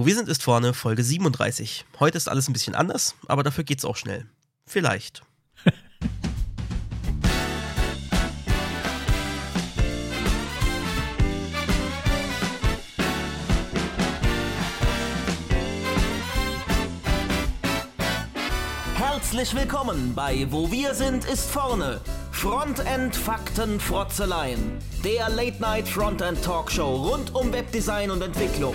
Wo wir sind, ist vorne Folge 37. Heute ist alles ein bisschen anders, aber dafür geht's auch schnell. Vielleicht. Herzlich willkommen bei Wo wir sind, ist vorne. Frontend Fakten Frotzeleien. Der Late Night Frontend Talkshow rund um Webdesign und Entwicklung.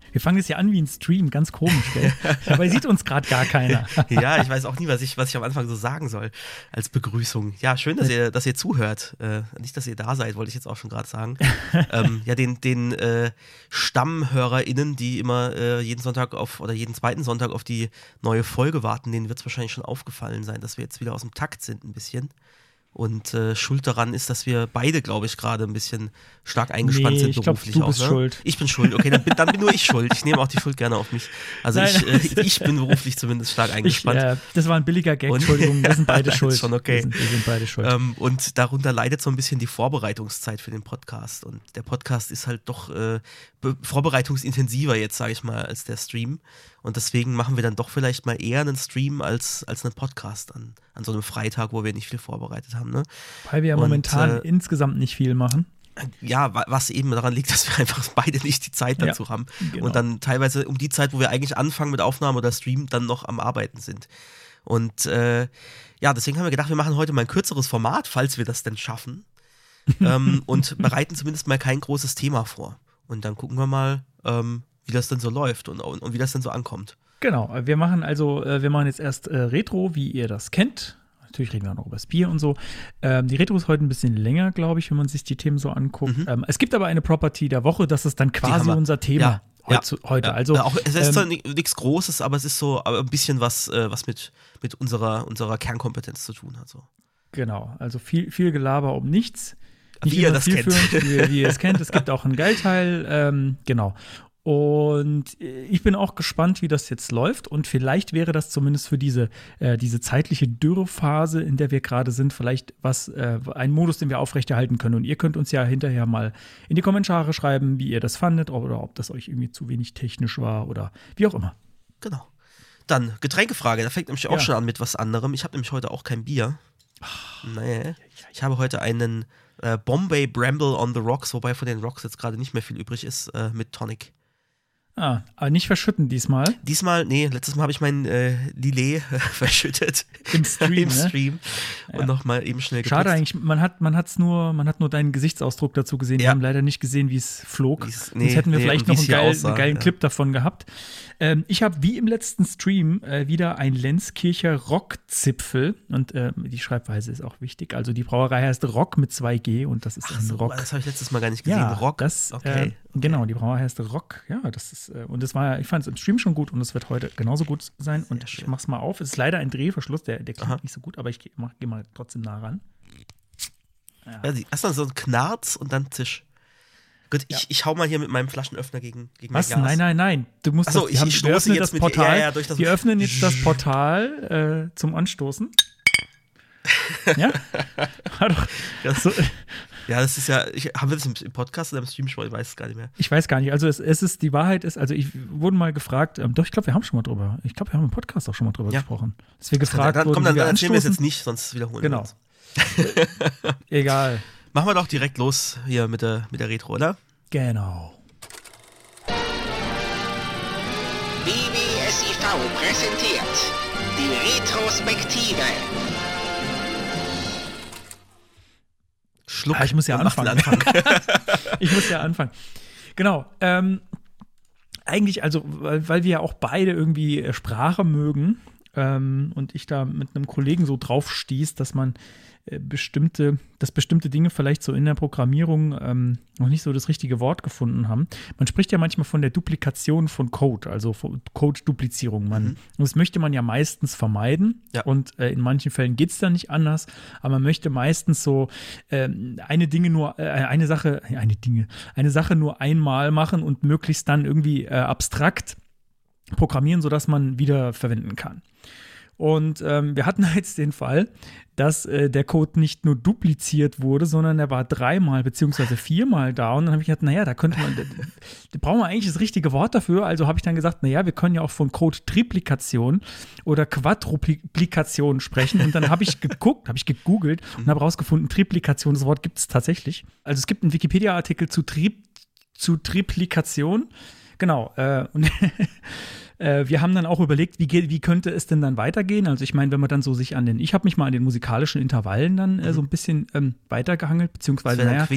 wir fangen es ja an wie ein Stream, ganz komisch, gell? Dabei sieht uns gerade gar keiner. ja, ich weiß auch nie, was ich, was ich am Anfang so sagen soll als Begrüßung. Ja, schön, dass ihr, dass ihr zuhört. Äh, nicht, dass ihr da seid, wollte ich jetzt auch schon gerade sagen. ähm, ja, den, den äh, StammhörerInnen, die immer äh, jeden Sonntag auf oder jeden zweiten Sonntag auf die neue Folge warten, denen wird es wahrscheinlich schon aufgefallen sein, dass wir jetzt wieder aus dem Takt sind ein bisschen. Und äh, schuld daran ist, dass wir beide, glaube ich, gerade ein bisschen stark eingespannt Nee, sind ich glaub, beruflich du auch. bist ne? schuld. Ich bin schuld. Okay, dann bin, dann bin nur ich schuld. Ich nehme auch die Schuld gerne auf mich. Also Nein, ich, äh, ich bin beruflich zumindest stark Ich, eingespannt. äh, das war ein billiger Gag, Und- Entschuldigung, wir sind beide schuld. schon okay. Wir sind, wir sind beide schuld. Ähm, und darunter leidet so ein bisschen die Vorbereitungszeit für den Podcast. Und der Podcast ist halt doch äh, be- vorbereitungsintensiver jetzt, sage ich mal, als der Stream. Und deswegen machen wir dann doch vielleicht mal eher einen Stream als, als einen Podcast an, an so einem Freitag, wo wir nicht viel vorbereitet haben. Ne? Weil wir ja und, momentan äh, insgesamt nicht viel machen. Ja, wa- was eben daran liegt, dass wir einfach beide nicht die Zeit Ja, dazu haben. genau. Und dann teilweise um die Zeit, wo wir eigentlich anfangen mit Aufnahme oder Stream, dann noch am Arbeiten sind. Und äh, ja, deswegen haben wir gedacht, wir machen heute mal ein kürzeres Format, falls wir das denn schaffen. ähm, und bereiten zumindest mal kein großes Thema vor. Und dann gucken wir mal, ähm, wie das denn so läuft und, und, und wie das denn so ankommt. Genau, wir machen also, äh, wir machen jetzt erst äh, Retro, wie ihr das kennt. Natürlich reden wir auch noch über das Bier und so. Ähm, die Retro ist heute ein bisschen länger, glaube ich, wenn man sich die Themen so anguckt. Ähm, es gibt aber eine Property der Woche, das ist dann quasi unser Thema Ja, heute. ja, heute. Ja. Also, Äh, auch, es ist ähm, zwar nichts Großes, aber es ist so ein bisschen was, äh, was mit, mit unserer, unserer Kernkompetenz zu tun hat. So. Genau, also viel, viel Gelaber um nichts. Wie ihr das kennt. Wie, wie ihr es kennt. Es gibt auch einen Geilteil, ähm, genau. Und äh, ich bin auch gespannt, wie das jetzt läuft. Und vielleicht wäre das zumindest für diese, äh, diese zeitliche Dürrephase, in der wir gerade sind, vielleicht was, äh, ein Modus, den wir aufrechterhalten können. Und ihr könnt uns ja hinterher mal in die Kommentare schreiben, wie ihr das fandet oder ob das euch irgendwie zu wenig technisch war oder wie auch immer. Genau. Dann Getränkefrage, da fängt nämlich auch Ja. schon an mit was anderem. Ich habe nämlich heute auch kein Bier. Nee. Ich habe heute einen äh, Bombay Bramble on the Rocks, wobei von den Rocks jetzt gerade nicht mehr viel übrig ist, äh, mit Tonic. Ah, aber nicht verschütten diesmal. Diesmal, nee, letztes Mal habe ich meinen äh, Lillet verschüttet. Im Stream, Im ne? Stream. Und nochmal eben schnell Schade geputzt. eigentlich, man hat, man hat's nur, man hat nur deinen Gesichtsausdruck dazu gesehen. Wir Ja. haben leider nicht gesehen, wie es flog. Wie's- Sonst nee, hätten wir nee, vielleicht noch einen, geil, aussah, einen geilen ja. Clip davon gehabt. Ähm, ich habe wie im letzten Stream äh, wieder ein Lenzkircher Rockzipfel und äh, die Schreibweise ist auch wichtig. Also die Brauerei heißt Rock mit 2G und das ist Ach ein so, Rock. das habe ich letztes Mal gar nicht gesehen. Ja, Rock. das, okay. äh, genau, die Brauerei heißt Rock. Ja, das ist, äh, und das war, ich fand es im Stream schon gut und es wird heute genauso gut sein. und ich schön. mach's mal auf. Es ist leider ein Drehverschluss, der, der klingt Aha. nicht so gut, aber ich gehe geh mal trotzdem nah ran. Ja, die- erst dann so ein Knarz und dann Zisch. Gut, ich, ich hau mal hier mit meinem Flaschenöffner gegen, gegen Was? Nein, nein, nein. Du musst Ach so, das, ich- ich stoße jetzt das mit- Portal. ja, ja, durch das- wir öffnen jetzt das Portal äh, zum Anstoßen. ja? War doch, Ja, so, ja, das ist ja, ich, haben wir das im, im Podcast oder im Stream schon? Ich weiß es gar nicht mehr. ich weiß gar nicht. Also es, es ist, die Wahrheit ist, also ich wurde mal gefragt, ähm, doch, ich glaube, wir haben schon mal drüber. Ich glaube, wir haben im Podcast auch schon mal drüber Ja. gesprochen. Dass wir gefragt dann, wurden, komm, dann, wir dann erzählen wir es jetzt nicht, sonst wiederholen Genau. wir uns. Egal. Machen wir doch direkt los hier mit der, mit der Retro, oder? Genau. BBSIV präsentiert die Retrospektive. Schluck. Ah, ich muss ja anfangen. Anfang. Ich muss ja anfangen. Genau. Ähm, eigentlich, also, weil, weil wir ja auch beide irgendwie äh, Sprache mögen ähm, und ich da mit einem Kollegen so drauf stieß, dass man bestimmte, dass bestimmte Dinge vielleicht so in der Programmierung ähm, noch nicht so das richtige Wort gefunden haben. Man spricht ja manchmal von der Duplikation von Code, also Code-Duplizierung. Man, mhm. Das möchte man ja meistens vermeiden ja. und äh, in manchen Fällen geht es dann nicht anders, aber man möchte meistens so äh, eine Dinge nur, äh, eine Sache, eine Dinge, eine Sache nur einmal machen und möglichst dann irgendwie äh, abstrakt programmieren, sodass man wieder verwenden kann. Und ähm, wir hatten jetzt den Fall, dass äh, der Code nicht nur dupliziert wurde, sondern er war dreimal beziehungsweise viermal da. Und dann habe ich gedacht, naja, da könnte man, da, da brauchen wir eigentlich das richtige Wort dafür. Also habe ich dann gesagt, naja, wir können ja auch von Code-Triplikation oder Quadruplikation sprechen. Und dann habe ich geguckt, habe ich gegoogelt und habe rausgefunden, Triplikation, das Wort gibt es tatsächlich. Also es gibt einen Wikipedia-Artikel zu, Tri zu Triplikation. Genau. Äh, und Äh, wir haben dann auch überlegt, wie, wie könnte es denn dann weitergehen? Also ich meine, wenn man dann so sich an den, ich habe mich mal an den musikalischen Intervallen dann äh, so ein bisschen ähm, weitergehangelt, beziehungsweise, naja,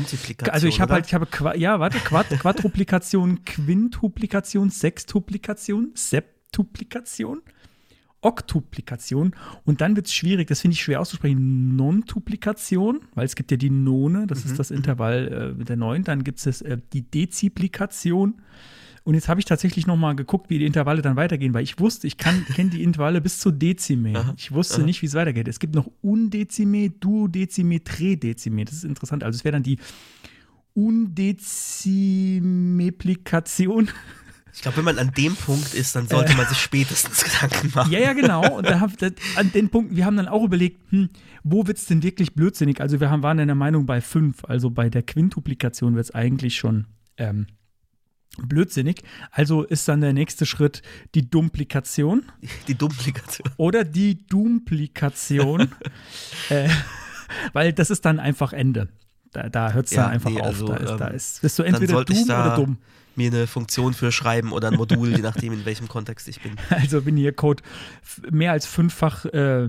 also ich habe halt, ich habe, ja, warte, Quad, Quadruplikation, Quintuplikation, Sextuplikation, Septuplikation. Oktuplikation und dann wird es schwierig, das finde ich schwer auszusprechen, Nontuplikation, weil es gibt ja die None, das mhm. ist das mhm. Intervall äh, der Neun, dann gibt es äh, die Deziplikation, und jetzt habe ich tatsächlich noch mal geguckt, wie die Intervalle dann weitergehen, weil ich wusste, ich kenne die Intervalle bis zu Dezime. Aha, ich wusste aha. nicht, wie es weitergeht. Es gibt noch Undezime, Duodezime, Tredezime. Das ist interessant. Also es wäre dann die Undezimeplikation. Ich glaube, wenn man an dem Punkt ist, dann sollte man sich spätestens Gedanken machen. Ja, ja, genau. Und da hab, das, an den Punkt, wir haben dann auch überlegt, hm, wo wird es denn wirklich blödsinnig? Also wir haben, waren in der Meinung bei fünf, also bei der Quintuplikation wird es eigentlich schon ähm, blödsinnig. Also ist dann der nächste Schritt die Dumplikation. Die Dumplikation. Oder die Dumplikation. äh, weil das ist dann einfach Ende. Da, da hört es ja, dann einfach nee, auf. Also, da, ist, ähm, da ist, bist du entweder dumm oder dumm. Mir eine Funktion für schreiben oder ein Modul, je nachdem, in welchem Kontext ich bin. Also, wenn ihr Code mehr als fünffach äh,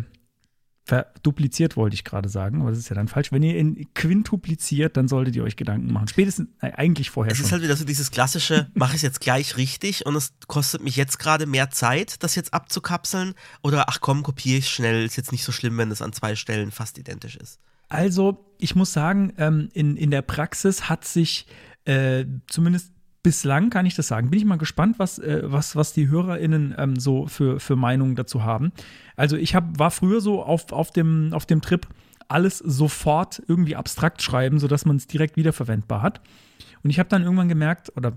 verdupliziert, wollte ich gerade sagen, aber das ist ja dann falsch. Wenn ihr in quintupliziert, dann solltet ihr euch Gedanken machen. Spätestens, äh, eigentlich vorher es schon. Ist halt wieder so dieses klassische, mache ich es jetzt gleich richtig und es kostet mich jetzt gerade mehr Zeit, das jetzt abzukapseln oder ach komm, kopiere ich schnell, ist jetzt nicht so schlimm, wenn es an zwei Stellen fast identisch ist. Also, ich muss sagen, ähm, in, in der Praxis hat sich äh, zumindest bislang kann ich das sagen. Bin ich mal gespannt, was, äh, was, was die HörerInnen ähm, so für, für Meinungen dazu haben. Also ich hab, war früher so auf, auf, dem, auf dem Trip, alles sofort irgendwie abstrakt schreiben, sodass man es direkt wiederverwendbar hat. Und ich habe dann irgendwann gemerkt, oder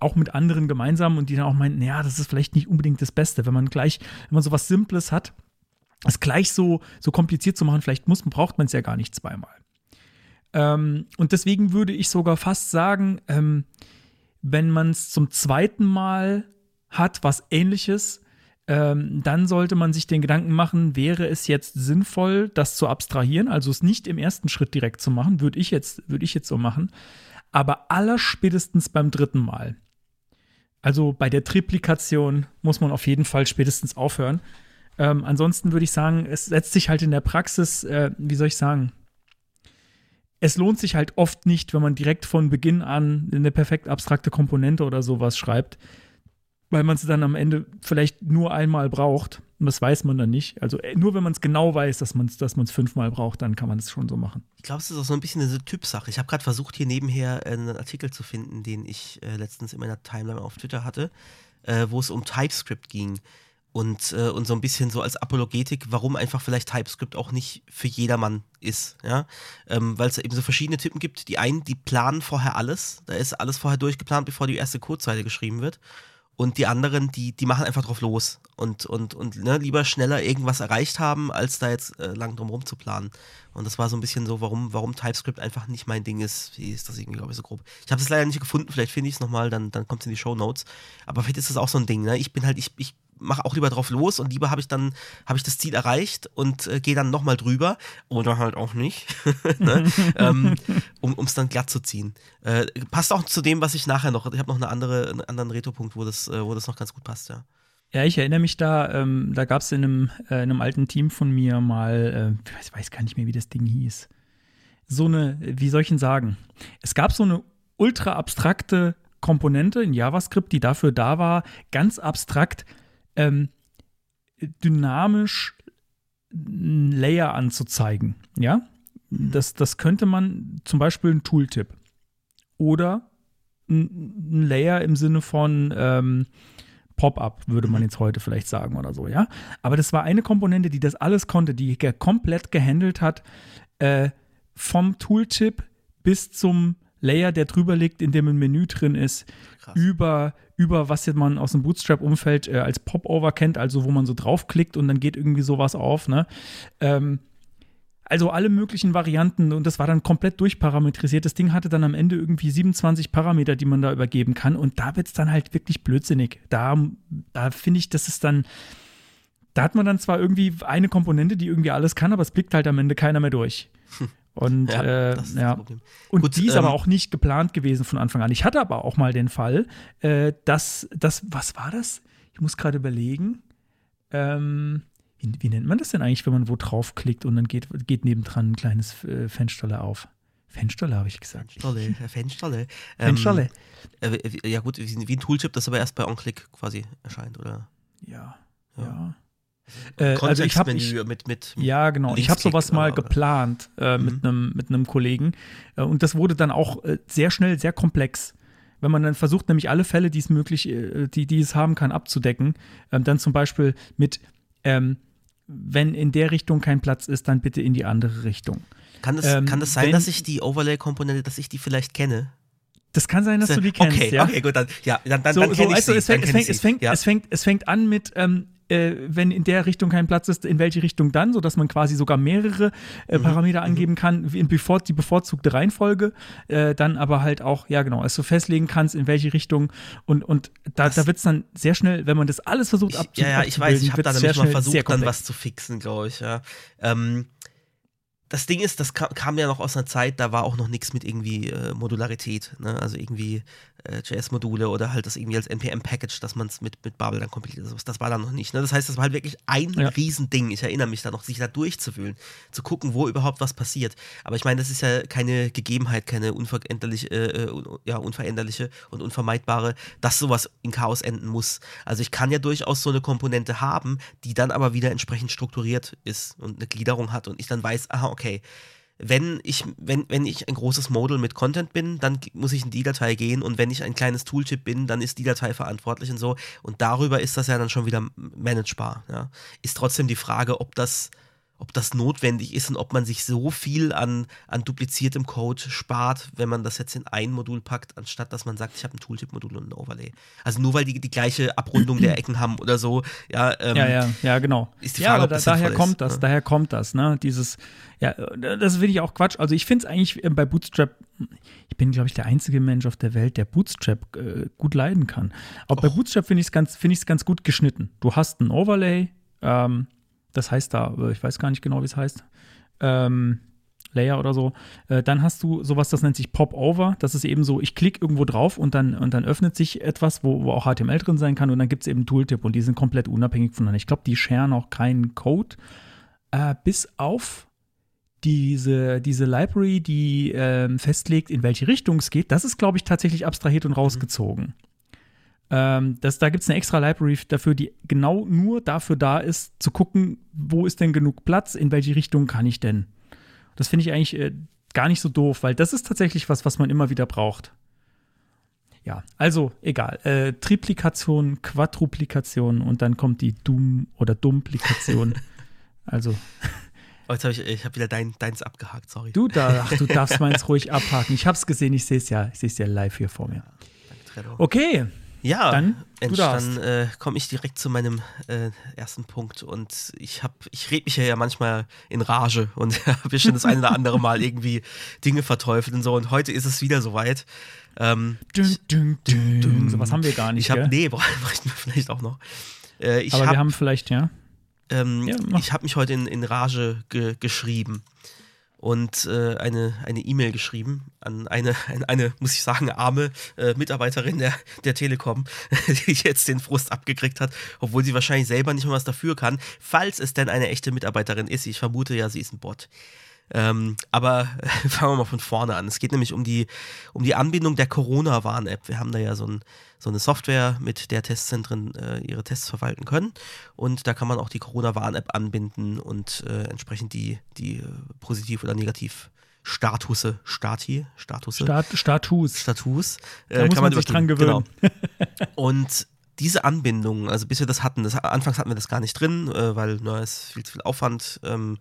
auch mit anderen gemeinsam und die dann auch meinten, ja, das ist vielleicht nicht unbedingt das Beste, wenn man gleich, wenn man sowas Simples hat, es gleich so, so kompliziert zu machen, vielleicht muss, braucht man es ja gar nicht zweimal. Ähm, und deswegen würde ich sogar fast sagen, ähm, wenn man es zum zweiten Mal hat, was ähnliches, ähm, dann sollte man sich den Gedanken machen, wäre es jetzt sinnvoll, das zu abstrahieren, also es nicht im ersten Schritt direkt zu machen, würde ich jetzt, würde ich jetzt so machen, aber allerspätestens beim dritten Mal. Also bei der Triplikation muss man auf jeden Fall spätestens aufhören. Ähm, ansonsten würde ich sagen, es setzt sich halt in der Praxis, äh, wie soll ich sagen, es lohnt sich halt oft nicht, wenn man direkt von Beginn an eine perfekt abstrakte Komponente oder sowas schreibt, weil man es dann am Ende vielleicht nur einmal braucht. Und das weiß man dann nicht. Also äh, nur wenn man es genau weiß, dass man es dass fünfmal braucht, dann kann man es schon so machen. Ich glaube, es ist auch so ein bisschen eine Typsache. Ich habe gerade versucht, hier nebenher einen Artikel zu finden, den ich äh, letztens in meiner Timeline auf Twitter hatte, äh, wo es um TypeScript ging und, äh, und so ein bisschen so als Apologetik, warum einfach vielleicht TypeScript auch nicht für jedermann ist, ja, ähm, weil es eben so verschiedene Typen gibt. Die einen, die planen vorher alles, da ist alles vorher durchgeplant, bevor die erste Codezeile geschrieben wird. Und die anderen, die, die machen einfach drauf los und, und, und ne, lieber schneller irgendwas erreicht haben, als da jetzt äh, lang drum rum zu planen. Und das war so ein bisschen so, warum, warum TypeScript einfach nicht mein Ding ist. Wie ist das irgendwie, glaube ich, so grob. Ich habe es leider nicht gefunden, vielleicht finde ich es nochmal, dann, dann kommt es in die Show Notes. Aber vielleicht ist das auch so ein Ding, ne? Ich bin halt, ich, ich mache auch lieber drauf los und lieber habe ich dann habe ich das Ziel erreicht und äh, gehe dann nochmal drüber oder halt auch nicht, ne? ähm, um es dann glatt zu ziehen. Äh, passt auch zu dem, was ich nachher noch. Ich habe noch eine andere, einen anderen Reto-Punkt, wo das, äh, wo das noch ganz gut passt, ja. Ja, ich erinnere mich da, ähm, da gab es in, einem, äh, in einem alten Team von mir mal, äh, ich weiß, weiß gar nicht mehr, wie das Ding hieß. So eine, wie soll ich denn sagen? Es gab so eine ultra abstrakte Komponente in JavaScript, die dafür da war, ganz abstrakt ähm, dynamisch ein Layer anzuzeigen. Ja, das, das könnte man zum Beispiel ein Tooltip oder ein, ein Layer im Sinne von ähm, Pop-up, würde man jetzt heute vielleicht sagen oder so, ja. Aber das war eine Komponente, die das alles konnte, die ge komplett gehandelt hat, äh, vom Tooltip bis zum Layer, der drüber liegt, in dem ein Menü drin ist, Krass. über, über was jetzt man aus dem Bootstrap-Umfeld äh, als Popover kennt, also wo man so draufklickt und dann geht irgendwie sowas auf, ne? Ähm, also alle möglichen Varianten und das war dann komplett durchparametrisiert. Das Ding hatte dann am Ende irgendwie 27 Parameter, die man da übergeben kann und da wird es dann halt wirklich blödsinnig. Da, da finde ich, das ist dann, da hat man dann zwar irgendwie eine Komponente, die irgendwie alles kann, aber es blickt halt am Ende keiner mehr durch. Und Ja, äh, ja. Und Gut, die ist ähm, aber auch nicht geplant gewesen von Anfang an. Ich hatte aber auch mal den Fall, äh, dass das, was war das? Ich muss gerade überlegen. Ähm, wie, wie nennt man das denn eigentlich, wenn man wo draufklickt und dann geht, geht nebendran ein kleines äh, Fensterle auf? Fensterle habe ich gesagt. Fensterle, äh, Fensterle. Ähm, Fensterle. äh, wie- ja gut, wie, ein Tooltip, das aber erst bei OnClick quasi erscheint, oder? Ja. Ja. Ja. Äh, also ich habe mit, mit Ja, genau. Ich habe sowas mal aber- geplant äh, Mhm. mit einem mit einem Kollegen äh, und das wurde dann auch äh, sehr schnell sehr komplex. Wenn man dann versucht, nämlich alle Fälle, die es möglich, äh, die, die es haben kann, abzudecken, ähm, dann zum Beispiel mit, ähm, wenn in der Richtung kein Platz ist, dann bitte in die andere Richtung. Kann das, Ähm, kann das sein, wenn- dass ich die Overlay-Komponente, dass ich die vielleicht kenne? Das kann sein, dass du die kennst. okay, ja? okay, gut, dann, ja, dann, dann, so, dann so, kenne ich weißt du, sie. es fängt, es, kenn fängt, ich es, sie. fängt, ja. es, fängt, es fängt an mit, ähm, äh, wenn in der Richtung kein Platz ist, in welche Richtung dann, sodass man quasi sogar mehrere äh, Mhm, Parameter angeben kann, wie in bevor, die bevorzugte Reihenfolge, äh, dann aber halt auch, ja genau, es so festlegen kannst, in welche Richtung und, und da, Das- da wird es dann sehr schnell, wenn man das alles versucht Ich, abzu ja, ja, ich weiß, ich habe da nämlich mal versucht, dann was zu fixen, glaube ich, ja. Ähm, das Ding ist, das kam, kam ja noch aus einer Zeit, da war auch noch nichts mit irgendwie äh, Modularität, ne? also irgendwie äh, JS-Module oder halt das irgendwie als NPM-Package, dass man es mit, mit Babel dann kompiliert. Das, das war da noch nicht. Ne? Das heißt, das war halt wirklich ein Ja. Riesending. Ich erinnere mich da noch, sich da durchzuwühlen, zu gucken, wo überhaupt was passiert. Aber ich meine, das ist ja keine Gegebenheit, keine unveränderliche, äh, äh, ja, unveränderliche und unvermeidbare, dass sowas in Chaos enden muss. Also ich kann ja durchaus so eine Komponente haben, die dann aber wieder entsprechend strukturiert ist und eine Gliederung hat und ich dann weiß, aha, okay, wenn ich, wenn, wenn ich ein großes Modal mit Content bin, dann muss ich in die Datei gehen und wenn ich ein kleines Tooltip bin, dann ist die Datei verantwortlich und so. Und darüber ist das ja dann schon wieder managebar. Ja. Ist trotzdem die Frage, ob das, ob das notwendig ist und ob man sich so viel an, an dupliziertem Code spart, wenn man das jetzt in ein Modul packt, anstatt dass man sagt, ich habe ein Tooltip-Modul und ein Overlay. Also nur weil die die gleiche Abrundung der Ecken haben oder so, ja, ähm, Ja, ja, ja, genau. ist die ja, Frage, aber ob da, daher kommt ist, das, ne? daher kommt das, ne? Dieses, ja, das finde ich auch Quatsch. Also ich finde es eigentlich äh, bei Bootstrap, ich bin, glaube ich, der einzige Mensch auf der Welt, der Bootstrap äh, gut leiden kann. Aber bei Och. Bootstrap finde ich es ganz, finde ich es ganz gut geschnitten. Du hast ein Overlay, ähm, das heißt da, äh, ich weiß gar nicht genau, wie es heißt. Ähm, Layer oder so. Äh, dann hast du sowas, das nennt sich Pop-Over. Das ist eben so, ich klicke irgendwo drauf und dann, und dann öffnet sich etwas, wo, wo auch HTML drin sein kann und dann gibt es eben Tooltip und die sind komplett unabhängig voneinander. Ich glaube, die sharen auch keinen Code, äh, bis auf diese, diese Library, die ähm, festlegt, in welche Richtung es geht. Das ist, glaube ich, tatsächlich abstrahiert und rausgezogen. Ähm, das, da gibt es eine extra Library dafür, die genau nur dafür da ist, zu gucken, wo ist denn genug Platz, in welche Richtung kann ich denn. Das finde ich eigentlich äh, gar nicht so doof, weil das ist tatsächlich was, was man immer wieder braucht. Ja, also egal. Äh, Triplikation, Quadruplikation und dann kommt die Dumm- oder Dumplikation. also, Oh, jetzt habe ich, ich habe wieder dein, deins abgehakt, sorry. du, da, ach, du darfst meins ruhig abhaken. Ich habe es gesehen, ich sehe es ja, ich sehe es ja live hier vor mir. Danke, Trello. Okay, Ja, Dann, dann äh, komme ich direkt zu meinem äh, ersten Punkt und ich habe, ich rede mich ja, ja manchmal in Rage und habe ja schon das eine oder andere Mal irgendwie Dinge verteufelt und so und heute ist es wieder soweit. Ähm, dün, dün, dün. dün. So was haben wir gar nicht. ich habe, nee, bräuchten wir vielleicht auch noch. Äh, Aber habe wir haben vielleicht, ja. ähm, Ja, ich habe mich heute in, in Rage ge geschrieben und äh, eine E-Mail geschrieben an eine, eine, eine, muss ich sagen, arme äh, Mitarbeiterin der, der Telekom, die jetzt den Frust abgekriegt hat, obwohl sie wahrscheinlich selber nicht mehr was dafür kann, falls es denn eine echte Mitarbeiterin ist. Ich vermute ja, sie ist ein Bot. Ähm, aber fangen wir mal von vorne an. Es geht nämlich um die, um die Anbindung der Corona-Warn-App. Wir haben da ja so, ein, so eine Software, mit der Testzentren äh, ihre Tests verwalten können. Und da kann man auch die Corona-Warn-App anbinden und äh, entsprechend die, die äh, positiv oder negativ Statusse, Stati, Statusse. Stat, Status. Status. Da muss man sich dran gewöhnen. Genau. Und diese Anbindung, also bis wir das hatten, das, anfangs hatten wir das gar nicht drin, äh, weil na, es viel zu viel Aufwand ähm,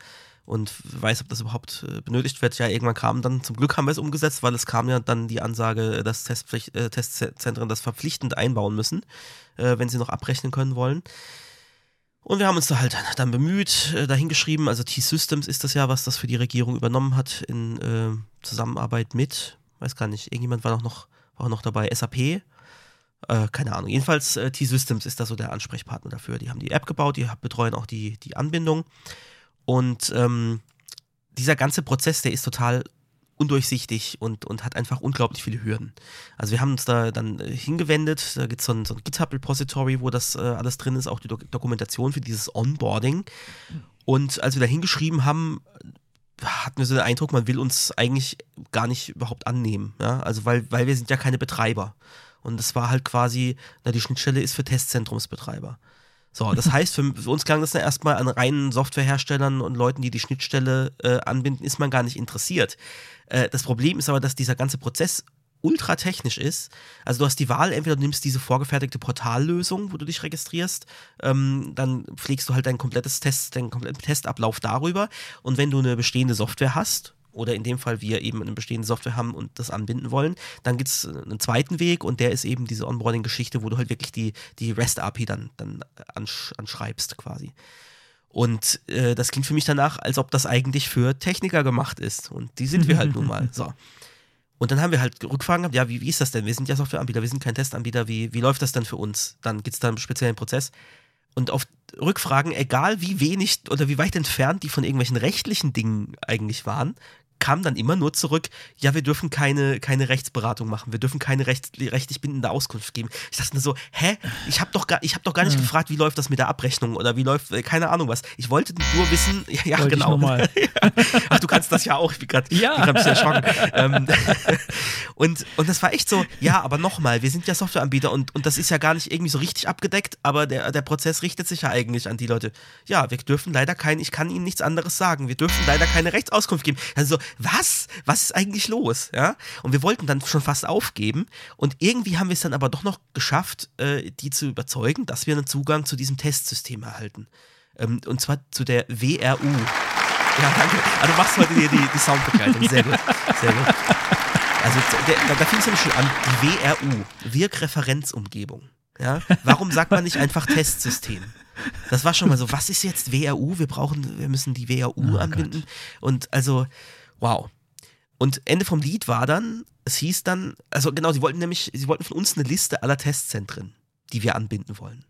und weiß, ob das überhaupt äh, benötigt wird. Ja, irgendwann kam dann, zum Glück haben wir es umgesetzt, weil es kam ja dann die Ansage, dass Testpflicht, äh, Testzentren das verpflichtend einbauen müssen, äh, wenn sie noch abrechnen können wollen. Und wir haben uns da halt dann bemüht, äh, dahingeschrieben, also T-Systems ist das ja, was das für die Regierung übernommen hat in äh, Zusammenarbeit mit, weiß gar nicht, irgendjemand war noch, noch, war noch dabei, SAP, äh, keine Ahnung. Jedenfalls äh, T-Systems ist da so der Ansprechpartner dafür. Die haben die App gebaut, die betreuen auch die, die Anbindung. Und ähm, dieser ganze Prozess, der ist total undurchsichtig und, und hat einfach unglaublich viele Hürden. Also wir haben uns da dann äh, hingewendet, da gibt so es so ein GitHub-Repository, wo das äh, alles drin ist, auch die Do Dokumentation für dieses Onboarding. Und als wir da hingeschrieben haben, hatten wir so den Eindruck, man will uns eigentlich gar nicht überhaupt annehmen. Ja? Also weil, weil wir sind ja keine Betreiber. Und das war halt quasi, na, die Schnittstelle ist für Testzentrumsbetreiber. So, das heißt, für, für uns klang das dann erstmal an reinen Softwareherstellern und Leuten, die die Schnittstelle äh, anbinden, ist man gar nicht interessiert. Äh, das Problem ist aber, dass dieser ganze Prozess ultra technisch ist. Also du hast die Wahl, entweder du nimmst diese vorgefertigte Portallösung, wo du dich registrierst, ähm, dann pflegst du halt dein komplettes Test, deinen kompletten Testablauf darüber. Und wenn du eine bestehende Software hast, oder in dem Fall wir eben eine bestehende Software haben und das anbinden wollen, dann gibt es einen zweiten Weg und der ist eben diese Onboarding-Geschichte, wo du halt wirklich die, die REST-API dann, dann ansch anschreibst quasi. Und äh, das klingt für mich danach, als ob das eigentlich für Techniker gemacht ist. Und die sind wir halt nun mal. So. Und dann haben wir halt Rückfragen gehabt, ja, wie, wie ist das denn? Wir sind ja Softwareanbieter, wir sind kein Testanbieter, wie, wie läuft das denn für uns? Dann gibt es da einen speziellen Prozess. Und auf Rückfragen, egal wie wenig oder wie weit entfernt die von irgendwelchen rechtlichen Dingen eigentlich waren, kam dann immer nur zurück, ja, wir dürfen keine, keine Rechtsberatung machen, wir dürfen keine recht, rechtlich bindende Auskunft geben. Ich dachte mir so, hä? Ich habe doch, gar, hab doch gar nicht ja. gefragt, wie läuft das mit der Abrechnung oder wie läuft, äh, keine Ahnung was. Ich wollte nur wissen, ja, ja genau. Ach, du kannst das ja auch, ich bin gerade ja. ein bisschen erschrocken. ähm, und, und das war echt so, ja, aber nochmal, wir sind ja Softwareanbieter und, und das ist ja gar nicht irgendwie so richtig abgedeckt, aber der, der Prozess richtet sich ja eigentlich an die Leute. Ja, wir dürfen leider kein, ich kann Ihnen nichts anderes sagen, wir dürfen leider keine Rechtsauskunft geben. Also was? Was ist eigentlich los? Ja? Und wir wollten dann schon fast aufgeben. Und irgendwie haben wir es dann aber doch noch geschafft, äh, die zu überzeugen, dass wir einen Zugang zu diesem Testsystem erhalten. Ähm, und zwar zu der WRU. Ja, danke. Also du machst heute hier die, die Soundbegleitung. Sehr gut. Sehr gut. Also der, da, da fing es nämlich schon an, die WRU, Wirkreferenzumgebung. Ja? Warum sagt man nicht einfach Testsystem? Das war schon mal so, was ist jetzt WRU? Wir brauchen, wir müssen die WRU oh anbinden. Gott. Und also, Wow. Und Ende vom Lied war dann, es hieß dann, also genau, sie wollten nämlich, sie wollten von uns eine Liste aller Testzentren, die wir anbinden wollen.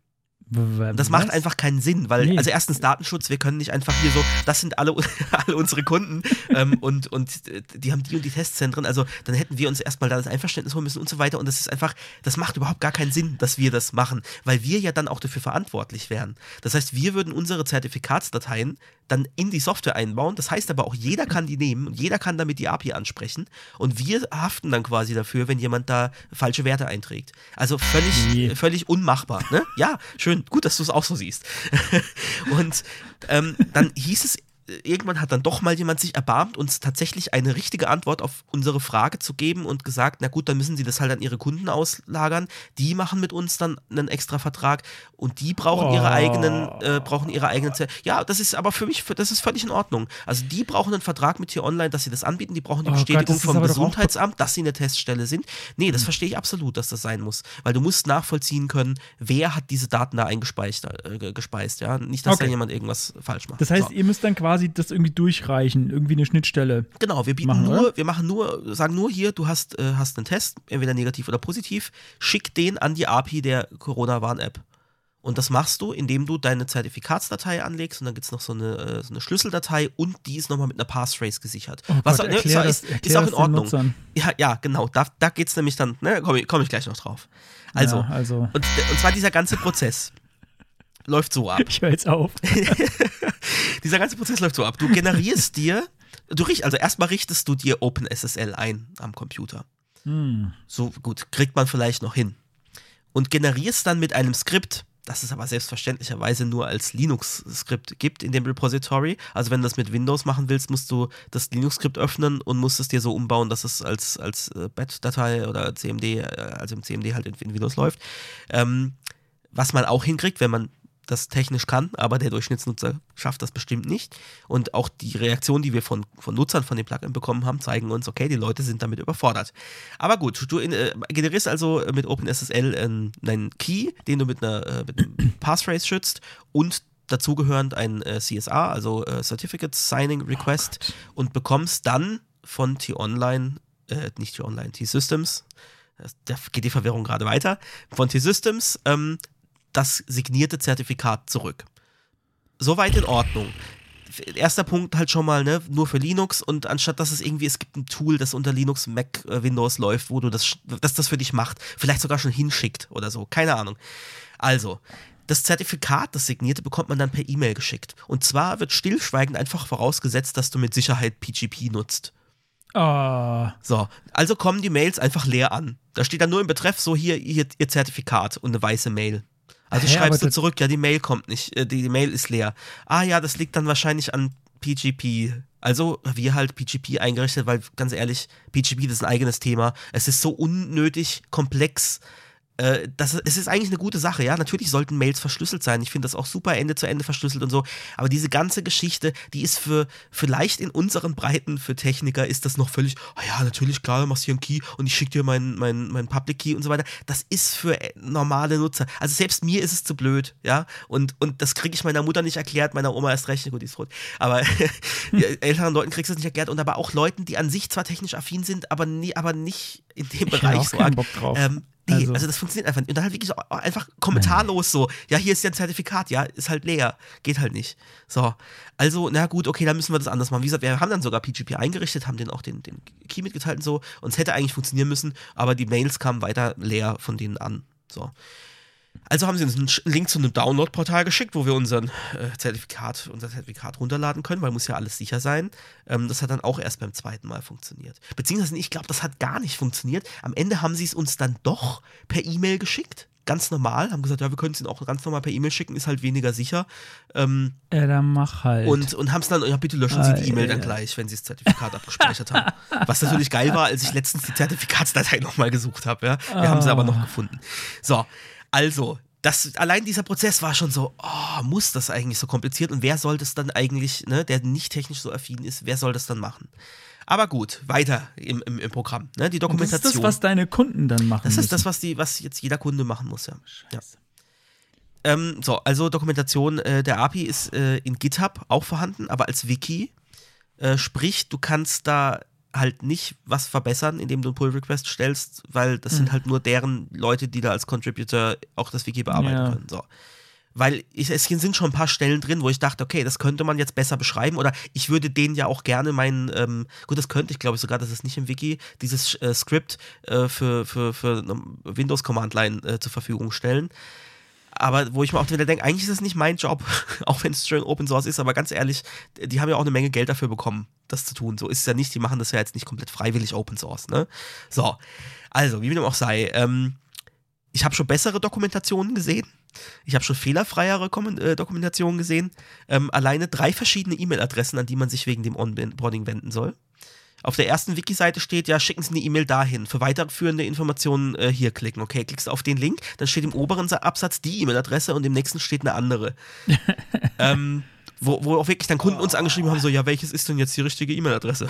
Das macht einfach keinen Sinn, weil, nee. also erstens Datenschutz, wir können nicht einfach hier so, das sind alle, alle unsere Kunden ähm, und, und die haben die und die Testzentren, also dann hätten wir uns erstmal da das Einverständnis holen müssen und so weiter und das ist einfach, das macht überhaupt gar keinen Sinn, dass wir das machen, weil wir ja dann auch dafür verantwortlich wären. Das heißt, wir würden unsere Zertifikatsdateien dann in die Software einbauen. Das heißt aber auch, jeder kann die nehmen und jeder kann damit die API ansprechen. Und wir haften dann quasi dafür, wenn jemand da falsche Werte einträgt. Also völlig, nee. völlig unmachbar. Ne? Ja, schön, gut, dass du es auch so siehst. und ähm, dann hieß es irgendwann hat dann doch mal jemand sich erbarmt, uns tatsächlich eine richtige Antwort auf unsere Frage zu geben und gesagt, na gut, dann müssen sie das halt an ihre Kunden auslagern. Die machen mit uns dann einen extra Vertrag und die brauchen oh. ihre eigenen, äh, brauchen ihre eigenen. Z ja, das ist aber für mich, das ist völlig in Ordnung. Also die brauchen einen Vertrag mit hier online, dass sie das anbieten. Die brauchen die oh Bestätigung Gott, vom Gesundheitsamt, dass sie eine Teststelle sind. Nee, das mhm. verstehe ich absolut, dass das sein muss, weil du musst nachvollziehen können, wer hat diese Daten da eingespeist, äh, gespeist, ja, nicht, dass okay. da jemand irgendwas falsch macht. Das heißt, so. ihr müsst dann quasi quasi das irgendwie durchreichen, irgendwie eine Schnittstelle. Genau, wir bieten machen, nur, oder? wir machen nur, sagen nur hier, du hast, äh, hast einen Test, entweder negativ oder positiv, schick den an die API der Corona-Warn-App. Und das machst du, indem du deine Zertifikatsdatei anlegst und dann gibt es noch so eine, äh, so eine Schlüsseldatei und die ist nochmal mit einer Passphrase gesichert. Oh Was Gott, ne, ist, das, ist, auch in Ordnung. Ja, ja, genau. Da, da geht es nämlich dann, ne, komme komm ich gleich noch drauf. Also, ja, also. Und, und zwar dieser ganze Prozess läuft so ab. Ich höre jetzt auf. Dieser ganze Prozess läuft so ab. Du generierst dir Du richt, also erstmal richtest du dir OpenSSL ein am Computer. Hm. So gut, kriegt man vielleicht noch hin. Und generierst dann mit einem Skript, das es aber selbstverständlicherweise nur als Linux-Skript gibt in dem Repository. Also wenn du das mit Windows machen willst, musst du das Linux-Skript öffnen und musst es dir so umbauen, dass es als, als äh, BAT-Datei oder CMD, äh, also im CMD halt in, in Windows läuft. Ähm, was man auch hinkriegt, wenn man das technisch kann, aber der Durchschnittsnutzer schafft das bestimmt nicht. Und auch die Reaktionen, die wir von, von Nutzern von dem Plugin bekommen haben, zeigen uns, okay, die Leute sind damit überfordert. Aber gut, du äh, generierst also mit OpenSSL äh, einen Key, den du mit, einer, äh, mit einem Passphrase schützt und dazugehörend ein äh, CSA, also äh, Certificate Signing Request Oh und bekommst dann von T-Online, äh, nicht T-Online, T-Systems, da geht die Verwirrung gerade weiter, von T-Systems ähm, das signierte Zertifikat zurück. Soweit in Ordnung. Erster Punkt halt schon mal, ne, nur für Linux und anstatt dass es irgendwie, es gibt ein Tool, das unter Linux, Mac, äh, Windows läuft, wo du das, das das für dich macht, vielleicht sogar schon hinschickt oder so, keine Ahnung. Also, das Zertifikat, das signierte, bekommt man dann per E-Mail geschickt. Und zwar wird stillschweigend einfach vorausgesetzt, dass du mit Sicherheit PGP nutzt. Ah, So, also kommen die Mails einfach leer an. Da steht dann nur im Betreff so hier, hier ihr Zertifikat und eine weiße Mail. Also Hä, schreibst du zurück, ja, die Mail kommt nicht, äh, die, die Mail ist leer. Ah ja, das liegt dann wahrscheinlich an PGP. Also wir halt PGP eingerichtet, weil ganz ehrlich, PGP das ist ein eigenes Thema. Es ist so unnötig komplex. Äh, das, es ist eigentlich eine gute Sache, ja. Natürlich sollten Mails verschlüsselt sein. Ich finde das auch super Ende zu Ende verschlüsselt und so. Aber diese ganze Geschichte, die ist für vielleicht in unseren Breiten für Techniker ist das noch völlig, ah ja, natürlich, klar, du machst hier einen Key und ich schicke dir meinen mein, mein Public Key und so weiter. Das ist für äh, normale Nutzer. Also selbst mir ist es zu blöd, ja. Und, und das kriege ich meiner Mutter nicht erklärt, meiner Oma erst recht, gut, die ist rot. Aber älteren Leuten kriegst du es nicht erklärt und aber auch Leuten, die an sich zwar technisch affin sind, aber, nie, aber nicht in dem Ich Bereich so keinen. Bock drauf. Ähm, nee, Also- also, das funktioniert einfach nicht. Und dann halt wirklich so einfach kommentarlos so, ja, hier ist ja ein Zertifikat, ja, ist halt leer. Geht halt nicht. So. Also, na gut, okay, dann müssen wir das anders machen. Wie gesagt, wir haben dann sogar PGP eingerichtet, haben den auch den, den Key mitgeteilt und so. Und es hätte eigentlich funktionieren müssen, aber die Mails kamen weiter leer von denen an. So. Also haben sie uns einen Link zu einem Download-Portal geschickt, wo wir unseren äh, Zertifikat, unser Zertifikat runterladen können, weil muss ja alles sicher sein. Ähm, das hat dann auch erst beim zweiten Mal funktioniert. Beziehungsweise, ich glaube, das hat gar nicht funktioniert. Am Ende haben sie es uns dann doch per E-Mail geschickt. Ganz normal, haben gesagt, ja, wir können es ihnen auch ganz normal per E-Mail schicken, ist halt weniger sicher. Ähm, äh, dann mach halt. und, und haben es dann, ja, bitte löschen Sie Ah, die E-Mail dann ja. gleich, wenn Sie das Zertifikat abgespeichert haben. Was natürlich geil war, als ich letztens die Zertifikatsdatei nochmal gesucht habe. Ja. Wir haben sie aber noch Ah. gefunden. So, also, das, allein dieser Prozess war schon so, oh, muss das eigentlich so kompliziert und wer soll das dann eigentlich, ne, der nicht technisch so affin ist, wer soll das dann machen? Aber gut, weiter im, im, im Programm. Ne, die Und das Dokumentation. ist das, was deine Kunden dann machen Das ist müssen. das, was, die, was jetzt jeder Kunde machen muss, ja. ja. Ähm, so, also Dokumentation äh, der API ist äh, in GitHub auch vorhanden, aber als Wiki. Äh, sprich, du kannst da halt nicht was verbessern, indem du einen Pull-Request stellst, weil das sind halt nur deren Leute, die da als Contributor auch das Wiki bearbeiten Ja. können. So. Weil ich, es sind schon ein paar Stellen drin, wo ich dachte, okay, das könnte man jetzt besser beschreiben oder ich würde denen ja auch gerne meinen, ähm, gut, das könnte ich glaube ich sogar, das ist nicht im Wiki, dieses äh, Skript äh, für, für, für Windows Command Line äh, zur Verfügung stellen. Aber wo ich mir auch wieder denke, eigentlich ist das nicht mein Job, auch wenn es schön Open Source ist, aber ganz ehrlich, die haben ja auch eine Menge Geld dafür bekommen, das zu tun. So ist es ja nicht, die machen das ja jetzt nicht komplett freiwillig Open Source, ne? So, also, wie dem auch sei, ähm, ich habe schon bessere Dokumentationen gesehen. Ich habe schon fehlerfreiere Kommen- äh, Dokumentationen gesehen. Ähm, alleine drei verschiedene E-Mail-Adressen, an die man sich wegen dem Onboarding wenden soll. Auf der ersten Wiki-Seite steht ja, schicken Sie eine E-Mail dahin. Für weiterführende Informationen äh, hier klicken. Okay, klickst du auf den Link, dann steht im oberen Sa- Absatz die E-Mail-Adresse und im nächsten steht eine andere. ähm, wo, wo auch wirklich dann Kunden uns angeschrieben haben, so, ja, welches ist denn jetzt die richtige E-Mail-Adresse?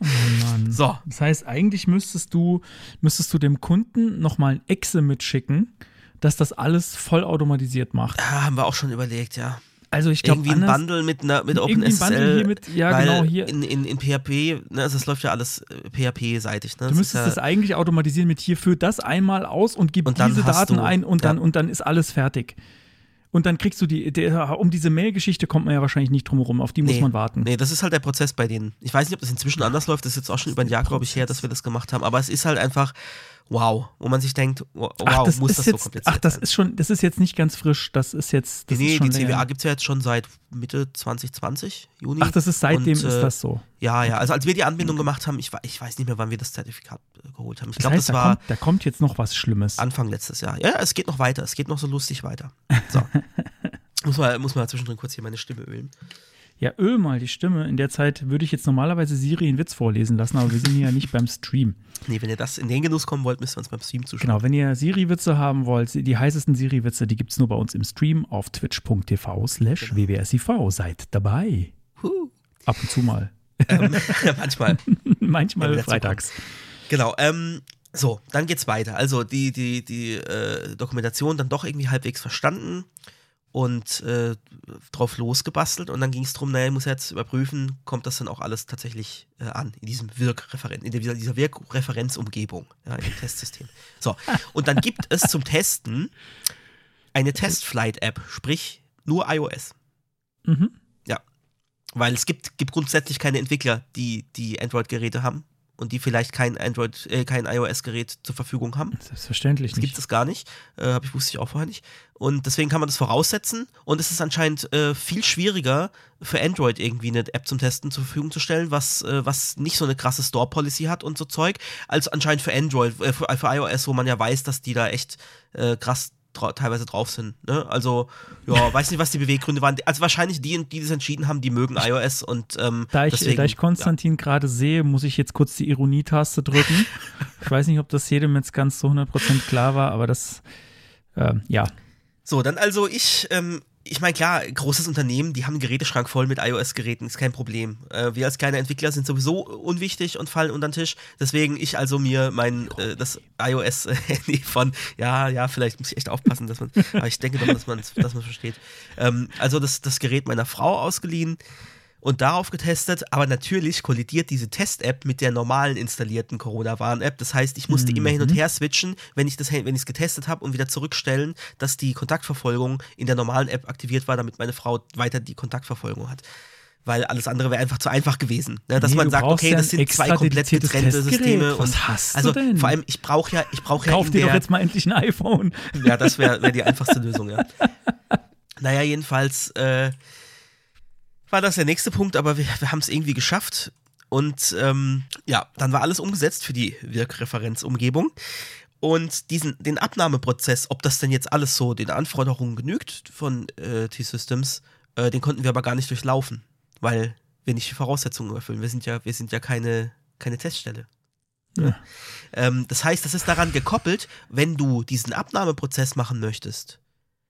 Oh Mann. So. Das heißt, eigentlich müsstest du, müsstest du dem Kunden nochmal ein Exe mitschicken, dass das alles vollautomatisiert macht. Ah, haben wir auch schon überlegt, ja. Also ich glaube, irgendwie ein Bundle mit, einer, mit Irgendwie ein OpenSSL. Bundle hier mit- ja, weil genau, hier. In, in, in PHP, ne, also das läuft ja alles äh, PHP-seitig. Ne? Du Das müsstest ist das ja, eigentlich automatisieren mit hier, führ das einmal aus und gib Und diese Daten du- ein und dann, ja. und dann ist alles fertig. Und dann kriegst du die, der, um diese Mail-Geschichte kommt man ja wahrscheinlich nicht drum herum, auf die muss Nee, man warten. Nee, das ist halt der Prozess bei denen. Ich weiß nicht, ob das inzwischen anders läuft. Das ist jetzt auch schon über ein Jahr, glaube ich, her, dass wir das gemacht haben. Aber es ist halt einfach, wow, wo man sich denkt, wow, ach, das muss ist das jetzt, so kompliziert Ach, das ist schon, das ist jetzt nicht ganz frisch. Das ist jetzt. Das nee, ist schon die CWA gibt es ja jetzt schon seit Mitte 2020, Juni. Ach, das ist seitdem Und, ist äh, das so. Ja, ja, also als wir die Anbindung gemacht haben, ich, ich weiß nicht mehr, wann wir das Zertifikat äh, geholt haben. Ich Das glaube, heißt, das da, war kommt, da kommt jetzt noch was Schlimmes. Anfang letztes Jahr. Ja, ja, es geht noch weiter, es geht noch so lustig weiter. So. muss, mal, muss mal zwischendrin kurz hier meine Stimme ölen. Ja, öl mal die Stimme. In der Zeit würde ich jetzt normalerweise Siri einen Witz vorlesen lassen, aber wir sind hier ja nicht beim Stream. Nee, wenn ihr das in den Genuss kommen wollt, müsst ihr uns beim Stream zuschauen. Genau, wenn ihr Siri-Witze haben wollt, die heißesten Siri-Witze, die gibt es nur bei uns im Stream auf twitch.tv slash wwsiv. Seid dabei. Huh. Ab und zu mal. ähm, manchmal. Manchmal freitags. Genau, ähm, so, dann geht's weiter. Also die, die, die äh, Dokumentation dann doch irgendwie halbwegs verstanden und äh, drauf losgebastelt und dann ging es darum, naja, ich muss jetzt überprüfen, kommt das dann auch alles tatsächlich äh, an in diesem Wirkreferent, in dieser, dieser Wirkreferenzumgebung, ja, im Testsystem. So, und dann gibt es zum Testen eine Testflight-App, sprich nur iOS. Mhm. Weil es gibt, gibt grundsätzlich keine Entwickler, die die Android-Geräte haben und die vielleicht kein Android, äh, kein iOS-Gerät zur Verfügung haben. Selbstverständlich Das gibt nicht. es gar nicht. Äh, hab ich wusste ich auch vorher nicht. Und deswegen kann man das voraussetzen. Und es ist anscheinend äh, viel schwieriger für Android irgendwie eine App zum Testen zur Verfügung zu stellen, was, äh, was nicht so eine krasse Store-Policy hat und so Zeug, als anscheinend für Android, äh, für, für iOS, wo man ja weiß, dass die da echt äh, krass teilweise drauf sind. Ne? Also, ja, weiß nicht, was die Beweggründe waren. Also wahrscheinlich die, die das entschieden haben, die mögen iOS und ähm, Da ich, deswegen, da ich Konstantin gerade sehe, muss ich jetzt kurz die Ironietaste drücken. ich weiß nicht, ob das jedem jetzt ganz zu 100% klar war, aber das, ähm, ja. So, dann also ich, ähm, ich meine, klar, großes Unternehmen, die haben einen Geräteschrank voll mit iOS-Geräten, ist kein Problem. Äh, wir als kleine Entwickler sind sowieso unwichtig und fallen unter den Tisch. Deswegen ich also mir mein, äh, das iOS-Handy von, ja, ja, vielleicht muss ich echt aufpassen, dass man, aber ich denke doch, dass man dass man es versteht. Ähm, also das, das Gerät meiner Frau ausgeliehen und darauf getestet, aber natürlich kollidiert diese Test-App mit der normalen installierten Corona-Warn-App. Das heißt, ich musste immer hin und her switchen, wenn ich das, wenn ich es getestet habe und wieder zurückstellen, dass die Kontaktverfolgung in der normalen App aktiviert war, damit meine Frau weiter die Kontaktverfolgung hat. Weil alles andere wäre einfach zu einfach gewesen. Ne? Dass Nee, man du sagt, okay, ja das sind zwei komplett getrennte Testgerät. Systeme. Was und hast du also denn? vor allem, ich brauche ja, ich brauche ja Kauf dir doch jetzt mal endlich ein iPhone. ja, das wäre wär die einfachste Lösung, ja. Naja, jedenfalls äh, war das der nächste Punkt, aber wir, wir haben es irgendwie geschafft. Und ähm, ja, dann war alles umgesetzt für die Wirkreferenzumgebung. Und diesen, den Abnahmeprozess, ob das denn jetzt alles so den Anforderungen genügt von äh, T-Systems, äh, den konnten wir aber gar nicht durchlaufen, weil wir nicht die Voraussetzungen erfüllen. Wir sind ja, wir sind ja keine, keine Teststelle. Ja. Ähm, das heißt, das ist daran gekoppelt, wenn du diesen Abnahmeprozess machen möchtest,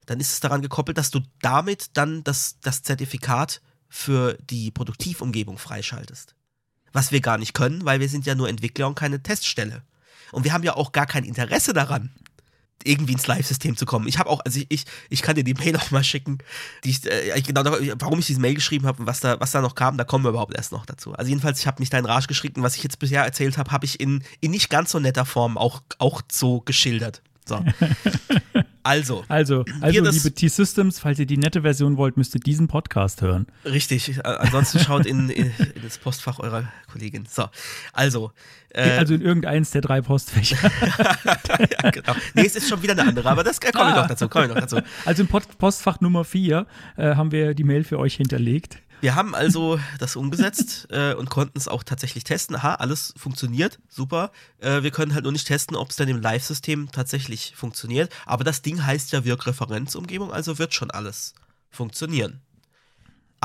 dann ist es daran gekoppelt, dass du damit dann das, das Zertifikat für die Produktivumgebung freischaltest. Was wir gar nicht können, weil wir sind ja nur Entwickler und keine Teststelle. Und wir haben ja auch gar kein Interesse daran, irgendwie ins Live-System zu kommen. Ich habe auch, also ich, ich, ich kann dir die Mail auch mal schicken, die ich, äh, genau, warum ich diese Mail geschrieben habe und was da, was da noch kam, da kommen wir überhaupt erst noch dazu. Also jedenfalls, ich habe mich da in Rage geschrieben, was ich jetzt bisher erzählt habe, habe ich in, in nicht ganz so netter Form auch, auch so geschildert. So. Also, Also, also liebe T-Systems, falls ihr die nette Version wollt, müsst ihr diesen Podcast hören. richtig. Äh, Ansonsten schaut in, in, in das Postfach eurer Kollegin. So, also. Äh, also in irgendeins der drei Postfächer. ja, genau. Nee, es ist schon wieder eine andere, aber das äh, komme ich Ah. noch dazu. Komme ich noch dazu. Also im Post Postfach Nummer 4 äh, haben wir die Mail für euch hinterlegt. Wir haben also das umgesetzt äh, und konnten es auch tatsächlich testen. Aha, alles funktioniert, super. Äh, wir können halt nur nicht testen, ob es dann im Live-System tatsächlich funktioniert. Aber das Ding heißt ja Wirkreferenzumgebung, also wird schon alles funktionieren.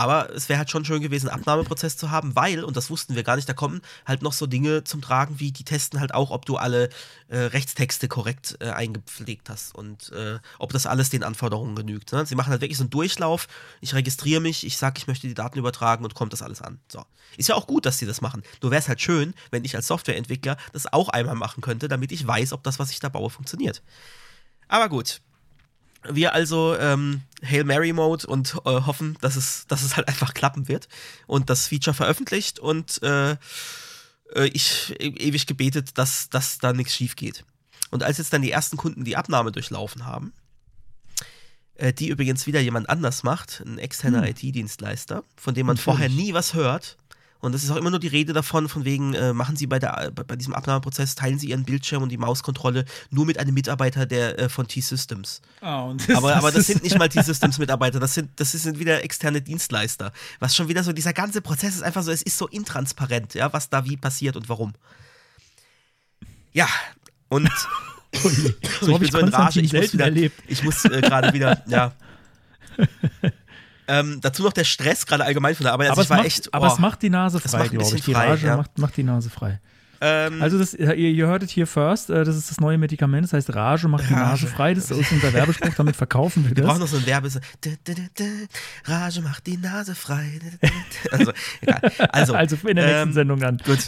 Aber es wäre halt schon schön gewesen, einen Abnahmeprozess zu haben, weil, und das wussten wir gar nicht, da kommen halt noch so Dinge zum Tragen, wie die testen halt auch, ob du alle äh, Rechtstexte korrekt äh, eingepflegt hast und äh, ob das alles den Anforderungen genügt. Ne? Sie machen halt wirklich so einen Durchlauf, ich registriere mich, ich sage, ich möchte die Daten übertragen und kommt das alles an. So. Ist ja auch gut, dass sie das machen. Nur wäre es halt schön, wenn ich als Softwareentwickler das auch einmal machen könnte, damit ich weiß, ob das, was ich da baue, funktioniert. Aber gut. Wir also ähm, Hail Mary Mode und äh, hoffen, dass es, dass es halt einfach klappen wird und das Feature veröffentlicht und äh, äh, ich e ewig gebetet, dass, dass da nichts schief geht. Und als jetzt dann die ersten Kunden die Abnahme durchlaufen haben, äh, die übrigens wieder jemand anders macht, ein externer IT-Dienstleister, von dem man Natürlich. vorher nie was hört Und es ist auch immer nur die Rede davon, von wegen, äh, machen Sie bei, der, bei, bei diesem Abnahmeprozess, teilen Sie Ihren Bildschirm und die Mauskontrolle nur mit einem Mitarbeiter der, äh, von T-Systems. Ah, und das, Aber, aber das sind nicht mal T-Systems-Mitarbeiter, das sind, das sind wieder externe Dienstleister. Was schon wieder so, dieser ganze Prozess ist einfach so, es ist so intransparent, ja, was da wie passiert und warum. Ja, und So habe ich Konstantin ich muss wieder, ich muss äh, gerade wieder, ja. ähm, dazu noch der Stress, gerade allgemein von der Arbeit. Also aber es war macht, echt, aber oh, es macht die Nase das frei, glaube ich. Die frei, Rage ja. macht, macht die Nase frei. ähm, Also das, ihr, ihr hörtet hier first, äh, das ist das neue Medikament, das heißt Rage macht die Nase Rage. frei. Das ist unser Werbespruch, damit verkaufen wir wir brauchen das. noch so ein Werbe. Rage macht die Nase frei. Also, egal. Also, Also in der nächsten ähm, Sendung dann. Gut.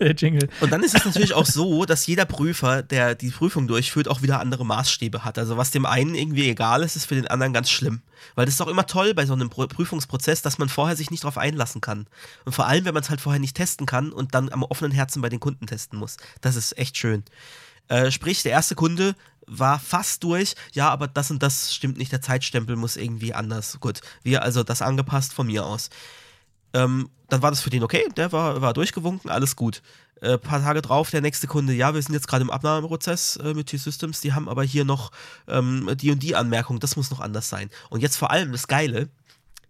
Jingle. Und dann ist es natürlich auch so, dass jeder Prüfer, der die Prüfung durchführt, auch wieder andere Maßstäbe hat. Also was dem einen irgendwie egal ist, ist für den anderen ganz schlimm. Weil das ist auch immer toll bei so einem Prü- Prüfungsprozess, dass man vorher sich nicht darauf einlassen kann. Und vor allem, wenn man es halt vorher nicht testen kann und dann am offenen Herzen bei den Kunden testen muss. Das ist echt schön. Äh, sprich, der erste Kunde war fast durch. Ja, aber das und das stimmt nicht. Der Zeitstempel muss irgendwie anders. Gut, wir also das angepasst von mir aus. Ähm, dann war das für den okay, der war, war durchgewunken, alles gut. Äh, paar Tage drauf, der nächste Kunde, ja, wir sind jetzt gerade im Abnahmeprozess äh, mit T-Systems, die haben aber hier noch ähm, die und die Anmerkung, das muss noch anders sein. Und jetzt vor allem das Geile,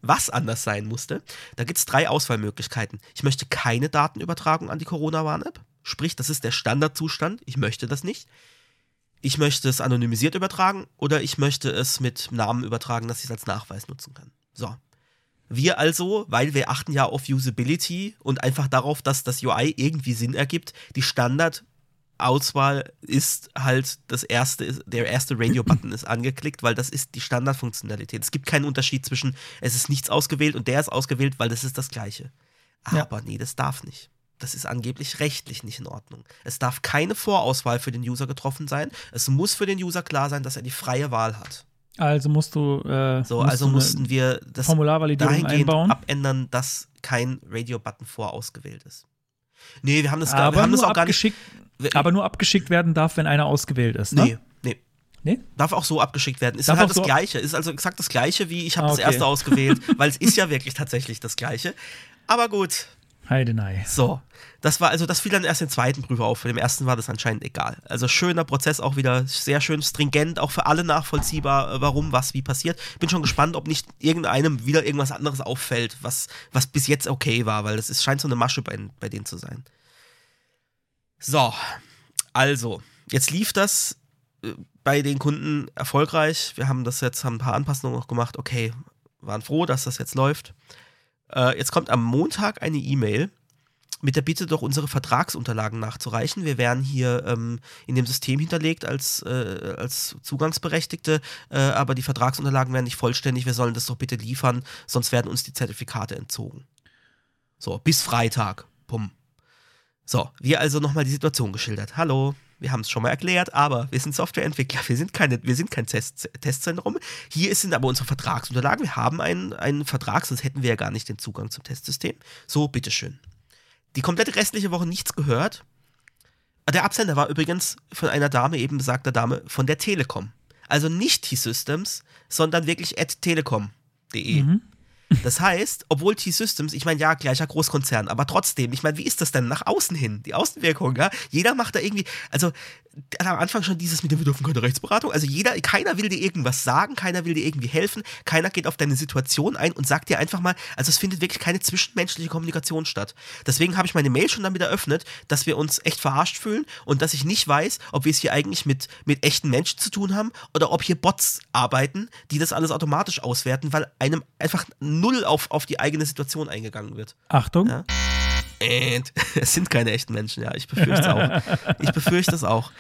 was anders sein musste, da gibt es drei Auswahlmöglichkeiten. Ich möchte keine Datenübertragung an die Corona-Warn-App, sprich, das ist der Standardzustand, ich möchte das nicht. Ich möchte es anonymisiert übertragen oder ich möchte es mit Namen übertragen, dass ich es als Nachweis nutzen kann. So, wir also, weil wir achten ja auf Usability und einfach darauf, dass das UI irgendwie Sinn ergibt, die Standardauswahl ist halt das erste, der erste Radio-Button ist angeklickt, weil das ist die Standardfunktionalität. Es gibt keinen Unterschied zwischen, es ist nichts ausgewählt und der ist ausgewählt, weil das ist das Gleiche. Ja. Aber nee, das darf nicht. Das ist angeblich rechtlich nicht in Ordnung. Es darf keine Vorauswahl für den User getroffen sein. Es muss für den User klar sein, dass er die freie Wahl hat. Also musst du, äh, So, musst also du mussten wir das Formularvalidierung einbauen. abändern, dass kein Radio-Button vorausgewählt ist. Nee, wir haben das, gar, aber, wir haben das auch gar nicht. aber nur abgeschickt werden darf, wenn einer ausgewählt ist. Ne? Nee, nee. Nee? Darf auch so abgeschickt werden. Ist Darf halt das so- Gleiche. Ist also exakt das Gleiche wie ich habe Ah, das okay. erste ausgewählt, weil es ist ja wirklich tatsächlich das Gleiche. Aber gut, Heidenei. so. Das war also, das fiel dann erst den zweiten Prüfer auf. Für den ersten war das anscheinend egal. Also schöner Prozess auch wieder, sehr schön stringent, auch für alle nachvollziehbar, äh, warum, was, wie passiert. Bin schon gespannt, ob nicht irgendeinem wieder irgendwas anderes auffällt, was, was bis jetzt okay war, weil das ist, scheint so eine Masche bei, bei denen zu sein. So, also, jetzt lief das äh, bei den Kunden erfolgreich. Wir haben das jetzt, haben ein paar Anpassungen noch gemacht. Okay, waren froh, dass das jetzt läuft. Äh, jetzt kommt am Montag eine E-Mail mit der Bitte, doch unsere Vertragsunterlagen nachzureichen. Wir werden hier ähm, in dem System hinterlegt als, äh, als Zugangsberechtigte, äh, aber die Vertragsunterlagen werden nicht vollständig. Wir sollen das doch bitte liefern, sonst werden uns die Zertifikate entzogen. So, bis Freitag. Pum. So, wir also nochmal die Situation geschildert. Hallo, wir haben es schon mal erklärt, aber wir sind Softwareentwickler, wir sind, keine, wir sind kein Test, Testzentrum. Hier sind aber unsere Vertragsunterlagen. Wir haben einen, einen Vertrag, sonst hätten wir ja gar nicht den Zugang zum Testsystem. So, bitteschön. Die komplette restliche Woche nichts gehört. Der Absender war übrigens von einer Dame, eben besagter Dame, von der Telekom. Also nicht T-Systems, sondern wirklich at telekom.de. Mhm. Das heißt, obwohl T-Systems, ich meine, ja, gleicher Großkonzern, aber trotzdem, ich meine, wie ist das denn nach außen hin? Die Außenwirkung, ja? Jeder macht da irgendwie, also am Anfang schon dieses mit dem, wir dürfen keine Rechtsberatung. Also jeder, keiner will dir irgendwas sagen, keiner will dir irgendwie helfen, keiner geht auf deine Situation ein und sagt dir einfach mal, also es findet wirklich keine zwischenmenschliche Kommunikation statt. Deswegen habe ich meine Mail schon damit eröffnet, dass wir uns echt verarscht fühlen und dass ich nicht weiß, ob wir es hier eigentlich mit, mit echten Menschen zu tun haben oder ob hier Bots arbeiten, die das alles automatisch auswerten, weil einem einfach null auf, auf die eigene Situation eingegangen wird. Achtung. Ja. And. Es sind keine echten Menschen, ja. Ich befürchte es auch. Ich befürchte es auch.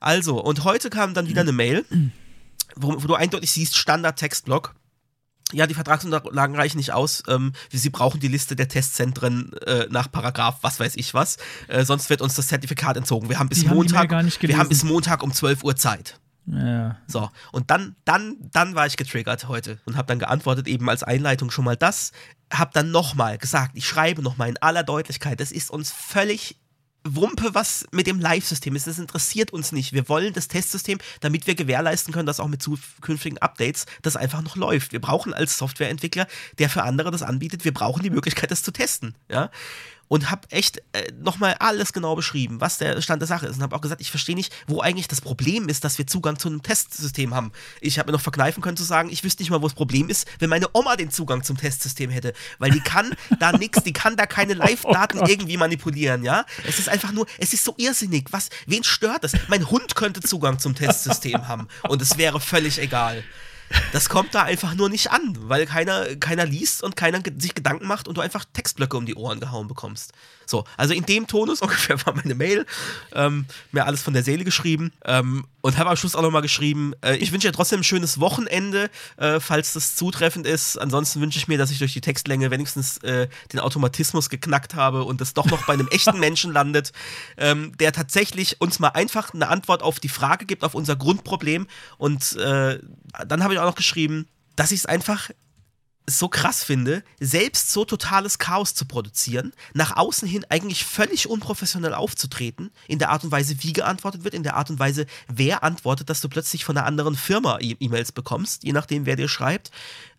Also, und heute kam dann wieder eine Mail, wo, wo du eindeutig siehst, Standard-Textblock. Ja, die Vertragsunterlagen reichen nicht aus. Ähm, sie brauchen die Liste der Testzentren äh, nach Paragraph, was weiß ich was. Äh, sonst wird uns das Zertifikat entzogen. Wir haben bis Die haben Montag, nicht wir haben bis. Montag um 12 Uhr Zeit. Ja. So, und dann, dann, dann war ich getriggert heute und habe dann geantwortet, eben als Einleitung schon mal das, habe dann nochmal gesagt, ich schreibe nochmal in aller Deutlichkeit, es ist uns völlig Wumpe, was mit dem Live-System ist. Das interessiert uns nicht. Wir wollen das Testsystem, damit wir gewährleisten können, dass auch mit zukünftigen Updates das einfach noch läuft. Wir brauchen als Softwareentwickler, der für andere das anbietet, wir brauchen die Möglichkeit, das zu testen. Ja? Und habe echt äh, nochmal alles genau beschrieben, was der Stand der Sache ist. Und habe auch gesagt, ich verstehe nicht, wo eigentlich das Problem ist, dass wir Zugang zu einem Testsystem haben. Ich habe mir noch verkneifen können zu sagen, ich wüsste nicht mal, wo das Problem ist, wenn meine Oma den Zugang zum Testsystem hätte. Weil die kann da nichts, die kann da keine oh Live-Daten oh irgendwie manipulieren, ja. Es ist einfach nur, es ist so irrsinnig. Was, wen stört das? Mein Hund könnte Zugang zum Testsystem haben und es wäre völlig egal. Das kommt da einfach nur nicht an, weil keiner, keiner liest und keiner sich Gedanken macht und du einfach Textblöcke um die Ohren gehauen bekommst. So, also in dem Tonus ungefähr war meine Mail. Ähm, mir alles von der Seele geschrieben. Ähm, und habe am Schluss auch nochmal geschrieben, äh, ich wünsche dir trotzdem ein schönes Wochenende, äh, falls das zutreffend ist. Ansonsten wünsche ich mir, dass ich durch die Textlänge wenigstens äh, den Automatismus geknackt habe und es doch noch bei einem echten Menschen landet, ähm, der tatsächlich uns mal einfach eine Antwort auf die Frage gibt, auf unser Grundproblem. Und äh, dann habe ich auch noch geschrieben, dass ich es einfach so krass finde, selbst so totales Chaos zu produzieren, nach außen hin eigentlich völlig unprofessionell aufzutreten, in der Art und Weise, wie geantwortet wird, in der Art und Weise, wer antwortet, dass du plötzlich von einer anderen Firma e- E-Mails bekommst, je nachdem, wer dir schreibt.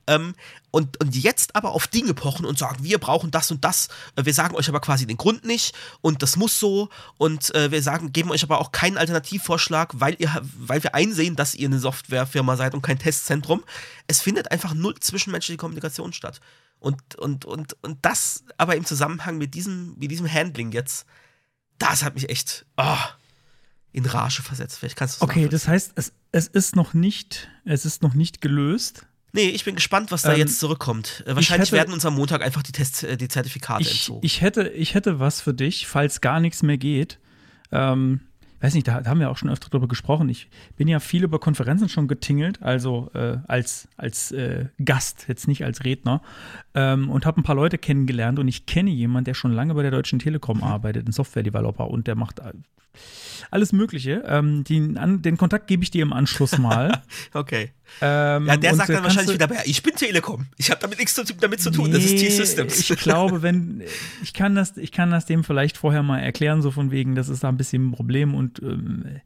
Ähm, und, und jetzt aber auf Dinge pochen und sagen, wir brauchen das und das. Äh, wir sagen euch aber quasi den Grund nicht und das muss so. Und äh, wir sagen, geben euch aber auch keinen Alternativvorschlag, weil, ihr, weil wir einsehen, dass ihr eine Softwarefirma seid und kein Testzentrum. Es findet einfach null zwischenmenschliche Kommunikation statt. Und, und, und, und das aber im Zusammenhang mit diesem, mit diesem Handling jetzt, das hat mich echt oh, in Rage versetzt. Vielleicht kannst du Okay, das heißt, es, es ist noch nicht, es ist noch nicht gelöst. Nee, ich bin gespannt, was da ähm, jetzt zurückkommt. Äh, wahrscheinlich hätte, werden uns am Montag einfach die, Test, äh, die Zertifikate ich, entzogen. Ich hätte, ich hätte was für dich, falls gar nichts mehr geht. Ähm, weiß nicht, da, da, haben wir auch schon öfter drüber gesprochen. Ich bin ja viel über Konferenzen schon getingelt, also äh, als, als äh, Gast, jetzt nicht als Redner, ähm, und habe ein paar Leute kennengelernt und ich kenne jemanden, der schon lange bei der Deutschen Telekom mhm. arbeitet, ein Software-Developer und der macht äh, alles Mögliche. Ähm, den, an, den Kontakt gebe ich dir im Anschluss mal. okay. Ähm, ja, der sagt dann wahrscheinlich wieder, ich bin Telekom. Ich habe damit nichts zu, damit zu tun. Nee, das ist T-Systems. Ich glaube, wenn ich kann das, ich kann das dem vielleicht vorher mal erklären, so von wegen, das ist da ein bisschen ein Problem und ähm,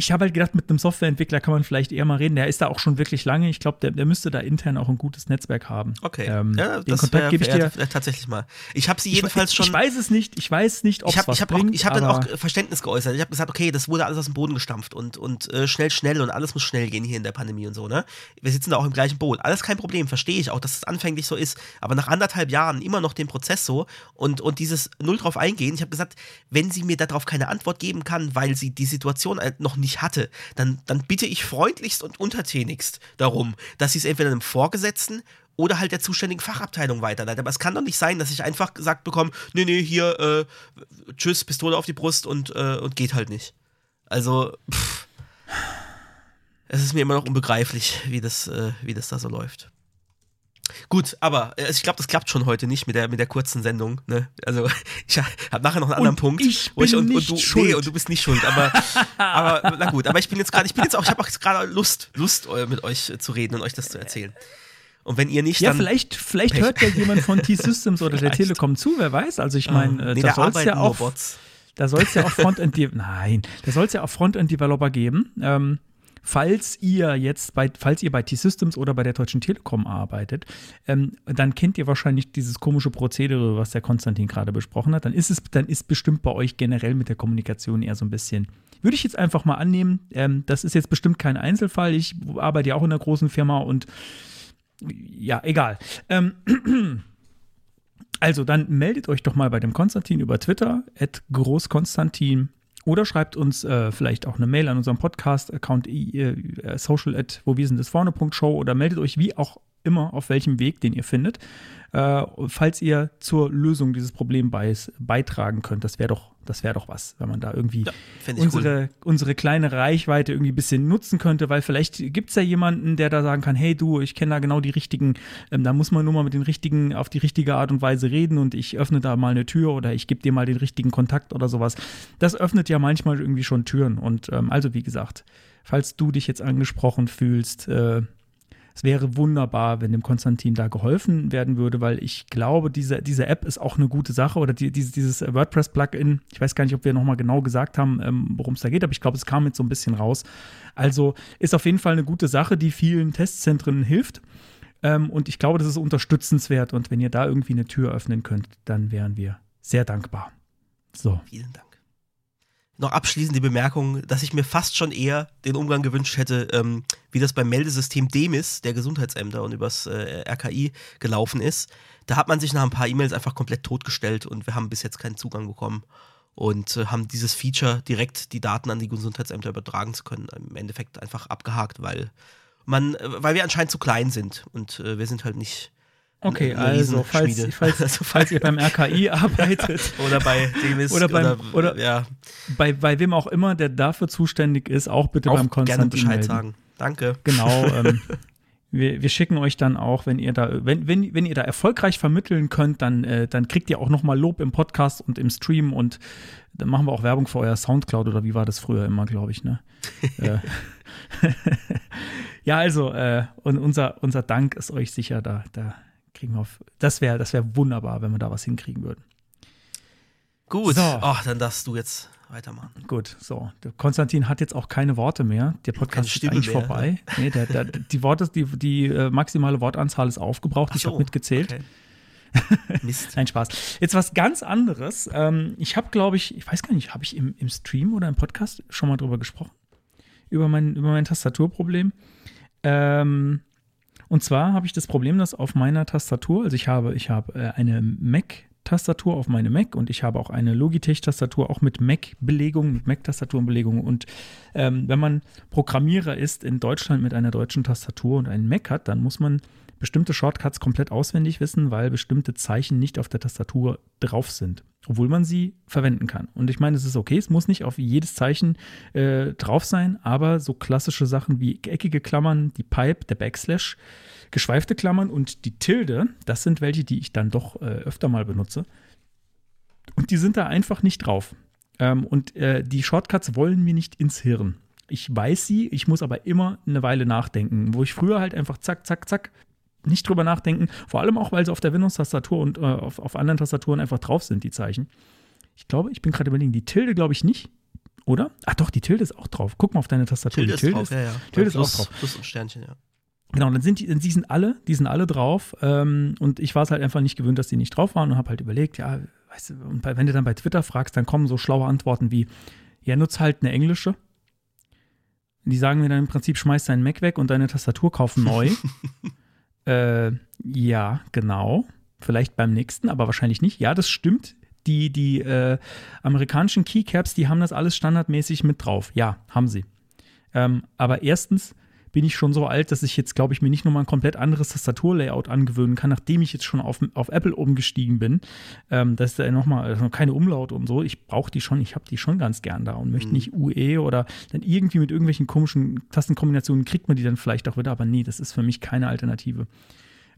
ich habe halt gedacht, mit einem Softwareentwickler kann man vielleicht eher mal reden. Der ist da auch schon wirklich lange. Ich glaube, der, der, müsste da intern auch ein gutes Netzwerk haben. Okay. Ähm, ja, den Kontakt gebe ich dir tatsächlich mal. Ich habe sie jedenfalls ich, schon. Ich weiß es nicht. Ich weiß nicht, ob es was hab bringt. Auch, ich habe dann auch Verständnis geäußert. Ich habe gesagt, okay, das wurde alles aus dem Boden gestampft und, und äh, schnell, schnell und alles muss schnell gehen hier in der Pandemie und so. Ne? Wir sitzen da auch im gleichen Boot. Alles kein Problem. Verstehe ich auch, dass es anfänglich so ist. Aber nach anderthalb Jahren immer noch den Prozess so und, und dieses Null drauf eingehen. Ich habe gesagt, wenn sie mir darauf keine Antwort geben kann, weil sie die Situation halt noch nicht hatte, dann dann, bitte ich freundlichst und untertänigst darum, dass sie es entweder einem Vorgesetzten oder halt der zuständigen Fachabteilung weiterleitet. Aber es kann doch nicht sein, dass ich einfach gesagt bekomme, nee, nee, hier, äh, tschüss, Pistole auf die Brust und, äh, und geht halt nicht. Also, pff, es ist mir immer noch unbegreiflich, wie das, äh, wie das da so läuft. Gut, aber also ich glaube, das klappt schon heute nicht mit der, mit der kurzen Sendung. Ne? Also ich habe nachher noch einen anderen und Punkt. Ich bin ich, und, nicht und du, schuld. Nee, und du bist nicht schuld. Aber, aber na gut, aber ich bin jetzt gerade, ich bin jetzt auch, ich habe auch gerade Lust, Lust äh, mit euch zu reden und euch das zu erzählen. Und wenn ihr nicht, ja, dann. vielleicht, vielleicht hört ja jemand von T-Systems oder der Telekom zu, wer weiß. Also ich meine, äh, nee, da soll es ja auch. Da soll es ja auch Frontend, nein, da soll es ja auch Frontend-Developer geben. Ähm, falls ihr jetzt bei, falls ihr bei T-Systems oder bei der Deutschen Telekom arbeitet, ähm, dann kennt ihr wahrscheinlich dieses komische Prozedere, was der Konstantin gerade besprochen hat. Dann ist es, dann ist bestimmt bei euch generell mit der Kommunikation eher so ein bisschen. Würde ich jetzt einfach mal annehmen. Ähm, das ist jetzt bestimmt kein Einzelfall. Ich arbeite ja auch in einer großen Firma und ja, egal. Ähm, also dann meldet euch doch mal bei dem Konstantin über Twitter, at großkonstantin oder schreibt uns äh, vielleicht auch eine Mail an unserem Podcast-Account äh, social at wo wir sind vorne.show oder meldet euch wie auch immer auf welchem Weg, den ihr findet, äh, falls ihr zur Lösung dieses Problems beitragen könnt. Das wäre doch, das wäre doch was, wenn man da irgendwie ja, unsere, cool. unsere kleine Reichweite irgendwie ein bisschen nutzen könnte, weil vielleicht gibt es ja jemanden, der da sagen kann, hey du, ich kenne da genau die richtigen, ähm, da muss man nur mal mit den richtigen auf die richtige Art und Weise reden und ich öffne da mal eine Tür oder ich gebe dir mal den richtigen Kontakt oder sowas. Das öffnet ja manchmal irgendwie schon Türen und ähm, also wie gesagt, falls du dich jetzt angesprochen fühlst, äh, Es wäre wunderbar, wenn dem Konstantin da geholfen werden würde, weil ich glaube, diese, diese App ist auch eine gute Sache oder die, dieses, dieses WordPress-Plugin. Ich weiß gar nicht, ob wir nochmal genau gesagt haben, ähm, worum es da geht, aber ich glaube, es kam jetzt so ein bisschen raus. Also ist auf jeden Fall eine gute Sache, die vielen Testzentren hilft. Ähm, und ich glaube, das ist unterstützenswert. Und wenn ihr da irgendwie eine Tür öffnen könnt, dann wären wir sehr dankbar. So. Vielen Dank. Noch abschließend die Bemerkung, dass ich mir fast schon eher den Umgang gewünscht hätte, ähm, wie das beim Meldesystem DEMIS der Gesundheitsämter und übers äh, RKI gelaufen ist. Da hat man sich nach ein paar E-Mails einfach komplett totgestellt und wir haben bis jetzt keinen Zugang bekommen und äh, haben dieses Feature direkt die Daten an die Gesundheitsämter übertragen zu können, im Endeffekt einfach abgehakt, weil man, äh, weil wir anscheinend zu klein sind und äh, wir sind halt nicht. Okay, also falls, falls, also falls, ihr beim RKI arbeitet oder bei Demis oder, beim, oder, oder ja. bei, bei wem auch immer, der dafür zuständig ist, auch bitte auch beim Konstantin gerne Bescheid melden. sagen. Danke. Genau. Ähm, wir, wir, schicken euch dann auch, wenn ihr da, wenn, wenn, wenn ihr da erfolgreich vermitteln könnt, dann, äh, dann kriegt ihr auch nochmal Lob im Podcast und im Stream und dann machen wir auch Werbung für euer Soundcloud oder wie war das früher immer, glaube ich, ne? äh, ja, also, äh, und unser, unser Dank ist euch sicher da. Da kriegen wir auf. Das wäre das wär wunderbar, wenn wir da was hinkriegen würden. Gut. So. Ach, dann darfst du jetzt weitermachen. Gut, so. Konstantin hat jetzt auch keine Worte mehr. Der Podcast ist eigentlich mehr, vorbei. Ne? Nee, der, der, die, Worte, die, die äh, maximale Wortanzahl ist aufgebraucht. So, ich habe mitgezählt. Okay. Mist. Nein, Spaß. Jetzt was ganz anderes. Ähm, ich habe, glaube ich, ich weiß gar nicht, habe ich im, im Stream oder im Podcast schon mal drüber gesprochen? über mein, über mein Tastaturproblem. Ähm, und zwar habe ich das Problem, dass auf meiner Tastatur, also ich habe, ich habe äh, eine Mac-Tastatur auf meine Mac und ich habe auch eine Logitech-Tastatur auch mit Mac-Belegung, mit Mac-Tastaturenbelegung. Und ähm, wenn man Programmierer ist in Deutschland mit einer deutschen Tastatur und einen Mac hat, dann muss man bestimmte Shortcuts komplett auswendig wissen, weil bestimmte Zeichen nicht auf der Tastatur drauf sind, obwohl man sie verwenden kann. Und ich meine, es ist okay, es muss nicht auf jedes Zeichen äh, drauf sein, aber so klassische Sachen wie eckige Klammern, die Pipe, der Backslash, geschweifte Klammern und die Tilde, das sind welche, die ich dann doch äh, öfter mal benutze. Und die sind da einfach nicht drauf. Ähm, und äh, die Shortcuts wollen mir nicht ins Hirn. Ich weiß sie, ich muss aber immer eine Weile nachdenken, wo ich früher halt einfach zack, zack, zack nicht drüber nachdenken. Vor allem auch, weil sie auf der Windows-Tastatur und äh, auf, auf anderen Tastaturen einfach drauf sind, die Zeichen. Ich glaube, ich bin gerade überlegen, die Tilde glaube ich nicht, oder? Ach doch, die Tilde ist auch drauf. Guck mal auf deine Tastatur. Tilde die Tilde ist, drauf, ist, ja, ja. Tilde ist auch drauf. Plus ein Sternchen, ja. Genau, dann sind die, die sind alle, die sind alle drauf. Ähm, und ich war es halt einfach nicht gewöhnt, dass die nicht drauf waren und habe halt überlegt, ja, weißt du, und bei, wenn du dann bei Twitter fragst, dann kommen so schlaue Antworten wie, ja, nutz halt eine englische. Die sagen mir dann im Prinzip, schmeiß deinen Mac weg und deine Tastatur kauf neu. Äh, ja, genau. Vielleicht beim nächsten, aber wahrscheinlich nicht. Ja, das stimmt. Die, die äh, amerikanischen Keycaps, die haben das alles standardmäßig mit drauf. Ja, haben sie. Ähm, aber erstens bin ich schon so alt, dass ich jetzt, glaube ich, mir nicht nochmal ein komplett anderes Tastaturlayout angewöhnen kann, nachdem ich jetzt schon auf, auf Apple umgestiegen bin. Ähm, das ist ja nochmal also keine Umlaut und so. Ich brauche die schon, ich habe die schon ganz gern da und möchte mhm. nicht UE oder dann irgendwie mit irgendwelchen komischen Tastenkombinationen kriegt man die dann vielleicht auch wieder, aber nee, das ist für mich keine Alternative.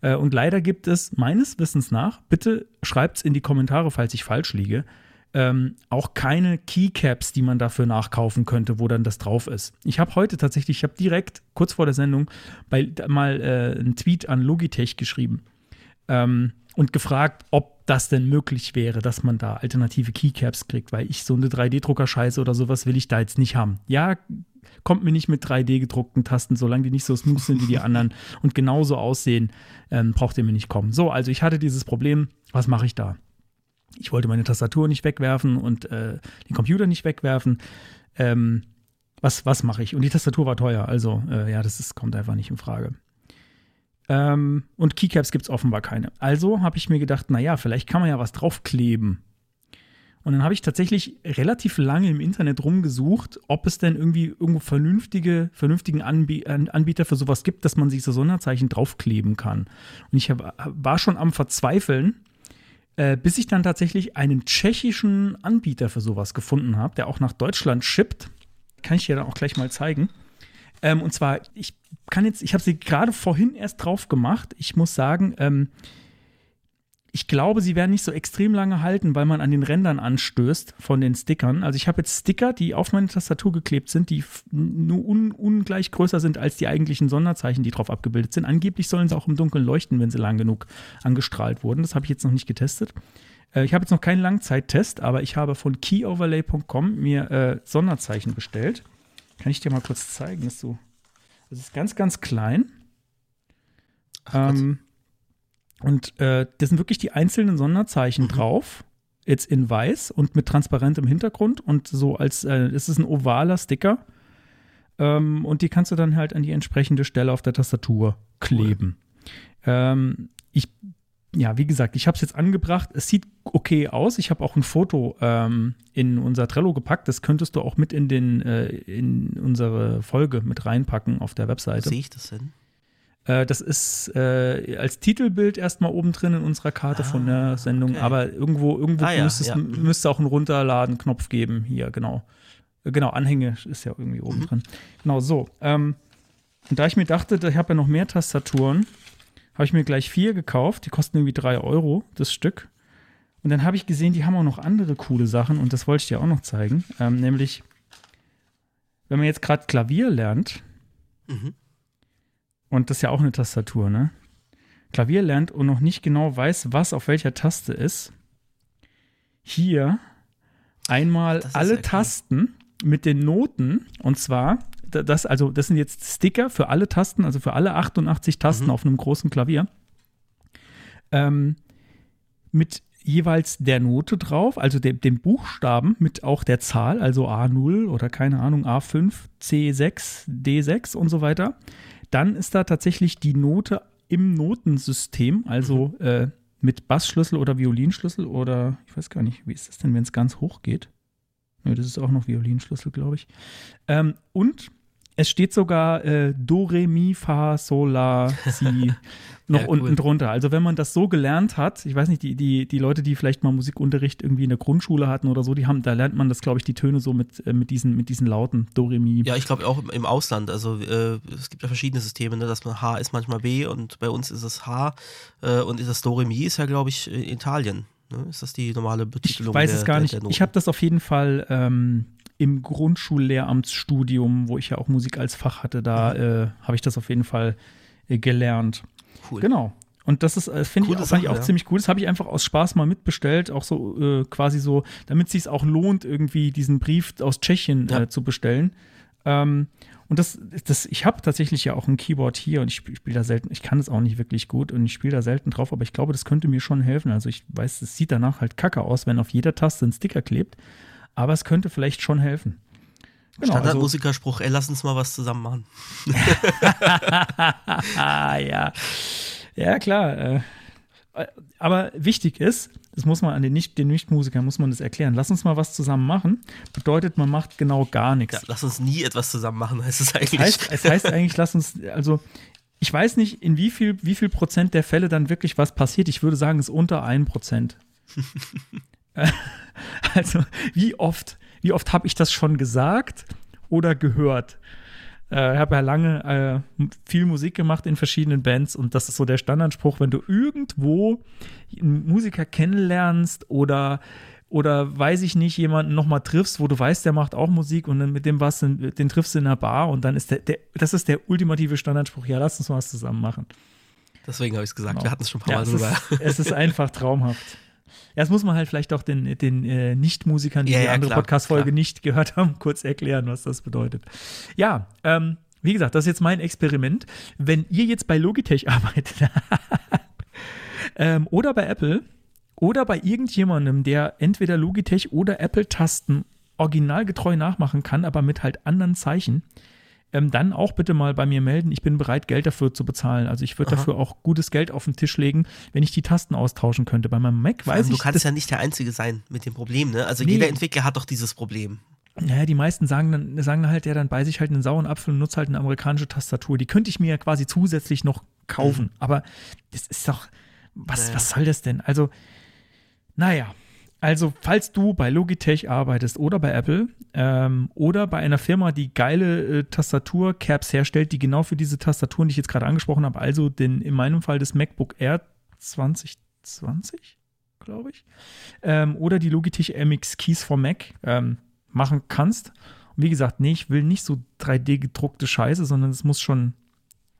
Äh, und leider gibt es meines Wissens nach, bitte schreibt es in die Kommentare, falls ich falsch liege, ähm, auch keine Keycaps, die man dafür nachkaufen könnte, wo dann das drauf ist. Ich habe heute tatsächlich, ich habe direkt kurz vor der Sendung bei, mal äh, einen Tweet an Logitech geschrieben ähm, und gefragt, ob das denn möglich wäre, dass man da alternative Keycaps kriegt, weil ich so eine 3D-Drucker-Scheiße oder sowas will ich da jetzt nicht haben. Ja, kommt mir nicht mit 3D-gedruckten Tasten, solange die nicht so smooth sind wie die anderen und genauso aussehen, ähm, braucht ihr mir nicht kommen. So, also ich hatte dieses Problem, was mache ich da? Ich wollte meine Tastatur nicht wegwerfen und äh, den Computer nicht wegwerfen. Ähm, was, was mache ich? Und die Tastatur war teuer, also äh, ja, das ist, kommt einfach nicht in Frage. Ähm, und Keycaps gibt es offenbar keine. Also habe ich mir gedacht, naja, vielleicht kann man ja was draufkleben. Und dann habe ich tatsächlich relativ lange im Internet rumgesucht, ob es denn irgendwie irgendwo vernünftige, vernünftigen Anbieter für sowas gibt, dass man sich so Sonderzeichen draufkleben kann. Und ich hab, war schon am Verzweifeln, äh, bis ich dann tatsächlich einen tschechischen Anbieter für sowas gefunden habe, der auch nach Deutschland shippt. Kann ich dir dann auch gleich mal zeigen. Ähm, und zwar, ich kann jetzt, ich habe sie gerade vorhin erst drauf gemacht. Ich muss sagen, ähm, ich glaube, sie werden nicht so extrem lange halten, weil man an den Rändern anstößt von den Stickern. Also ich habe jetzt Sticker, die auf meine Tastatur geklebt sind, die nur un ungleich größer sind als die eigentlichen Sonderzeichen, die drauf abgebildet sind. Angeblich sollen sie auch im Dunkeln leuchten, wenn sie lang genug angestrahlt wurden. Das habe ich jetzt noch nicht getestet. Äh, ich habe jetzt noch keinen Langzeittest, aber ich habe von keyoverlay.com mir äh, Sonderzeichen bestellt. Kann ich dir mal kurz zeigen, dass du. Das ist ganz, ganz klein. Ähm, und äh, das sind wirklich die einzelnen Sonderzeichen mhm. drauf. Jetzt in weiß und mit transparentem Hintergrund und so als, äh, es ist ein ovaler Sticker. Ähm, und die kannst du dann halt an die entsprechende Stelle auf der Tastatur kleben. Cool. Ähm, ich, ja, wie gesagt, ich habe es jetzt angebracht. Es sieht okay aus. Ich habe auch ein Foto ähm, in unser Trello gepackt. Das könntest du auch mit in den äh, in unsere Folge mit reinpacken auf der Webseite. Sehe ich das denn? Äh, das ist äh, als Titelbild erstmal oben drin in unserer Karte ah, von der ah, Sendung, okay. aber irgendwo, irgendwo ah, ja, müsste es ja. müsste auch einen Runterladen-Knopf geben. Hier, genau. Äh, genau, Anhänge ist ja irgendwie oben mhm. drin. Genau, so. Ähm, und da ich mir dachte, ich habe ja noch mehr Tastaturen, habe ich mir gleich vier gekauft. Die kosten irgendwie drei Euro, das Stück. Und dann habe ich gesehen, die haben auch noch andere coole Sachen und das wollte ich dir auch noch zeigen. Ähm, nämlich, wenn man jetzt gerade Klavier lernt, mhm. Und das ist ja auch eine Tastatur, ne? Klavier lernt und noch nicht genau weiß, was auf welcher Taste ist. Hier einmal alle ja Tasten mit den Noten und zwar das also das sind jetzt Sticker für alle Tasten, also für alle 88 Tasten mhm. auf einem großen Klavier. Ähm, mit jeweils der Note drauf, also dem, dem, Buchstaben mit auch der Zahl, also A0 oder keine Ahnung, A5, C6, D6 und so weiter. Dann ist da tatsächlich die Note im Notensystem, also mhm. äh, mit Bassschlüssel oder Violinschlüssel oder ich weiß gar nicht, wie ist das denn, wenn es ganz hoch geht? Nö, das ist auch noch Violinschlüssel, glaube ich. Ähm, und es steht sogar äh, Do, Re, Mi, Fa, Sol, La, Si noch ja, cool. unten drunter. Also wenn man das so gelernt hat, ich weiß nicht, die, die, die Leute, die vielleicht mal Musikunterricht irgendwie in der Grundschule hatten oder so, die haben, da lernt man das, glaube ich, die Töne so mit, äh, mit, diesen, mit diesen Lauten, Do, Re, Mi. Ja, ich glaube auch im, Ausland. Also äh, es gibt ja verschiedene Systeme, ne, dass man H ist manchmal B und bei uns ist es H äh, und ist das Do, Re, Mi ist ja, glaube ich, in Italien. Ne? Ist das die normale Betitelung? Ich weiß der, es gar nicht. ich habe das auf jeden Fall ähm, im Grundschullehramtsstudium, wo ich ja auch Musik als Fach hatte, da mhm. äh, habe ich das auf jeden Fall äh, gelernt. Cool. Genau. Und das ist, äh, finde ich, auch, Sache, ich auch ja. ziemlich cool. Das habe ich einfach aus Spaß mal mitbestellt, auch so äh, quasi so, damit es sich auch lohnt, irgendwie diesen Brief aus Tschechien ja. äh, zu bestellen. Ähm, und das, das, ich habe tatsächlich ja auch ein Keyboard hier und ich spiele da selten, ich kann es auch nicht wirklich gut und ich spiele da selten drauf, aber ich glaube, das könnte mir schon helfen. Also ich weiß, es sieht danach halt kacke aus, wenn auf jeder Taste ein Sticker klebt, aber es könnte vielleicht schon helfen. Genau, Standardmusikerspruch, ey, lass uns mal was zusammen machen. ja. Ja, klar. Äh, aber wichtig ist, das muss man an den Nicht, den Nichtmusikern muss man das erklären. Lass uns mal was zusammen machen. Bedeutet, man macht genau gar nichts. Ja, lass uns nie etwas zusammen machen, heißt es eigentlich. Es heißt, es heißt eigentlich, lass uns, also ich weiß nicht, in wie viel, wie viel Prozent der Fälle dann wirklich was passiert. Ich würde sagen, es ist unter 1 Prozent. also, wie oft, wie oft habe ich das schon gesagt oder gehört? Äh, ich habe ja lange äh, viel Musik gemacht in verschiedenen Bands und das ist so der Standardspruch, wenn du irgendwo einen Musiker kennenlernst oder oder weiß ich nicht, jemanden nochmal triffst, wo du weißt, der macht auch Musik und dann mit dem was, den triffst du in einer Bar und dann ist der, der das ist der ultimative Standardspruch, ja, lass uns mal was zusammen machen. Deswegen habe ich es gesagt, genau. wir hatten es schon ein paar ja, Mal drüber. Ist, es ist einfach traumhaft. Ja, das muss man halt vielleicht auch den, den äh, Nicht-Musikern, die ja, die ja, andere Podcast-Folge nicht gehört haben, kurz erklären, was das bedeutet. Ja, ähm, wie gesagt, das ist jetzt mein Experiment. Wenn ihr jetzt bei Logitech arbeitet ähm, oder bei Apple oder bei irgendjemandem, der entweder Logitech oder Apple-Tasten originalgetreu nachmachen kann, aber mit halt anderen Zeichen, ähm, dann auch bitte mal bei mir melden. Ich bin bereit, Geld dafür zu bezahlen. Also ich würde dafür auch gutes Geld auf den Tisch legen, wenn ich die Tasten austauschen könnte. Bei meinem Mac weiß allem, ich. Du kannst ja nicht der Einzige sein mit dem Problem, ne? Also nee. jeder Entwickler hat doch dieses Problem. Naja, die meisten sagen dann, sagen halt, ja, dann beiße ich halt einen sauren Apfel und nutze halt eine amerikanische Tastatur. Die könnte ich mir ja quasi zusätzlich noch kaufen. Mhm. Aber das ist doch, was, naja. was soll das denn? Also, naja, also, falls du bei Logitech arbeitest oder bei Apple ähm, oder bei einer Firma, die geile äh, Tastatur-Caps herstellt, die genau für diese Tastaturen, die ich jetzt gerade angesprochen habe, also den, in meinem Fall das MacBook Air 20 20, glaube ich. Ähm, oder die Logitech MX Keys for Mac ähm, machen kannst. Und wie gesagt, nee, ich will nicht so 3D gedruckte Scheiße, sondern es muss schon,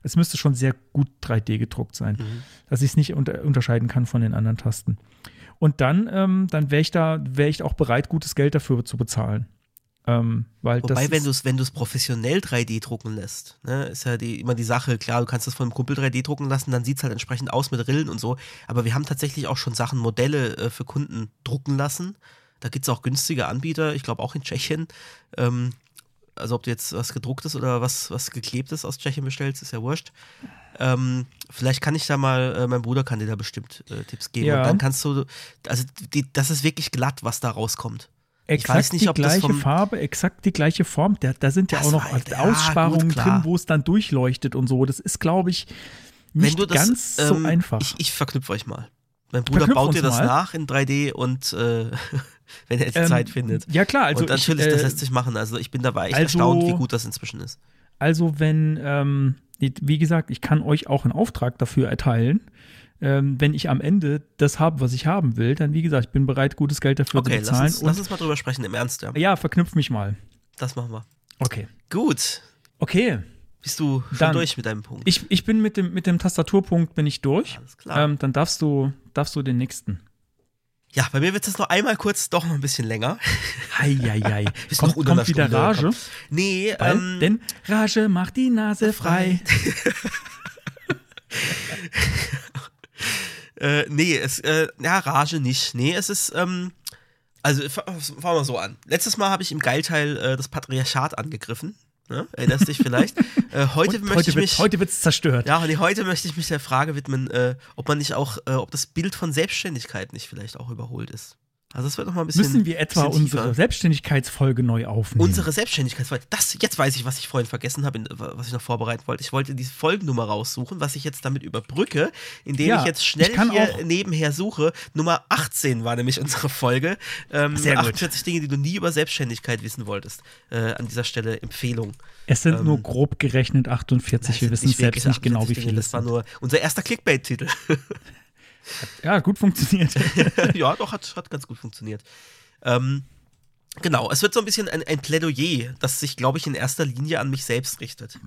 es müsste schon sehr gut 3D gedruckt sein, Mhm. dass ich es nicht unter, unterscheiden kann von den anderen Tasten. Und dann, ähm, dann wäre ich da, wäre ich auch bereit, gutes Geld dafür zu bezahlen. Ähm, weil Wobei, wenn du es wenn du's professionell 3D drucken lässt, ne, ist ja die, immer die Sache, klar, du kannst das von einem Kumpel 3D drucken lassen, dann sieht es halt entsprechend aus mit Rillen und so. Aber wir haben tatsächlich auch schon Sachen, Modelle äh, für Kunden drucken lassen. Da gibt es auch günstige Anbieter, ich glaube auch in Tschechien. Ähm, also ob du jetzt was gedrucktes oder was, was geklebtes aus Tschechien bestellst, ist ja wurscht. Ähm, vielleicht kann ich da mal, äh, mein Bruder kann dir da bestimmt äh, Tipps geben. Ja. Und dann kannst du, also die, das ist wirklich glatt, was da rauskommt. ich exakt weiß nicht, die ob das gleiche vom- Farbe, exakt die gleiche Form. Da, da sind ja Das auch noch ja, Aussparungen gut, klar. drin, wo es dann durchleuchtet und so. Das ist, glaube ich, nicht du das, ganz so ähm, einfach. Ich, ich verknüpfe euch mal. Mein Bruder Verknüpf baut dir das mal. nach in 3D und äh, wenn er jetzt Ähm, Zeit findet. Ja, klar, also und natürlich, ich, das äh, lässt sich machen. Also ich bin dabei echt also- erstaunt, wie gut das inzwischen ist. Also, wenn, ähm, wie gesagt, ich kann euch auch einen Auftrag dafür erteilen. Ähm, wenn ich am Ende das habe, was ich haben will, dann, wie gesagt, ich bin bereit, gutes Geld dafür Okay, zu lass bezahlen. uns, lass uns mal drüber sprechen, im Ernst, ja. ja, verknüpf mich mal. Das machen wir. Okay. Gut. Okay. Bist du schon Dann- durch mit deinem Punkt? Ich, ich bin mit dem, mit dem Tastaturpunkt bin ich durch. Alles klar. Ähm, dann darfst du, darfst du den nächsten. Ja, bei mir wird es noch einmal kurz doch noch ein bisschen länger. Heieiei. Kommt noch kommt wieder Stunde. Rage? Nee, Weil, ähm, denn Rage macht die Nase frei. Äh, nee, es, äh, ja, Rage nicht. Nee, es ist, ähm, also fangen wir so an. Letztes Mal habe ich im Geilteil äh, das Patriarchat angegriffen. Ne? Erinnerst dich vielleicht? äh, heute Und möchte heute ich wird mich. heute wird's zerstört. ja, nee, heute möchte ich mich der Frage widmen, äh, ob man nicht auch, äh, ob das Bild von Selbstständigkeit nicht vielleicht auch überholt ist. Also es wird noch mal ein bisschen. Müssen wir etwa unsere. Selbstständigkeitsfolge neu aufnehmen? Unsere Selbstständigkeitsfolge. Das, jetzt weiß ich, was ich vorhin vergessen habe, was ich noch vorbereiten wollte. Ich wollte diese Folgennummer raussuchen, was ich jetzt damit überbrücke, indem Ja, ich jetzt schnell ich hier auch- nebenher suche. Nummer 18 war nämlich unsere Folge. Ähm, Sehr gut. 48 Dinge, die du nie über Selbstständigkeit wissen wolltest. Äh, an dieser Stelle Empfehlung. es sind ähm, nur grob gerechnet 48. Wir wissen selbst nicht genau, wie 48 viele Das war nur unser erster Clickbait-Titel. Ja, gut funktioniert. ja, doch, hat, hat ganz gut funktioniert. Ähm, genau, es wird so ein bisschen ein, ein Plädoyer, das sich, glaube ich, in erster Linie an mich selbst richtet.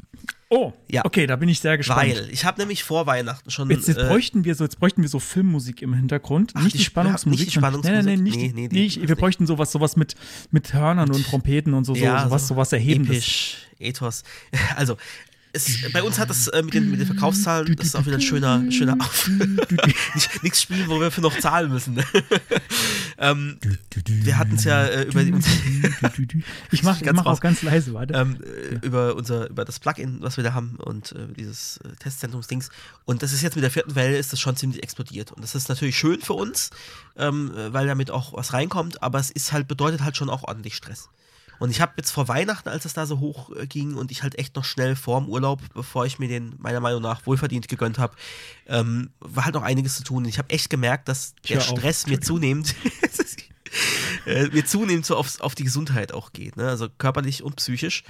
Oh, Ja. okay, da bin ich sehr gespannt. Weil ich habe nämlich vor Weihnachten schon. Jetzt, jetzt, äh, bräuchten wir so, jetzt bräuchten wir so Filmmusik im Hintergrund. Ach, nicht die die Sp- Spannungsmusik. nicht die Spannungsmusik? Nein, nein, nicht, Nee, nee, die- ich, wir nicht. bräuchten sowas, sowas mit, mit Hörnern und Trompeten und so, so sowas, sowas Erhebendes. Episch, Ethos. Also, es, bei uns hat das äh, mit, den, mit den Verkaufszahlen, das ist auch wieder ein schöner, schöner Auf. nicht, nichts spielen, wo wir für noch zahlen müssen. ähm, wir hatten es ja äh, über, die, Ich mache mach auch ganz leise, warte. ähm, äh, über, unser, über das Plugin, was wir da haben und äh, dieses äh, Testzentrumsdings. Und das ist jetzt mit der vierten Welle ist das schon ziemlich explodiert. Und das ist natürlich schön für uns, ähm, äh, weil damit auch was reinkommt, aber es ist halt, bedeutet halt schon auch ordentlich Stress. Und ich habe jetzt vor Weihnachten, als es da so hoch äh, ging und ich halt echt noch schnell vorm Urlaub, bevor ich mir den meiner Meinung nach wohlverdient gegönnt habe, ähm, war halt noch einiges zu tun. Und ich habe echt gemerkt, dass der auf. Stress mir zunehmend äh, mir zunehmend so aufs, auf die Gesundheit auch geht, ne? also körperlich und psychisch.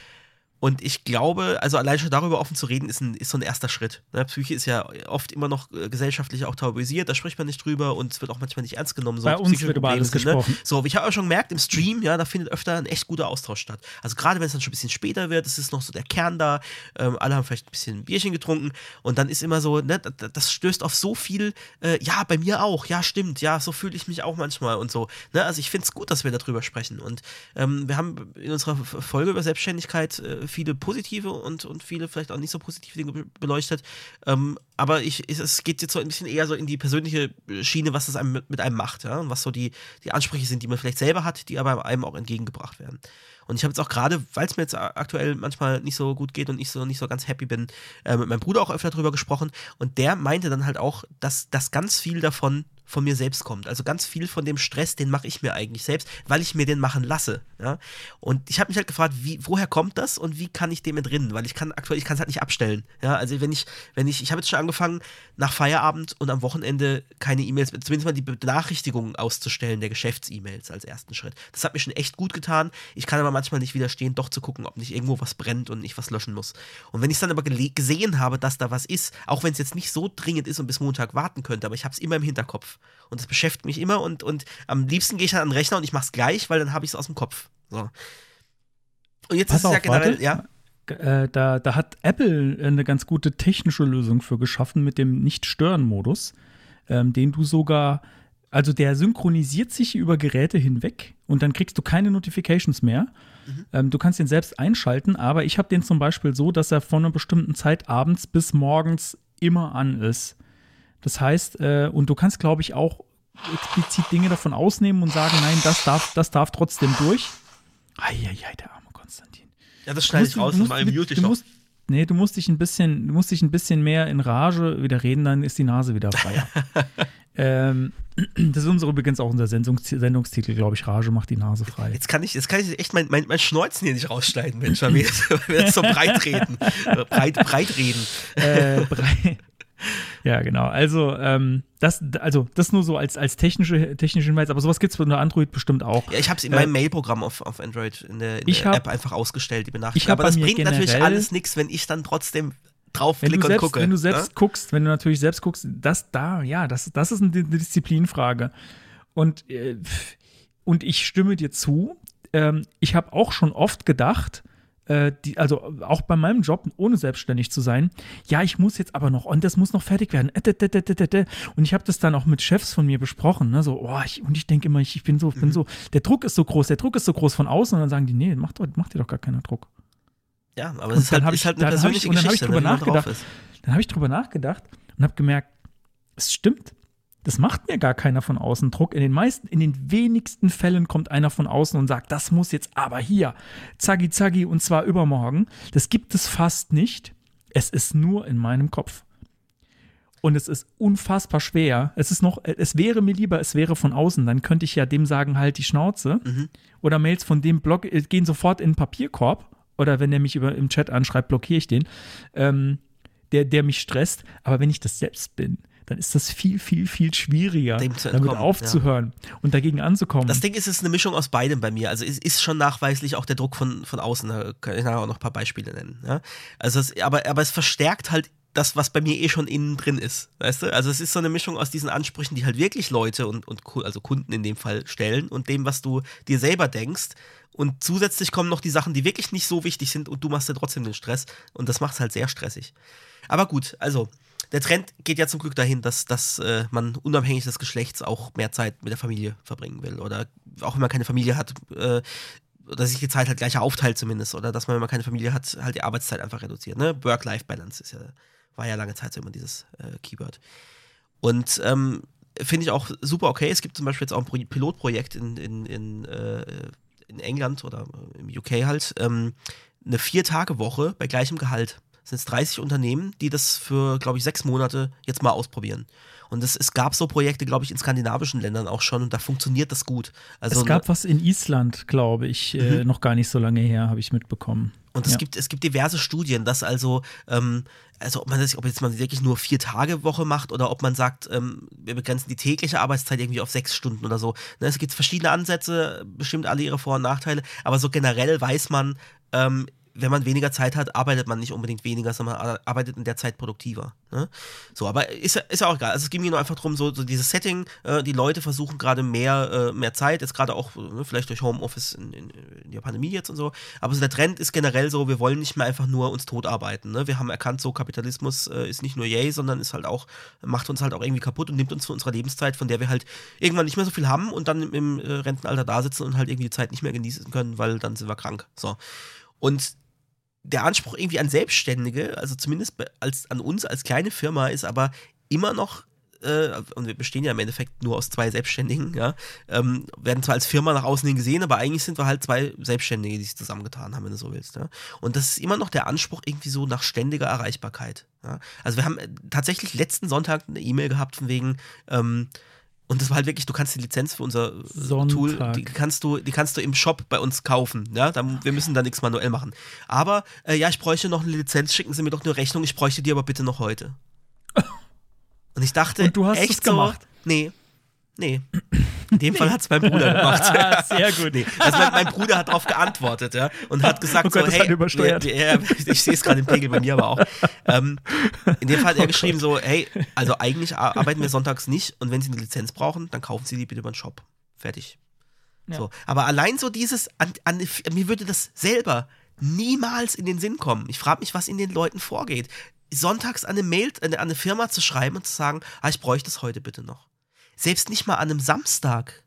Und ich glaube, also allein schon darüber offen zu reden, ist, ein, ist so ein erster Schritt. Ne? Psyche ist ja oft immer noch äh, gesellschaftlich auch tabuisiert, da spricht man nicht drüber und es wird auch manchmal nicht ernst genommen. So Bei uns wird über alles sind, ne? gesprochen. So, aber ich habe auch schon gemerkt, im Stream, ja, da findet öfter ein echt guter Austausch statt. Also gerade wenn es dann schon ein bisschen später wird, es ist noch so der Kern da, ähm, alle haben vielleicht ein bisschen Bierchen getrunken und dann ist immer so, ne, das, stößt auf so viel, äh, ja, bei mir auch, ja, stimmt, ja, so fühle ich mich auch manchmal und so. Ne? Also ich finde es gut, dass wir darüber sprechen. Und ähm, wir haben in unserer Folge über Selbstständigkeit äh, viele positive und, und viele vielleicht auch nicht so positive Dinge be- beleuchtet. Ähm, aber ich, es- geht jetzt so ein bisschen eher so in die persönliche Schiene, was das einem mit, mit einem macht, ja, und was so die, die Ansprüche sind, die man vielleicht selber hat, die aber einem auch entgegengebracht werden. Und ich habe jetzt auch gerade, weil es mir jetzt aktuell manchmal nicht so gut geht und ich so nicht so ganz happy bin, äh, mit meinem Bruder auch öfter drüber gesprochen. Und der meinte dann halt auch, dass, dass ganz viel davon von mir selbst kommt. Also ganz viel von dem Stress, den mache ich mir eigentlich selbst, weil ich mir den machen lasse. Ja? Und ich habe mich halt gefragt, wie, woher kommt das und wie kann ich dem entrinnen? Weil ich kann aktuell, ich kann es halt nicht abstellen. Ja? Also wenn ich, wenn ich, ich habe jetzt schon angefangen, nach Feierabend und am Wochenende keine E-Mails, zumindest mal die Benachrichtigungen auszustellen der Geschäfts-E-Mails als ersten Schritt. Das hat mir schon echt gut getan. Ich kann aber manchmal nicht widerstehen, doch zu gucken, ob nicht irgendwo was brennt und ich was löschen muss. Und wenn ich dann aber gesehen habe, dass da was ist, auch wenn es jetzt nicht so dringend ist und bis Montag warten könnte, aber ich habe es immer im Hinterkopf, Kopf. Und das beschäftigt mich immer und, und am liebsten gehe ich dann an den Rechner und ich mache es gleich, weil dann habe ich es aus dem Kopf. So. Und jetzt Pass ist es ja generell, warte. ja. Äh, da, da hat Apple eine ganz gute technische Lösung für geschaffen mit dem Nicht-Stören-Modus, ähm, den du sogar, also der synchronisiert sich über Geräte hinweg und dann kriegst du keine Notifications mehr. Ähm, du kannst den selbst einschalten, aber ich habe den zum Beispiel so, dass er von einer bestimmten Zeit abends bis morgens immer an ist. Das heißt, äh, und du kannst, glaube ich, auch explizit Dinge davon ausnehmen und sagen, nein, das darf, das darf trotzdem durch. Eieiei, der arme Konstantin. Ja, das schneide ich raus, musst- mal mute ich du noch. musst, Nee, du musst dich ein bisschen, du musst dich ein bisschen mehr in Rage wieder reden, dann ist die Nase wieder freier. ähm, das ist unsere, übrigens auch unser Sendungs Sendungstitel, glaube ich. Rage macht die Nase frei. Jetzt kann ich, jetzt kann ich echt mein, mein, mein Schnäuzen hier nicht rausschneiden, Mensch, weil wir jetzt so breit reden. Breit, breit reden. äh, brei- ja, genau. Also, ähm, das, also, das nur so als, als technische, technische Hinweis, aber sowas gibt es unter Android bestimmt auch. Ja, ich habe es in Äh, meinem Mailprogramm auf, auf Android in der, in Ich der hab- App einfach ausgestellt, die ich Benachrichtigung. Aber das bringt natürlich alles nichts, wenn ich dann trotzdem draufklicke und selbst, gucke. wenn du selbst ne? guckst, wenn du natürlich selbst guckst, das da, ja, das, das ist eine Di- Disziplinfrage. Und, äh, und ich stimme dir zu. Ähm, ich habe auch schon oft gedacht, äh, die, also auch bei meinem Job, ohne selbstständig zu sein, ja, ich muss jetzt aber noch, und das muss noch fertig werden. Äh. Und ich habe das dann auch mit Chefs von mir besprochen, ne? so, oh, ich, und ich denke immer, ich, ich bin so, ich bin so, der Druck ist so groß, der Druck ist so groß von außen, und dann sagen die, nee, macht, macht dir doch gar keinen Druck. Ja, aber es ist halt, ist ich- halt eine hab ich- persönliche und dann hab ich Geschichte, drüber nachgedacht. Dann habe ich drüber nachgedacht und habe gemerkt, es stimmt. Das macht mir gar keiner von außen Druck. In den meisten, in den wenigsten Fällen kommt einer von außen und sagt, das muss jetzt aber hier, zacki zacki und zwar übermorgen. Das gibt es fast nicht. Es ist nur in meinem Kopf. Und es ist unfassbar schwer. Es ist noch, es wäre mir lieber, es wäre von außen. Dann könnte ich ja dem sagen, halt die Schnauze. Oder Mails von dem Blog äh, gehen sofort in den Papierkorb. Oder wenn der mich über, im Chat anschreibt, blockiere ich den. Ähm, der, der mich stresst. Aber wenn ich das selbst bin, dann ist das viel, viel, viel schwieriger, damit aufzuhören und dagegen anzukommen. Das Ding ist, es ist eine Mischung aus beidem bei mir. Also es ist schon nachweislich auch der Druck von, von außen. Da kann ich nachher auch noch ein paar Beispiele nennen. Ja? Also es, aber, aber es verstärkt halt das, was bei mir eh schon innen drin ist. Weißt du? Also es ist so eine Mischung aus diesen Ansprüchen, die halt wirklich Leute und, und also Kunden in dem Fall stellen und dem, was du dir selber denkst. Und zusätzlich kommen noch die Sachen, die wirklich nicht so wichtig sind und du machst dir trotzdem den Stress. Und das macht es halt sehr stressig. Aber gut, also der Trend geht ja zum Glück dahin, dass, dass äh, man unabhängig des Geschlechts auch mehr Zeit mit der Familie verbringen will. Oder auch wenn man keine Familie hat, äh, oder sich die Zeit halt gleich aufteilt zumindest. Oder dass man, wenn man keine Familie hat, halt die Arbeitszeit einfach reduziert. Ne? Work-Life-Balance ist ja, war ja lange Zeit so immer dieses äh, Keyword. Und ähm, finde ich auch super okay. Es gibt zum Beispiel jetzt auch ein Pro Pilotprojekt in, in, in, äh, in England oder im UK halt, ähm, eine Vier-Tage-Woche bei gleichem Gehalt. Es sind jetzt 30 Unternehmen, die das für, glaube ich, sechs Monate jetzt mal ausprobieren. Und es, es gab so Projekte, glaube ich, in skandinavischen Ländern auch schon und da funktioniert das gut. Also es gab was in Island, glaube ich, äh, noch gar nicht so lange her, habe ich mitbekommen. Und es, Ja. gibt, es gibt diverse Studien, dass also, ähm, also ob man das, ob jetzt man wirklich nur vier Tage Woche macht oder ob man sagt, ähm, wir begrenzen die tägliche Arbeitszeit irgendwie auf sechs Stunden oder so. Ne, es gibt verschiedene Ansätze, bestimmt alle ihre Vor- und Nachteile, aber so generell weiß man, ähm, wenn man weniger Zeit hat, arbeitet man nicht unbedingt weniger, sondern ar- arbeitet in der Zeit produktiver. Ne? So, aber ist, ja- ist ja auch egal. Also es ging mir nur einfach darum, so, so dieses Setting, äh, die Leute versuchen gerade mehr, äh, mehr Zeit, jetzt gerade auch äh, vielleicht durch Homeoffice in, in, in der Pandemie jetzt und so. Aber so der Trend ist generell so, wir wollen nicht mehr einfach nur uns tot arbeiten. Ne? Wir haben erkannt, so Kapitalismus äh, ist nicht nur yay, sondern ist halt auch, macht uns halt auch irgendwie kaputt und nimmt uns von unserer Lebenszeit, von der wir halt irgendwann nicht mehr so viel haben und dann im, im äh, Rentenalter da sitzen und halt irgendwie die Zeit nicht mehr genießen können, weil dann sind wir krank. So. Und der Anspruch irgendwie an Selbstständige, also zumindest als, an uns als kleine Firma, ist aber immer noch, äh, und wir bestehen ja im Endeffekt nur aus zwei Selbstständigen, ja, ähm, werden zwar als Firma nach außen hin gesehen, aber eigentlich sind wir halt zwei Selbstständige, die sich zusammengetan haben, wenn du so willst. Ja. Und das ist immer noch der Anspruch irgendwie so nach ständiger Erreichbarkeit. Ja. Also wir haben äh, tatsächlich letzten Sonntag eine E-Mail gehabt von wegen, ähm, und das war halt wirklich, du kannst die Lizenz für unser äh, Tool, Sonntag. die kannst du, die kannst du im Shop bei uns kaufen. Ja, da, wir müssen da nichts manuell machen. Aber äh, ja, ich bräuchte noch eine Lizenz, schicken Sie mir doch eine Rechnung, ich bräuchte die aber bitte noch heute. Und ich dachte, Und du hast echt es gemacht? So, nee, nee. In dem Fall hat es mein Bruder gemacht. Sehr gut. Nee, also mein, mein Bruder hat darauf geantwortet, ja, und hat gesagt Oh Gott, so, hey, übersteuert. Ja, ich sehe es gerade im Pegel bei mir aber auch. Ähm, in dem Fall hat er geschrieben so, hey, also eigentlich ar- arbeiten wir sonntags nicht und wenn Sie eine Lizenz brauchen, dann kaufen Sie die bitte über den Shop. Fertig. Ja. So, aber allein so dieses, an, an, mir würde das selber niemals in den Sinn kommen. Ich frage mich, was in den Leuten vorgeht. Sonntags an eine Mail, an eine, an eine Firma zu schreiben und zu sagen, ah, ich bräuchte das heute bitte noch. Selbst nicht mal an einem Samstag.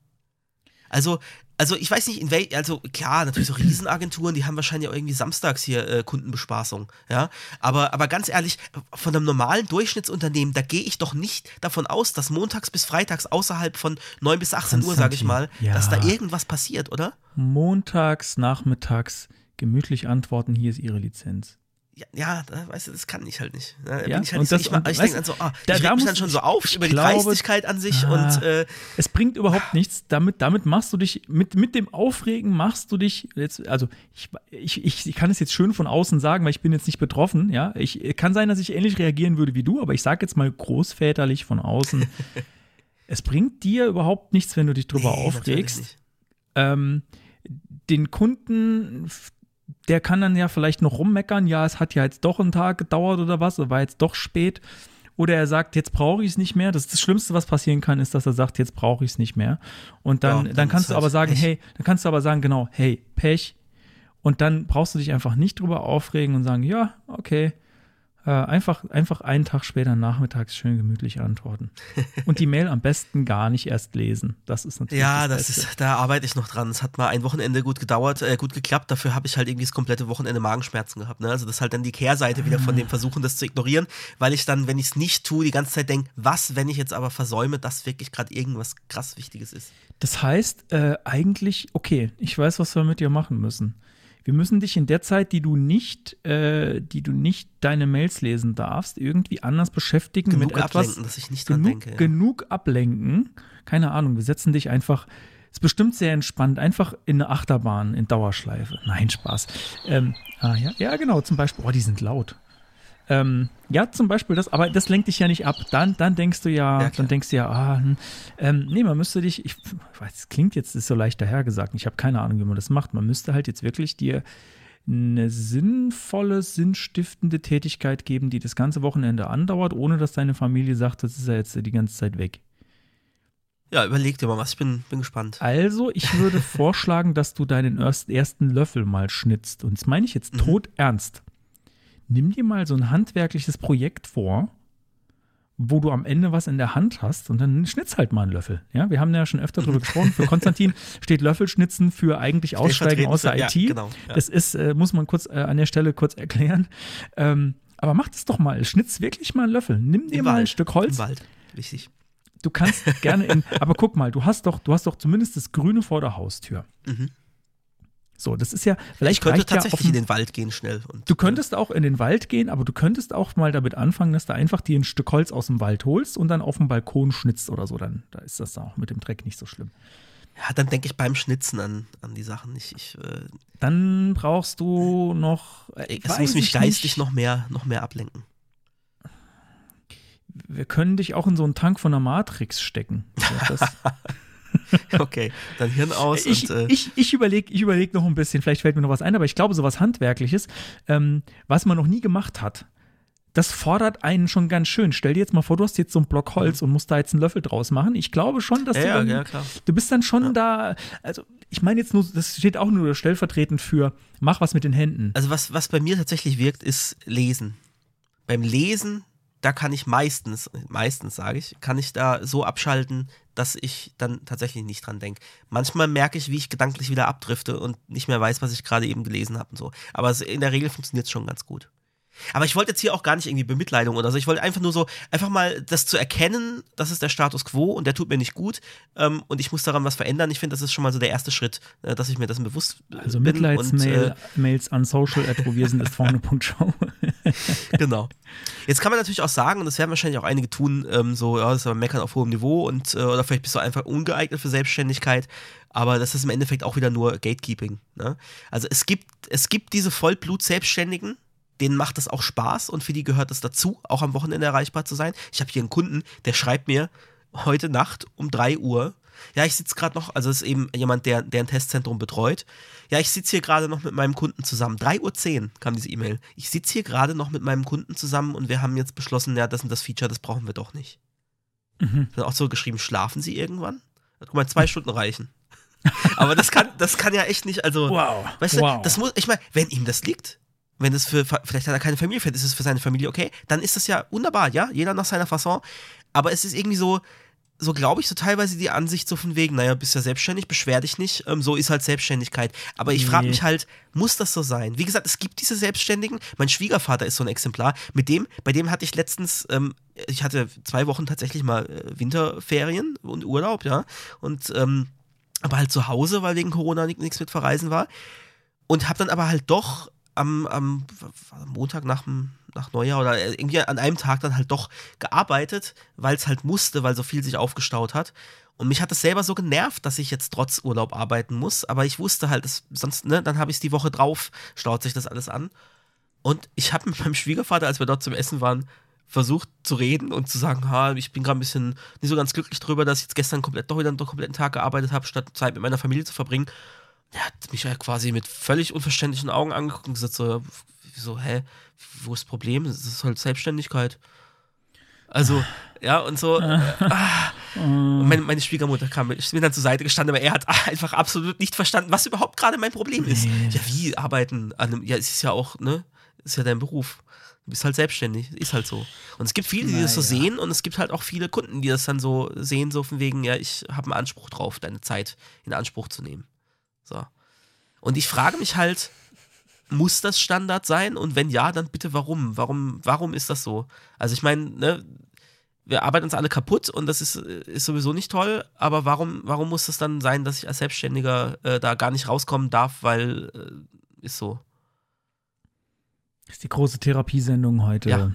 Also, also ich weiß nicht, in wel, also klar, natürlich so Riesenagenturen, die haben wahrscheinlich auch irgendwie samstags hier äh, Kundenbespaßung, ja. Aber, aber ganz ehrlich, von einem normalen Durchschnittsunternehmen, da gehe ich doch nicht davon aus, dass montags bis freitags außerhalb von 9 bis 18 Uhr, sage ich mal, ja. dass da irgendwas passiert, oder? Montags, nachmittags gemütlich antworten, hier ist Ihre Lizenz. Ja, da, weißt du, das kann ich halt nicht. Da Ja, ich halt und nicht das- ich, und ich denke dann so, ah, da- ich da mich dann schon so auf über die glaube- Dreistigkeit an sich Ah. und äh, Es bringt überhaupt nichts. Damit, damit machst du dich, mit, mit dem Aufregen machst du dich, jetzt, also ich, ich, ich, ich kann es jetzt schön von außen sagen, weil ich bin jetzt nicht betroffen, ja. Ich kann sein, dass ich ähnlich reagieren würde wie du, aber ich sage jetzt mal großväterlich von außen. es bringt dir überhaupt nichts, wenn du dich drüber nee, aufregst. ähm, den Kunden, der kann dann ja vielleicht noch rummeckern, ja, es hat ja jetzt doch einen Tag gedauert oder was, oder war jetzt doch spät. Oder er sagt, jetzt brauche ich es nicht mehr. Das ist das Schlimmste, was passieren kann, ist, dass er sagt, jetzt brauche ich es nicht mehr. Und dann, Ja, dann, dann kannst du halt aber sagen, Pech. hey, dann kannst du aber sagen, genau, hey, Pech. Und dann brauchst du dich einfach nicht drüber aufregen und sagen, ja, okay. Äh, einfach, einfach einen Tag später nachmittags schön gemütlich antworten. Und die Mail am besten gar nicht erst lesen. Das ist natürlich Ja, das Beste. ist, da arbeite ich noch dran. Es hat mal ein Wochenende gut gedauert, äh, gut geklappt. Dafür habe ich halt irgendwie das komplette Wochenende Magenschmerzen gehabt. Ne? Also das ist halt dann die Kehrseite wieder von dem Versuchen, das zu ignorieren, weil ich dann, wenn ich es nicht tue, die ganze Zeit denke, was, wenn ich jetzt aber versäume, dass wirklich gerade irgendwas krass Wichtiges ist. Das heißt, äh, eigentlich, okay, ich weiß, was wir mit dir machen müssen. Wir müssen dich in der Zeit, die du nicht, äh, die du nicht deine Mails lesen darfst, irgendwie anders beschäftigen Genug mit etwas. ablenken, dass ich nicht dran genug, denke. Ja. genug ablenken. Keine Ahnung, wir setzen dich einfach. Ist bestimmt sehr entspannt, einfach in eine Achterbahn in Dauerschleife. Nein, Spaß. Ähm, ah, ja, ja, genau, zum Beispiel. Oh, die sind laut. Ähm, ja, zum Beispiel das, aber das lenkt dich ja nicht ab. Dann, dann denkst du ja, Ja, dann denkst du ja, ah, hm, ähm, nee, man müsste dich, ich weiß, es klingt jetzt ist so leicht dahergesagt, ich habe keine Ahnung, wie man das macht. Man müsste halt jetzt wirklich dir eine sinnvolle, sinnstiftende Tätigkeit geben, die das ganze Wochenende andauert, ohne dass deine Familie sagt, das ist ja jetzt die ganze Zeit weg. ja, überleg dir mal was. Ich bin, bin gespannt. Also, ich würde vorschlagen, dass du deinen erst- ersten Löffel mal schnitzt. Und das meine ich jetzt Mhm. tot ernst. Nimm dir mal so ein handwerkliches Projekt vor, wo du am Ende was in der Hand hast und dann schnitz halt mal einen Löffel. Ja, wir haben ja schon öfter darüber gesprochen. Für Konstantin steht Löffelschnitzen für eigentlich Aussteigen aus der ja, IT. Genau, ja. Das ist, äh, muss man kurz äh, an der Stelle kurz erklären. Ähm, aber mach das doch mal. Schnitz wirklich mal einen Löffel. Nimm dir Im mal ein Wald, Stück Holz. Im Wald. Wichtig. Du kannst gerne in, aber guck mal, du hast doch, du hast doch zumindest das Grüne vor der Haustür. Mhm. So, das ist ja, vielleicht Ich könnte reicht ja auf tatsächlich in den Wald gehen schnell. Und, Du könntest auch in den Wald gehen, aber du könntest auch mal damit anfangen, dass du einfach dir ein Stück Holz aus dem Wald holst und dann auf dem Balkon schnitzt oder so. Dann da ist das auch mit dem Dreck nicht so schlimm. Ja, dann denke ich beim Schnitzen an, an die Sachen. Ich, ich, äh, Dann brauchst du noch. äh, es muss mich ich geistig nicht. noch mehr, noch mehr ablenken. Wir können dich auch in so einen Tank von der Matrix stecken. Ja, das, Okay, dann Hirn aus ich und äh, ich, ich überlege ich überleg noch ein bisschen, vielleicht fällt mir noch was ein, aber ich glaube, sowas Handwerkliches, ähm, was man noch nie gemacht hat, das fordert einen schon ganz schön. Stell dir jetzt mal vor, du hast jetzt so einen Block Holz und musst da jetzt einen Löffel draus machen. Ich glaube schon, dass ja, du ja, dann, ja, du bist dann schon da, also ich meine jetzt nur, das steht auch nur stellvertretend für, mach was mit den Händen. Also was, was bei mir tatsächlich wirkt, ist Lesen. Beim Lesen, da kann ich meistens, meistens sage ich, kann ich da so abschalten, dass ich dann tatsächlich nicht dran denke. Manchmal merke ich, wie ich gedanklich wieder abdrifte und nicht mehr weiß, was ich gerade eben gelesen habe und so. Aber es, in der Regel funktioniert es schon ganz gut. Aber ich wollte jetzt hier auch gar nicht irgendwie Bemitleidung oder so. Ich wollte einfach nur so, einfach mal das zu erkennen, das ist der Status quo und der tut mir nicht gut ähm, und ich muss daran was verändern. Ich finde, das ist schon mal so der erste Schritt, äh, dass ich mir dessen bewusst äh, Also bin. und, äh, Mitleidsmail, Mails an social at ist vorne.show. Genau. Jetzt kann man natürlich auch sagen, und das werden wahrscheinlich auch einige tun, ähm, so, ja, das ist aber Meckern auf hohem Niveau und äh, oder vielleicht bist du einfach ungeeignet für Selbstständigkeit, aber das ist im Endeffekt auch wieder nur Gatekeeping. Ne? Also es gibt, es gibt diese Vollblut-Selbstständigen, denen macht das auch Spaß und für die gehört es dazu, auch am Wochenende erreichbar zu sein. Ich habe hier einen Kunden, der schreibt mir heute Nacht um 3 Uhr, Ja, ich sitze gerade noch, also es ist eben jemand, der, der ein Testzentrum betreut. Ja, ich sitze hier gerade noch mit meinem Kunden zusammen. 3.10 Uhr kam diese E-Mail. Ich sitze hier gerade noch mit meinem Kunden zusammen und wir haben jetzt beschlossen, ja, das und das Feature, das brauchen wir doch nicht. Mhm. Dann auch so geschrieben, schlafen Sie irgendwann? Guck mal, zwei Stunden reichen. Aber das kann, das kann ja echt nicht, also, Wow. weißt du, wow. das muss, ich meine, wenn ihm das liegt, wenn es für, vielleicht hat er keine Familie, vielleicht ist es für seine Familie okay, dann ist das ja wunderbar, ja, jeder nach seiner Fasson. Aber es ist irgendwie so, so glaube ich, so teilweise die Ansicht so von wegen, naja, bist ja selbstständig, beschwer dich nicht, ähm, so ist halt Selbstständigkeit. Aber ich frage mich halt, muss das so sein? Wie gesagt, es gibt diese Selbstständigen, mein Schwiegervater ist so ein Exemplar, mit dem, bei dem hatte ich letztens, ähm, ich hatte zwei Wochen tatsächlich mal äh, Winterferien und Urlaub, ja, und, ähm, aber halt zu Hause, weil wegen Corona nichts mit Verreisen war. Und habe dann aber halt doch am, am Montag nach, dem- nach Neujahr oder irgendwie an einem Tag dann halt doch gearbeitet, weil es halt musste, weil so viel sich aufgestaut hat. Und mich hat es selber so genervt, dass ich jetzt trotz Urlaub arbeiten muss. Aber ich wusste halt, es, sonst, ne, dann habe ich es die Woche drauf, staut sich das alles an. Und ich habe mit meinem Schwiegervater, als wir dort zum Essen waren, versucht zu reden und zu sagen, ha, ich bin gerade ein bisschen nicht so ganz glücklich drüber, dass ich jetzt gestern komplett doch wieder einen kompletten Tag gearbeitet habe, statt Zeit mit meiner Familie zu verbringen. Er hat mich ja quasi mit völlig unverständlichen Augen angeguckt und gesagt so, so, hä, wo ist das Problem? Das ist halt Selbstständigkeit. Also, ja, und so. Äh, ah. Und meine, meine Schwiegermutter kam ist mir dann zur Seite gestanden, aber er hat einfach absolut nicht verstanden, was überhaupt gerade mein Problem ist. Nee. Ja, wie arbeiten an einem, ja, es ist ja auch, ne, ist ja dein Beruf. Du bist halt selbstständig, ist halt so. Und es gibt viele, die das so Naja. sehen und es gibt halt auch viele Kunden, die das dann so sehen, so von wegen, ja, ich habe einen Anspruch drauf, deine Zeit in Anspruch zu nehmen. So. Und ich frage mich halt, muss das Standard sein? Und wenn ja, dann bitte warum? Warum, warum ist das so? Also ich meine, ne, wir arbeiten uns alle kaputt und das ist, ist sowieso nicht toll, aber warum, warum muss es dann sein, dass ich als Selbstständiger äh, da gar nicht rauskommen darf, weil äh, ist so. Das ist die große Therapiesendung heute. Ja.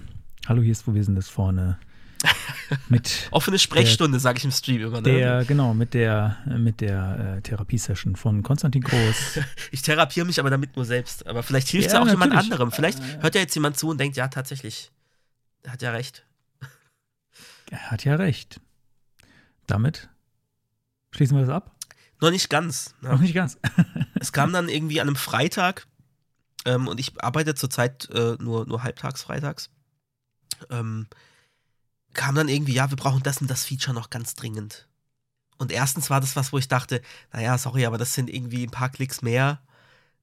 Hallo, hier ist Wo wir sind das vorne. Mit Offene Sprechstunde, sage ich im Stream immer. Ne? der, genau, mit der, mit der äh, Therapiesession von Konstantin Groß. Ich therapiere mich aber damit nur selbst. Aber vielleicht hilft es Ja, auch jemand natürlich. anderem. Vielleicht hört ja jetzt jemand zu und denkt, ja, tatsächlich, er hat ja recht. er hat ja recht. Damit schließen wir das ab? Noch nicht ganz. Ne? Noch nicht ganz. Es kam dann irgendwie an einem Freitag ähm, und ich arbeite zurzeit äh, nur, nur halbtags freitags. Ähm, kam dann irgendwie, ja, wir brauchen das und das Feature noch ganz dringend. Und erstens war das was, wo ich dachte, naja, sorry, aber das sind irgendwie ein paar Klicks mehr.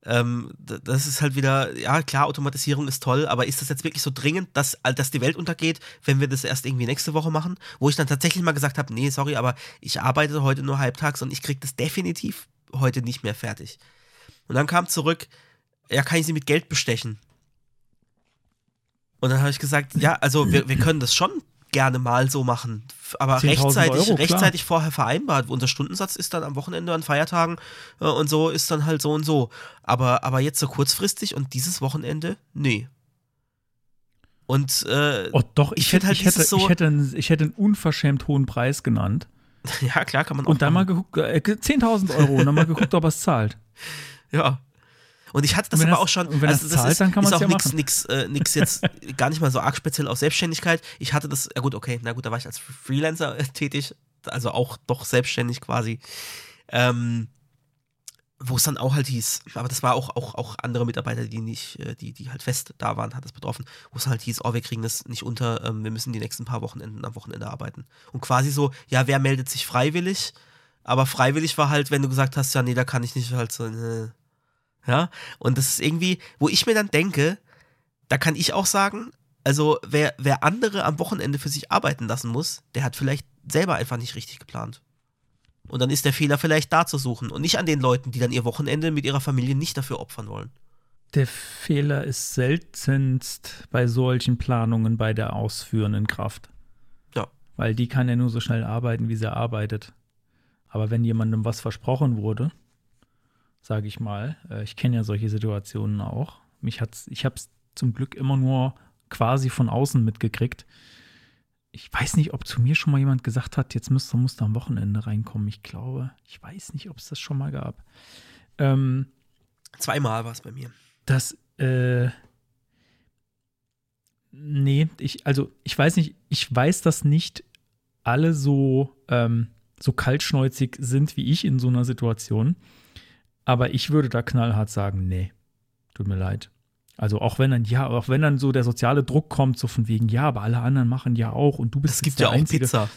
Ähm, das ist halt wieder, ja, klar, Automatisierung ist toll, aber ist das jetzt wirklich so dringend, dass, dass die Welt untergeht, wenn wir das erst irgendwie nächste Woche machen? Wo ich dann tatsächlich mal gesagt habe, nee, sorry, aber ich arbeite heute nur halbtags und ich kriege das definitiv heute nicht mehr fertig. Und dann kam zurück, ja, kann ich sie mit Geld bestechen? Und dann habe ich gesagt, ja, also wir, wir können das schon gerne mal so machen, aber 10.000 rechtzeitig, Euro, rechtzeitig vorher vereinbart. Unser Stundensatz ist dann am Wochenende, an Feiertagen äh, und so ist dann halt so und so. Aber, aber jetzt so kurzfristig und dieses Wochenende, nee. Und äh, Oh, doch, Ich ich, hätte, halt ich, hätte, so- ich, hätte einen, ich hätte einen unverschämt hohen Preis genannt. ja, klar kann man auch Und dann mal machen. geguckt, äh, 10.000 Euro und dann mal geguckt, ob er es zahlt. Ja. Und ich hatte das aber das- auch schon, und wenn also das das zahlt, ist, dann kann man's auch ja nix, machen. nix, äh, nix jetzt gar nicht mal so arg speziell auf Selbstständigkeit. Ich hatte das, ja gut, okay, na gut, da war ich als Freelancer tätig, also auch doch selbstständig quasi. Ähm, wo es dann auch halt hieß, aber das war auch, auch, auch andere Mitarbeiter, die nicht, äh, die, die halt fest da waren, hat das betroffen, wo es halt hieß, oh, wir kriegen das nicht unter, ähm, wir müssen die nächsten paar Wochenenden am Wochenende arbeiten. Und quasi so, ja, wer meldet sich freiwillig? Aber freiwillig war halt, wenn du gesagt hast, ja, nee, da kann ich nicht halt so, äh, ja. Und das ist irgendwie, wo ich mir dann denke, da kann ich auch sagen, also wer, wer andere am Wochenende für sich arbeiten lassen muss, der hat vielleicht selber einfach nicht richtig geplant. Und dann ist der Fehler vielleicht da zu suchen und nicht an den Leuten, die dann ihr Wochenende mit ihrer Familie nicht dafür opfern wollen. Der Fehler ist seltenst bei solchen Planungen bei der ausführenden Kraft. Ja. Weil die kann ja nur so schnell arbeiten, wie sie arbeitet. Aber wenn jemandem was versprochen wurde, sage ich mal, äh, ich kenne ja solche Situationen auch. Mich hat's, ich habe es zum Glück immer nur quasi von außen mitgekriegt. Ich weiß nicht, ob zu mir schon mal jemand gesagt hat, jetzt müsst, musst du am Wochenende reinkommen. Ich glaube, ich weiß nicht, ob es das schon mal gab. Ähm, Zweimal war es bei mir. das, äh, nee, ich, also ich weiß nicht, ich weiß, dass nicht alle so ähm, so kaltschnäuzig sind wie ich in so einer Situation. Aber ich würde da knallhart sagen, nee, tut mir leid. Also auch wenn dann, ja, auch wenn dann so der soziale Druck kommt, so von wegen, ja, aber alle anderen machen ja auch und du bist Es gibt ja auch Einzige. Pizza.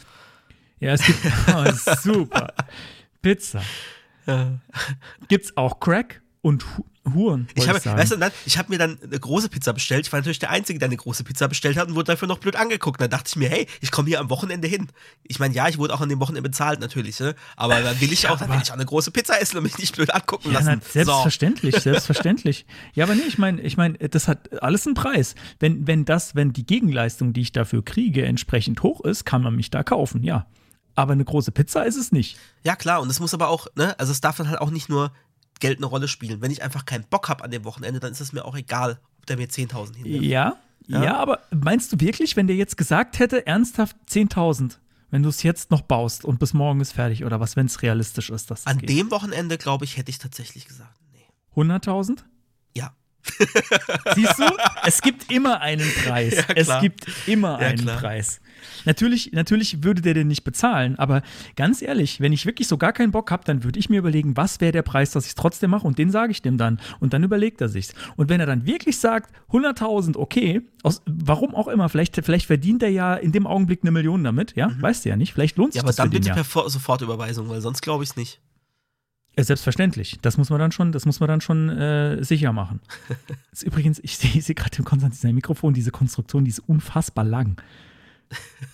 Ja, es gibt, oh, super. Pizza. Ja. Gibt's auch Crack und Hu- Huren, Ich habe, weißt du, ich habe mir dann eine große Pizza bestellt. Ich war natürlich der Einzige, der eine große Pizza bestellt hat und wurde dafür noch blöd angeguckt. Dann dachte ich mir, hey, ich komme hier am Wochenende hin. Ich meine, ja, ich wurde auch an dem Wochenende bezahlt natürlich, ne? aber dann will ich auch, dann will ich auch eine große Pizza essen und mich nicht blöd angucken Ja, lassen. na, selbstverständlich, selbstverständlich. Ja, aber nee, ich meine, ich meine, das hat alles einen Preis. Wenn, wenn das, wenn die Gegenleistung, die ich dafür kriege, entsprechend hoch ist, kann man mich da kaufen, ja. Aber eine große Pizza ist es nicht. So. Ja, klar, und es muss aber auch, ne, also es darf dann halt auch nicht nur Geld eine Rolle spielen. Wenn ich einfach keinen Bock habe an dem Wochenende, dann ist es mir auch egal, ob der mir 10.000 hinwirft. Ja, ja, Ja. aber meinst du wirklich, wenn der jetzt gesagt hätte, ernsthaft 10.000, wenn du es jetzt noch baust und bis morgen ist fertig oder was, wenn es realistisch ist, dass das An geht? dem Wochenende, glaube ich, hätte ich tatsächlich gesagt, nee. 100.000? Ja. Siehst du? Es gibt immer einen Preis. Ja, es gibt immer Ja, einen klar. Preis. Natürlich, natürlich würde der den nicht bezahlen, aber ganz ehrlich, wenn ich wirklich so gar keinen Bock habe, dann würde ich mir überlegen, was wäre der Preis, dass ich es trotzdem mache und den sage ich dem dann und dann überlegt er sich's. Und wenn er dann wirklich sagt, 100.000, okay, aus warum auch immer, vielleicht, vielleicht verdient er ja in dem Augenblick eine Million damit, ja, weißt du ja nicht, vielleicht lohnt sich Mhm. Ja, aber das dann bitte ja. per Sofortüberweisung, weil sonst glaube ich es nicht. Ja, selbstverständlich. Das muss man dann schon, das muss man dann schon äh, sicher machen. Ist übrigens, ich sehe sehe gerade im Konstantin sein Mikrofon, diese Konstruktion, die ist unfassbar lang.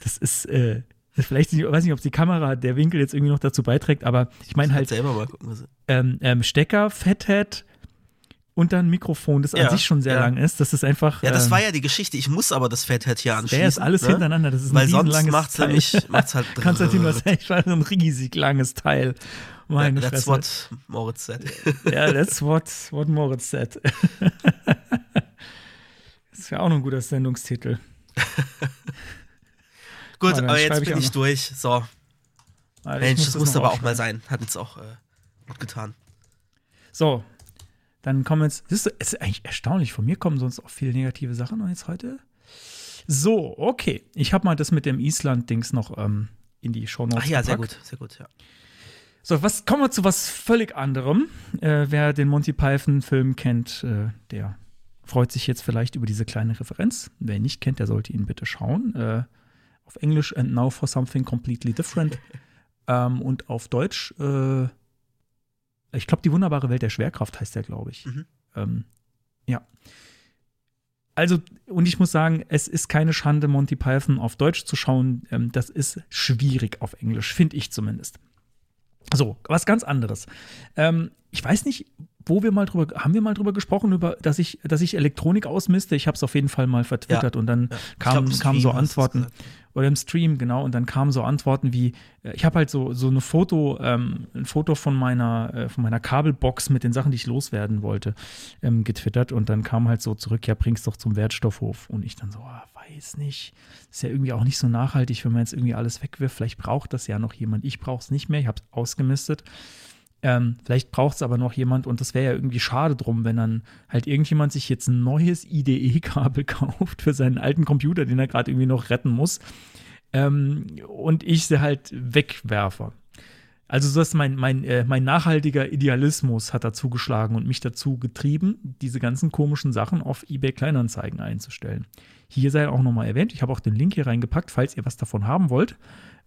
Das ist, äh, vielleicht, ich weiß nicht, ob die Kamera, der Winkel jetzt irgendwie noch dazu beiträgt, aber ich meine Halt selber mal gucken. was- ähm, ähm, Stecker, Fathead und dann Mikrofon, das Ja, an sich schon sehr ja. lang ist. Das ist einfach. Ja, das ähm, war ja die Geschichte. Ich muss aber das Fathead hier anschließen. der ist alles ne? hintereinander. Das ist ein Weil sonst macht's Teil. nämlich, macht's halt. Konstantin, hast echt ein riesig langes Teil. Meine That's Fresse. what Moritz said. Ja, that's what, what Moritz said. das wäre auch noch ein guter Sendungstitel. Gut, dann aber jetzt ich bin ich noch. durch. So, ich Mensch, muss das das musste noch aber auch mal sein. Hat uns auch äh, gut getan. So, dann kommen jetzt. Das ist, es ist eigentlich erstaunlich. Von mir kommen sonst auch viele negative Sachen und jetzt heute. So, okay. Ich habe mal das mit dem Island-Dings noch ähm, in die Shownotes Ach ja, sehr gepackt. gut, sehr gut, ja. So, was kommen wir zu was völlig anderem. Äh, wer den Monty Python-Film kennt, äh, der freut sich jetzt vielleicht über diese kleine Referenz. Wer ihn nicht kennt, der sollte ihn bitte schauen. Äh, auf Englisch and now for something completely different. ähm, und auf Deutsch, äh, ich glaube, die wunderbare Welt der Schwerkraft heißt der, glaube ich. Mhm. Ähm, ja. Also, und ich muss sagen, es ist keine Schande, Monty Python auf Deutsch zu schauen. Ähm, das ist schwierig auf Englisch, finde ich zumindest. So, was ganz anderes. Ähm, ich weiß nicht, wo wir mal drüber, haben wir mal drüber gesprochen, über, dass ich, dass ich Elektronik ausmiste? Ich habe es auf jeden Fall mal vertwittert und dann Ja. Ich kam, glaub, kamen so Antworten. Oder im Stream, genau, und dann kamen so Antworten wie, äh, ich habe halt so, so eine Foto, ähm, ein Foto von meiner, äh, von meiner Kabelbox mit den Sachen, die ich loswerden wollte, ähm, getwittert und dann kam halt so zurück, ja, bring's doch zum Wertstoffhof. Und ich dann so, ah, weiß nicht. Ist ja irgendwie auch nicht so nachhaltig, wenn man jetzt irgendwie alles wegwirft. Vielleicht braucht das ja noch jemand. Ich brauche es nicht mehr, ich habe es ausgemistet. Ähm, vielleicht braucht es aber noch jemand und das wäre ja irgendwie schade drum, wenn dann halt irgendjemand sich jetzt ein neues IDE-Kabel kauft für seinen alten Computer, den er gerade irgendwie noch retten muss. Ähm, und ich sie halt wegwerfe. Also so ist mein, mein, äh, mein nachhaltiger Idealismus hat dazu geschlagen und mich dazu getrieben, diese ganzen komischen Sachen auf eBay Kleinanzeigen einzustellen. Hier sei auch nochmal erwähnt, ich habe auch den Link hier reingepackt, falls ihr was davon haben wollt,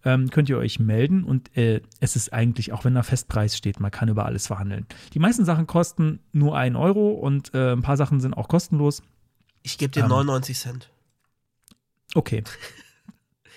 ähm, könnt ihr euch melden und äh, es ist eigentlich, auch wenn da Festpreis steht, man kann über alles verhandeln. Die meisten Sachen kosten nur 1 Euro und äh, ein paar Sachen sind auch kostenlos. Ich gebe dir Ähm. 99 Cent. Okay.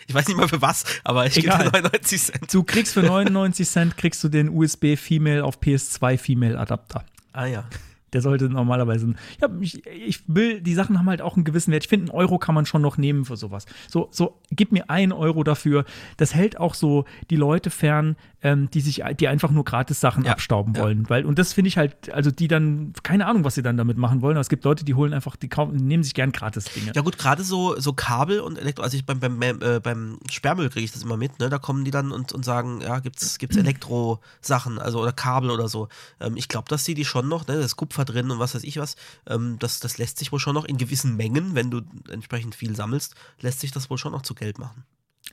Ich weiß nicht mal für was, aber ich gebe Egal. dir 99 Cent. Du kriegst für 99 Cent kriegst du den USB Female auf PS2 Female Adapter. Ah ja. Der sollte normalerweise. Ja, ich, ich will, die Sachen haben halt auch einen gewissen Wert. Ich finde, einen Euro kann man schon noch nehmen für sowas. So, so, gib mir einen Euro dafür. Das hält auch so die Leute fern, ähm, die sich, die einfach nur gratis Sachen Ja, abstauben ja. wollen. Weil, und das finde ich halt, also die dann, keine Ahnung, was sie dann damit machen wollen. Aber es gibt Leute, die holen einfach, die kaufen, nehmen sich gern gratis Dinge. Ja gut, gerade so, so Kabel und Elektro, also ich beim, beim, äh, beim Sperrmüll kriege ich das immer mit, ne? Da kommen die dann und, und sagen, ja, gibt's, gibt's Elektro-Sachen, also oder Kabel oder so. Ähm, ich glaube, dass die die schon noch, ne, da ist Kupfer drin und was weiß ich was, ähm, das, das lässt sich wohl schon noch in gewissen Mengen, wenn du entsprechend viel sammelst, lässt sich das wohl schon noch zu Geld machen.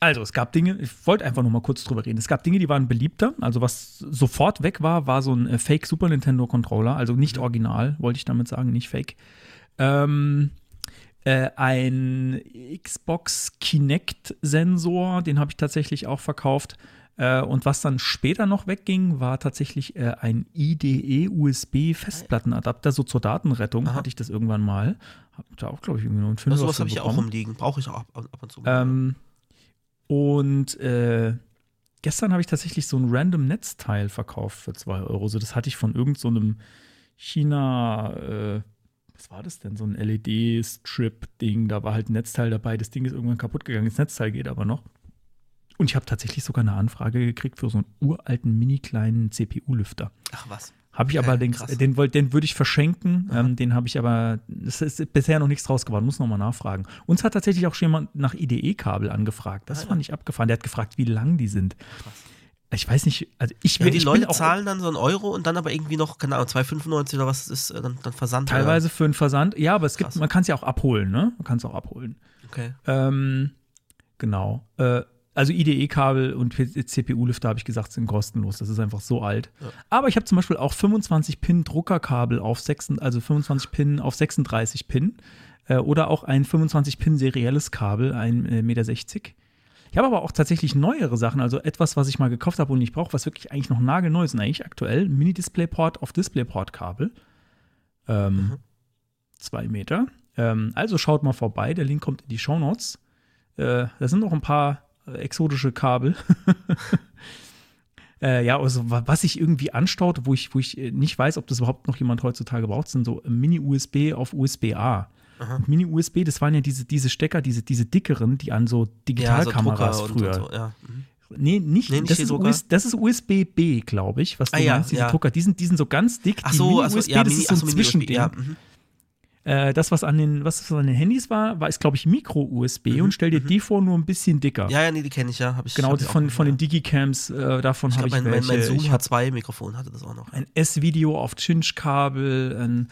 Also, es gab Dinge, ich wollte einfach nur mal kurz drüber reden. Es gab Dinge, die waren beliebter. Also, was sofort weg war, war so ein äh, Fake Super Nintendo Controller. Also nicht original, wollte ich damit sagen, nicht fake. Ähm, äh, ein Xbox Kinect-Sensor, den habe ich tatsächlich auch verkauft. Äh, und was dann später noch wegging, war tatsächlich äh, ein IDE-USB-Festplattenadapter, so zur Datenrettung Aha. hatte ich das irgendwann mal. Hab da auch, glaube ich, irgendwie nur einen Fünfer Also, was für habe ich auch rumliegen. Brauche ich auch ab, ab und zu. Ähm, und äh, gestern habe ich tatsächlich so ein random Netzteil verkauft für 2 Euro. So, das hatte ich von irgendeinem so China, äh, was war das denn? So ein LED-Strip-Ding. Da war halt ein Netzteil dabei. Das Ding ist irgendwann kaputt gegangen. Das Netzteil geht aber noch. Und ich habe tatsächlich sogar eine Anfrage gekriegt für so einen uralten, mini kleinen CPU-Lüfter. Ach was. Habe ich aber den, krass. den, den würde ich verschenken. Ähm, den habe ich aber, es ist bisher noch nichts draus geworden, muss nochmal nachfragen. Uns hat tatsächlich auch schon jemand nach IDE-Kabel angefragt. Das Ah, ja. fand ich abgefahren. Der hat gefragt, wie lang die sind. Krass. Ich weiß nicht, also ich, Ja, die ich Leute zahlen dann so einen Euro und dann aber irgendwie noch, keine Ahnung, 2,95 oder was ist, äh, dann, dann Versand. teilweise für einen Versand. Ja, aber es gibt, Krass. man kann es ja auch abholen, ne? Man kann es auch abholen. Oder? Okay. Ähm, genau. Äh, also IDE-Kabel und CPU-Lüfter, habe ich gesagt, sind kostenlos. Das ist einfach so alt. Ja. Aber ich habe zum Beispiel auch 25-Pin-Druckerkabel auf 6, also 25 Pin auf 36 Pin. Äh, oder auch ein 25-Pin serielles Kabel, 1,60 Meter. Ich habe aber auch tatsächlich neuere Sachen, also etwas, was ich mal gekauft habe und nicht brauche, was wirklich eigentlich noch nagelneu ist und eigentlich aktuell. Mini-Displayport auf Displayport-Kabel. Ähm, Mhm. Zwei Meter. Ähm, also schaut mal vorbei, der Link kommt in die Shownotes. Äh, da sind noch ein paar äh, exotische Kabel. äh, ja, also wa- was sich irgendwie anstaut, wo ich, wo ich äh, nicht weiß, ob das überhaupt noch jemand heutzutage braucht, sind so Mini-USB auf USB-A. Mini-USB, das waren ja diese, diese Stecker, diese, diese dickeren, die an so Digitalkameras Drucker und- früher. So, ja. Mhm. Nee, nicht. Nee, nicht das, ist. US, das ist USB-B, glaube ich, was du Ah, ja, meinst, diese ja. Drucker. Die sind, die sind so ganz dick. Ach die so, also, Mini-USB, ja, das Mini, ist so ein so, Zwischending. ja. mhm. Äh, das, was an, den, was an den Handys war, war ist, glaube ich, Micro-USB und stell dir die vor, nur ein bisschen dicker. Mhm, Ja, ja, nee, die kenne ich ja. Hab ich, genau, hab ich von, von den Digicams, äh, davon Ich habe glaube, ich mein, welche. mein Zoom ich habe H2-Mikrofon hatte das auch noch. ein S-Video auf Cinch-Kabel, ein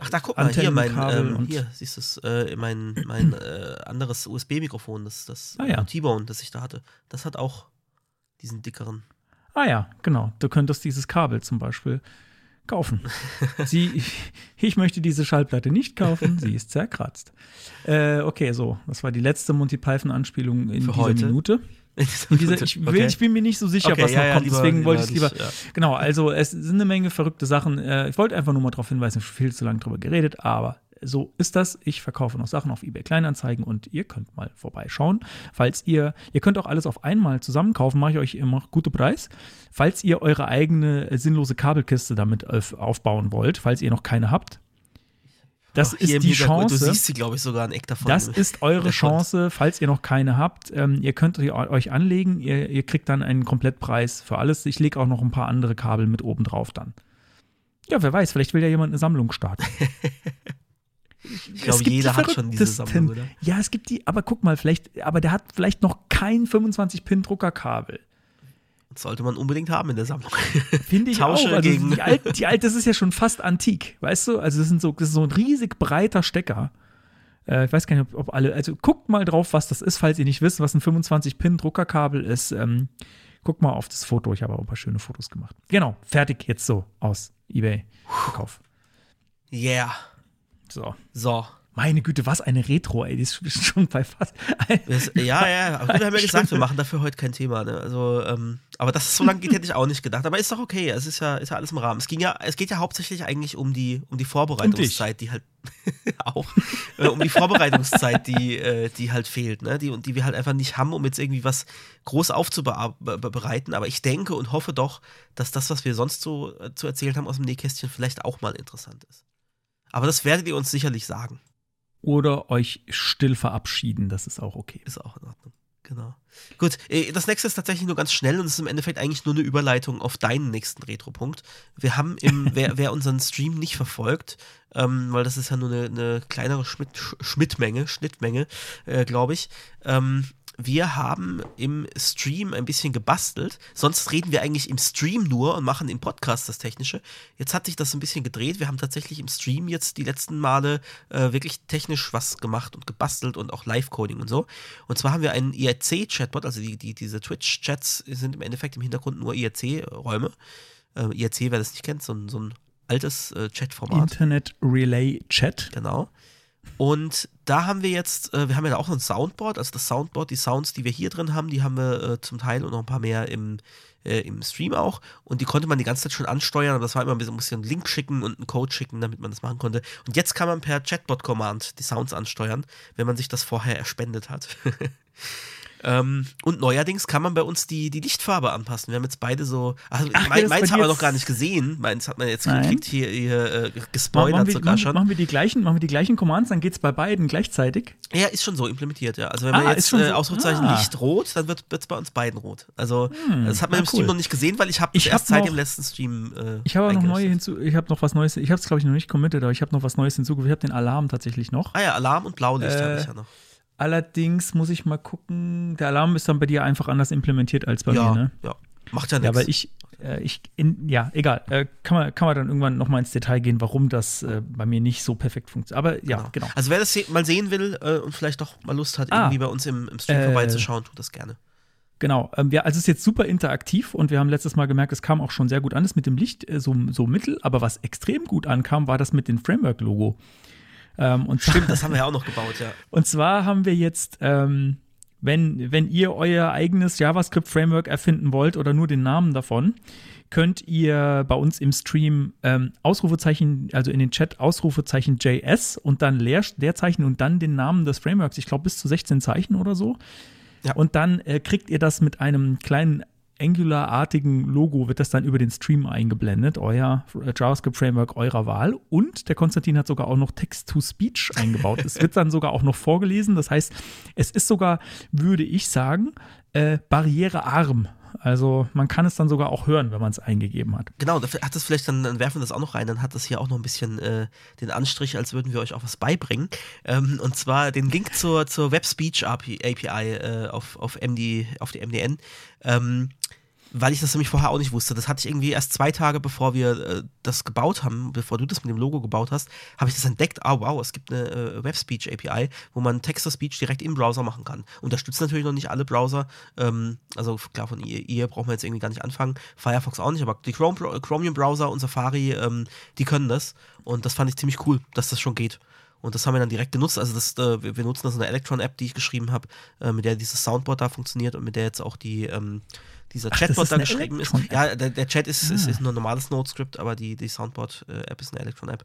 Ach, da guck mal, hier mein, ähm, hier, siehst du es, äh, mein, mein äh, anderes USB-Mikrofon, das, das Ah, ja. äh, T-Bone, das ich da hatte. Das hat auch diesen dickeren. Ah ja, genau. Du könntest dieses Kabel zum Beispiel kaufen. Sie, ich möchte diese Schallplatte nicht kaufen, sie ist zerkratzt. Äh, okay, so, das war die letzte Monty Python-Anspielung in Für dieser heute? Minute. In dieser, ich, will, Okay. ich bin mir nicht so sicher, Okay, was ja, noch ja, kommt, lieber- deswegen wollte ich es lieber ja. Genau, also es sind eine Menge verrückte Sachen. Äh, ich wollte einfach nur mal darauf hinweisen, viel zu lange drüber geredet, aber so ist das. Ich verkaufe noch Sachen auf eBay Kleinanzeigen und ihr könnt mal vorbeischauen. Falls ihr, ihr könnt auch alles auf einmal zusammenkaufen, mache ich euch immer gute Preis. Falls ihr eure eigene äh, sinnlose Kabelkiste damit auf- aufbauen wollt, falls ihr noch keine habt. Das Ach, ist die Chance. Du siehst sie, glaube ich, sogar ein Eck davon. Das ist eure. Chance, falls ihr noch keine habt. Ähm, ihr könnt euch anlegen, ihr, ihr kriegt dann einen Komplettpreis für alles. Ich lege auch noch ein paar andere Kabel mit oben drauf dann. Ja, wer weiß, vielleicht will ja jemand eine Sammlung starten. Ich glaube, jeder hat schon diese Sammlung, oder? Ja, es gibt die, aber guck mal, vielleicht, aber der hat vielleicht noch kein 25-Pin-Druckerkabel. Das sollte man unbedingt haben in der Sammlung. Finde ich Tausche auch. Also gegen- die alte, die alte, das ist ja schon fast antik, weißt du? Also das, sind so, das ist so ein riesig breiter Stecker. Äh, ich weiß gar nicht, ob, ob alle, also guckt mal drauf, was das ist, falls ihr nicht wisst, was ein 25-Pin-Druckerkabel ist. Ähm, guckt mal auf das Foto, ich habe auch ein paar schöne Fotos gemacht. Genau, fertig jetzt so aus Ebay-Verkauf. Yeah. So. So. Meine Güte, was eine Retro, ey, die ist schon bei fast. Das, ja, ja, aber gut, haben wir gesagt, wir machen dafür heute kein Thema. Ne? Also, ähm, aber dass es so lange geht, hätte ich auch nicht gedacht. Aber ist doch okay, es ist ja, ist ja alles im Rahmen. Es ging ja, es geht ja hauptsächlich eigentlich um die, um die Vorbereitungszeit, die halt auch, äh, um die Vorbereitungszeit, die, äh, die halt fehlt, ne? Die, und die wir halt einfach nicht haben, um jetzt irgendwie was groß aufzubereiten. Aber ich denke und hoffe doch, dass das, was wir sonst so äh, zu erzählen haben aus dem Nähkästchen, vielleicht auch mal interessant ist. Aber das werdet ihr uns sicherlich sagen. Oder euch still verabschieden, das ist auch okay. Ist auch in Ordnung. Genau. Gut, äh, das nächste ist tatsächlich nur ganz schnell und ist im Endeffekt eigentlich nur eine Überleitung auf deinen nächsten Retro-Punkt. Wir haben im, wer, wer unseren Stream nicht verfolgt, ähm, weil das ist ja nur eine, eine kleinere Schmidt, Sch- Schnittmenge, Schnittmenge, äh, glaube ich. Ähm, wir haben im Stream ein bisschen gebastelt. Sonst reden wir eigentlich im Stream nur und machen im Podcast das Technische. Jetzt hat sich das ein bisschen gedreht. Wir haben tatsächlich im Stream jetzt die letzten Male äh, wirklich technisch was gemacht und gebastelt und auch Live-Coding und so. Und zwar haben wir einen IRC-Chatbot, also die, die, diese Twitch-Chats sind im Endeffekt im Hintergrund nur IRC-Räume. Äh, IRC, wer das nicht kennt, so ein, so ein altes äh, Chat-Format. Internet Relay Chat. Genau. Und da haben wir jetzt, äh, wir haben ja auch ein Soundboard, also das Soundboard, die Sounds, die wir hier drin haben, die haben wir äh, zum Teil und noch ein paar mehr im, äh, im Stream auch. Und die konnte man die ganze Zeit schon ansteuern, aber das war immer ein bisschen, einen Link schicken und einen Code schicken, damit man das machen konnte. Und jetzt kann man per Chatbot-Command die Sounds ansteuern, wenn man sich das vorher erspendet hat. Ähm, und neuerdings kann man bei uns die, die Lichtfarbe anpassen. Wir haben jetzt beide so. Also Ach, mein, meins haben wir noch gar nicht gesehen. Meins hat man jetzt Nein. gekriegt, hier, hier äh, Machen, gespoilert wir, sogar machen, schon. machen wir die gleichen, machen wir die gleichen Commands, dann geht es bei beiden gleichzeitig. Ja, ist schon so implementiert, ja. Also wenn Ah, man jetzt schon äh, so. Ausrufezeichen Ah. Licht rot, dann wird es bei uns beiden rot. Also Hm, das hat man im Stream cool. noch nicht gesehen, weil ich habe erst hab seit dem letzten Stream äh, Ich habe noch neue hinzu, ich habe noch was Neues, ich habe es glaube ich noch nicht committed, aber ich habe noch was Neues hinzugefügt. Ich habe den Alarm tatsächlich noch. Ah ja, Alarm und Blaulicht Äh, habe ich ja noch. Allerdings muss ich mal gucken, der Alarm ist dann bei dir einfach anders implementiert als bei Ja, mir, ne? ja. Macht ja Ja, nichts. weil ich, äh, ich in, ja, egal. Äh, kann, man, kann man dann irgendwann noch mal ins Detail gehen, warum das äh, bei mir nicht so perfekt funktioniert. Aber ja, genau. Also wer das se mal sehen will äh, und vielleicht doch mal Lust hat, Ah. irgendwie bei uns im, im Stream Äh, vorbeizuschauen, tut das gerne. Genau. Ähm, ja, also es ist jetzt super interaktiv und wir haben letztes Mal gemerkt, es kam auch schon sehr gut an. Das mit dem Licht äh, so, so mittel, aber was extrem gut ankam, war das mit dem Framework-Logo. Ähm, und Stimmt, das haben wir ja auch noch gebaut, ja. Und zwar haben wir jetzt, ähm, wenn, wenn ihr euer eigenes JavaScript-Framework erfinden wollt oder nur den Namen davon, könnt ihr bei uns im Stream ähm, Ausrufezeichen, also in den Chat Ausrufezeichen JS und dann Leer, Leerzeichen und dann den Namen des Frameworks. Ich glaube bis zu 16 Zeichen oder so. Ja. Und dann äh, kriegt ihr das mit einem kleinen Angular-artigen Logo, wird das dann über den Stream eingeblendet, euer JavaScript-Framework eurer Wahl. Und der Konstantin hat sogar auch noch Text-to-Speech eingebaut. es wird dann sogar auch noch vorgelesen. Das heißt, es ist sogar, würde ich sagen, äh, barrierearm. Also man kann es dann sogar auch hören, wenn man es eingegeben hat. Genau, hat das vielleicht, dann, dann werfen wir das auch noch rein, dann hat das hier auch noch ein bisschen äh, den Anstrich, als würden wir euch auch was beibringen. Ähm, und zwar den Link zur, zur Web Speech API, API äh, auf, auf, MD, auf die MDN. Ähm, weil ich das nämlich vorher auch nicht wusste. Das hatte ich irgendwie erst zwei Tage, bevor wir äh, das gebaut haben, bevor du das mit dem Logo gebaut hast, habe ich das entdeckt. Ah, wow, es gibt eine äh, Web Speech API, wo man Text-to-Speech direkt im Browser machen kann. Unterstützt natürlich noch nicht alle Browser. Ähm, also klar, von ihr, ihr brauchen wir jetzt irgendwie gar nicht anfangen. Firefox auch nicht, aber die Chrome, Chromium-Browser und Safari, ähm, die können das. Und das fand ich ziemlich cool, dass das schon geht. Und das haben wir dann direkt genutzt. Also das, äh, wir wir nutzen das in der Electron-App, die ich geschrieben habe, äh, mit der dieses Soundboard da funktioniert und mit der jetzt auch die, ähm, dieser Ach, Chatbot ist da geschrieben ist. Ja, der, der Chat ist, ist, Ah. ist nur ein normales Node-Script, aber die, die Soundboard-App ist eine Electron-App.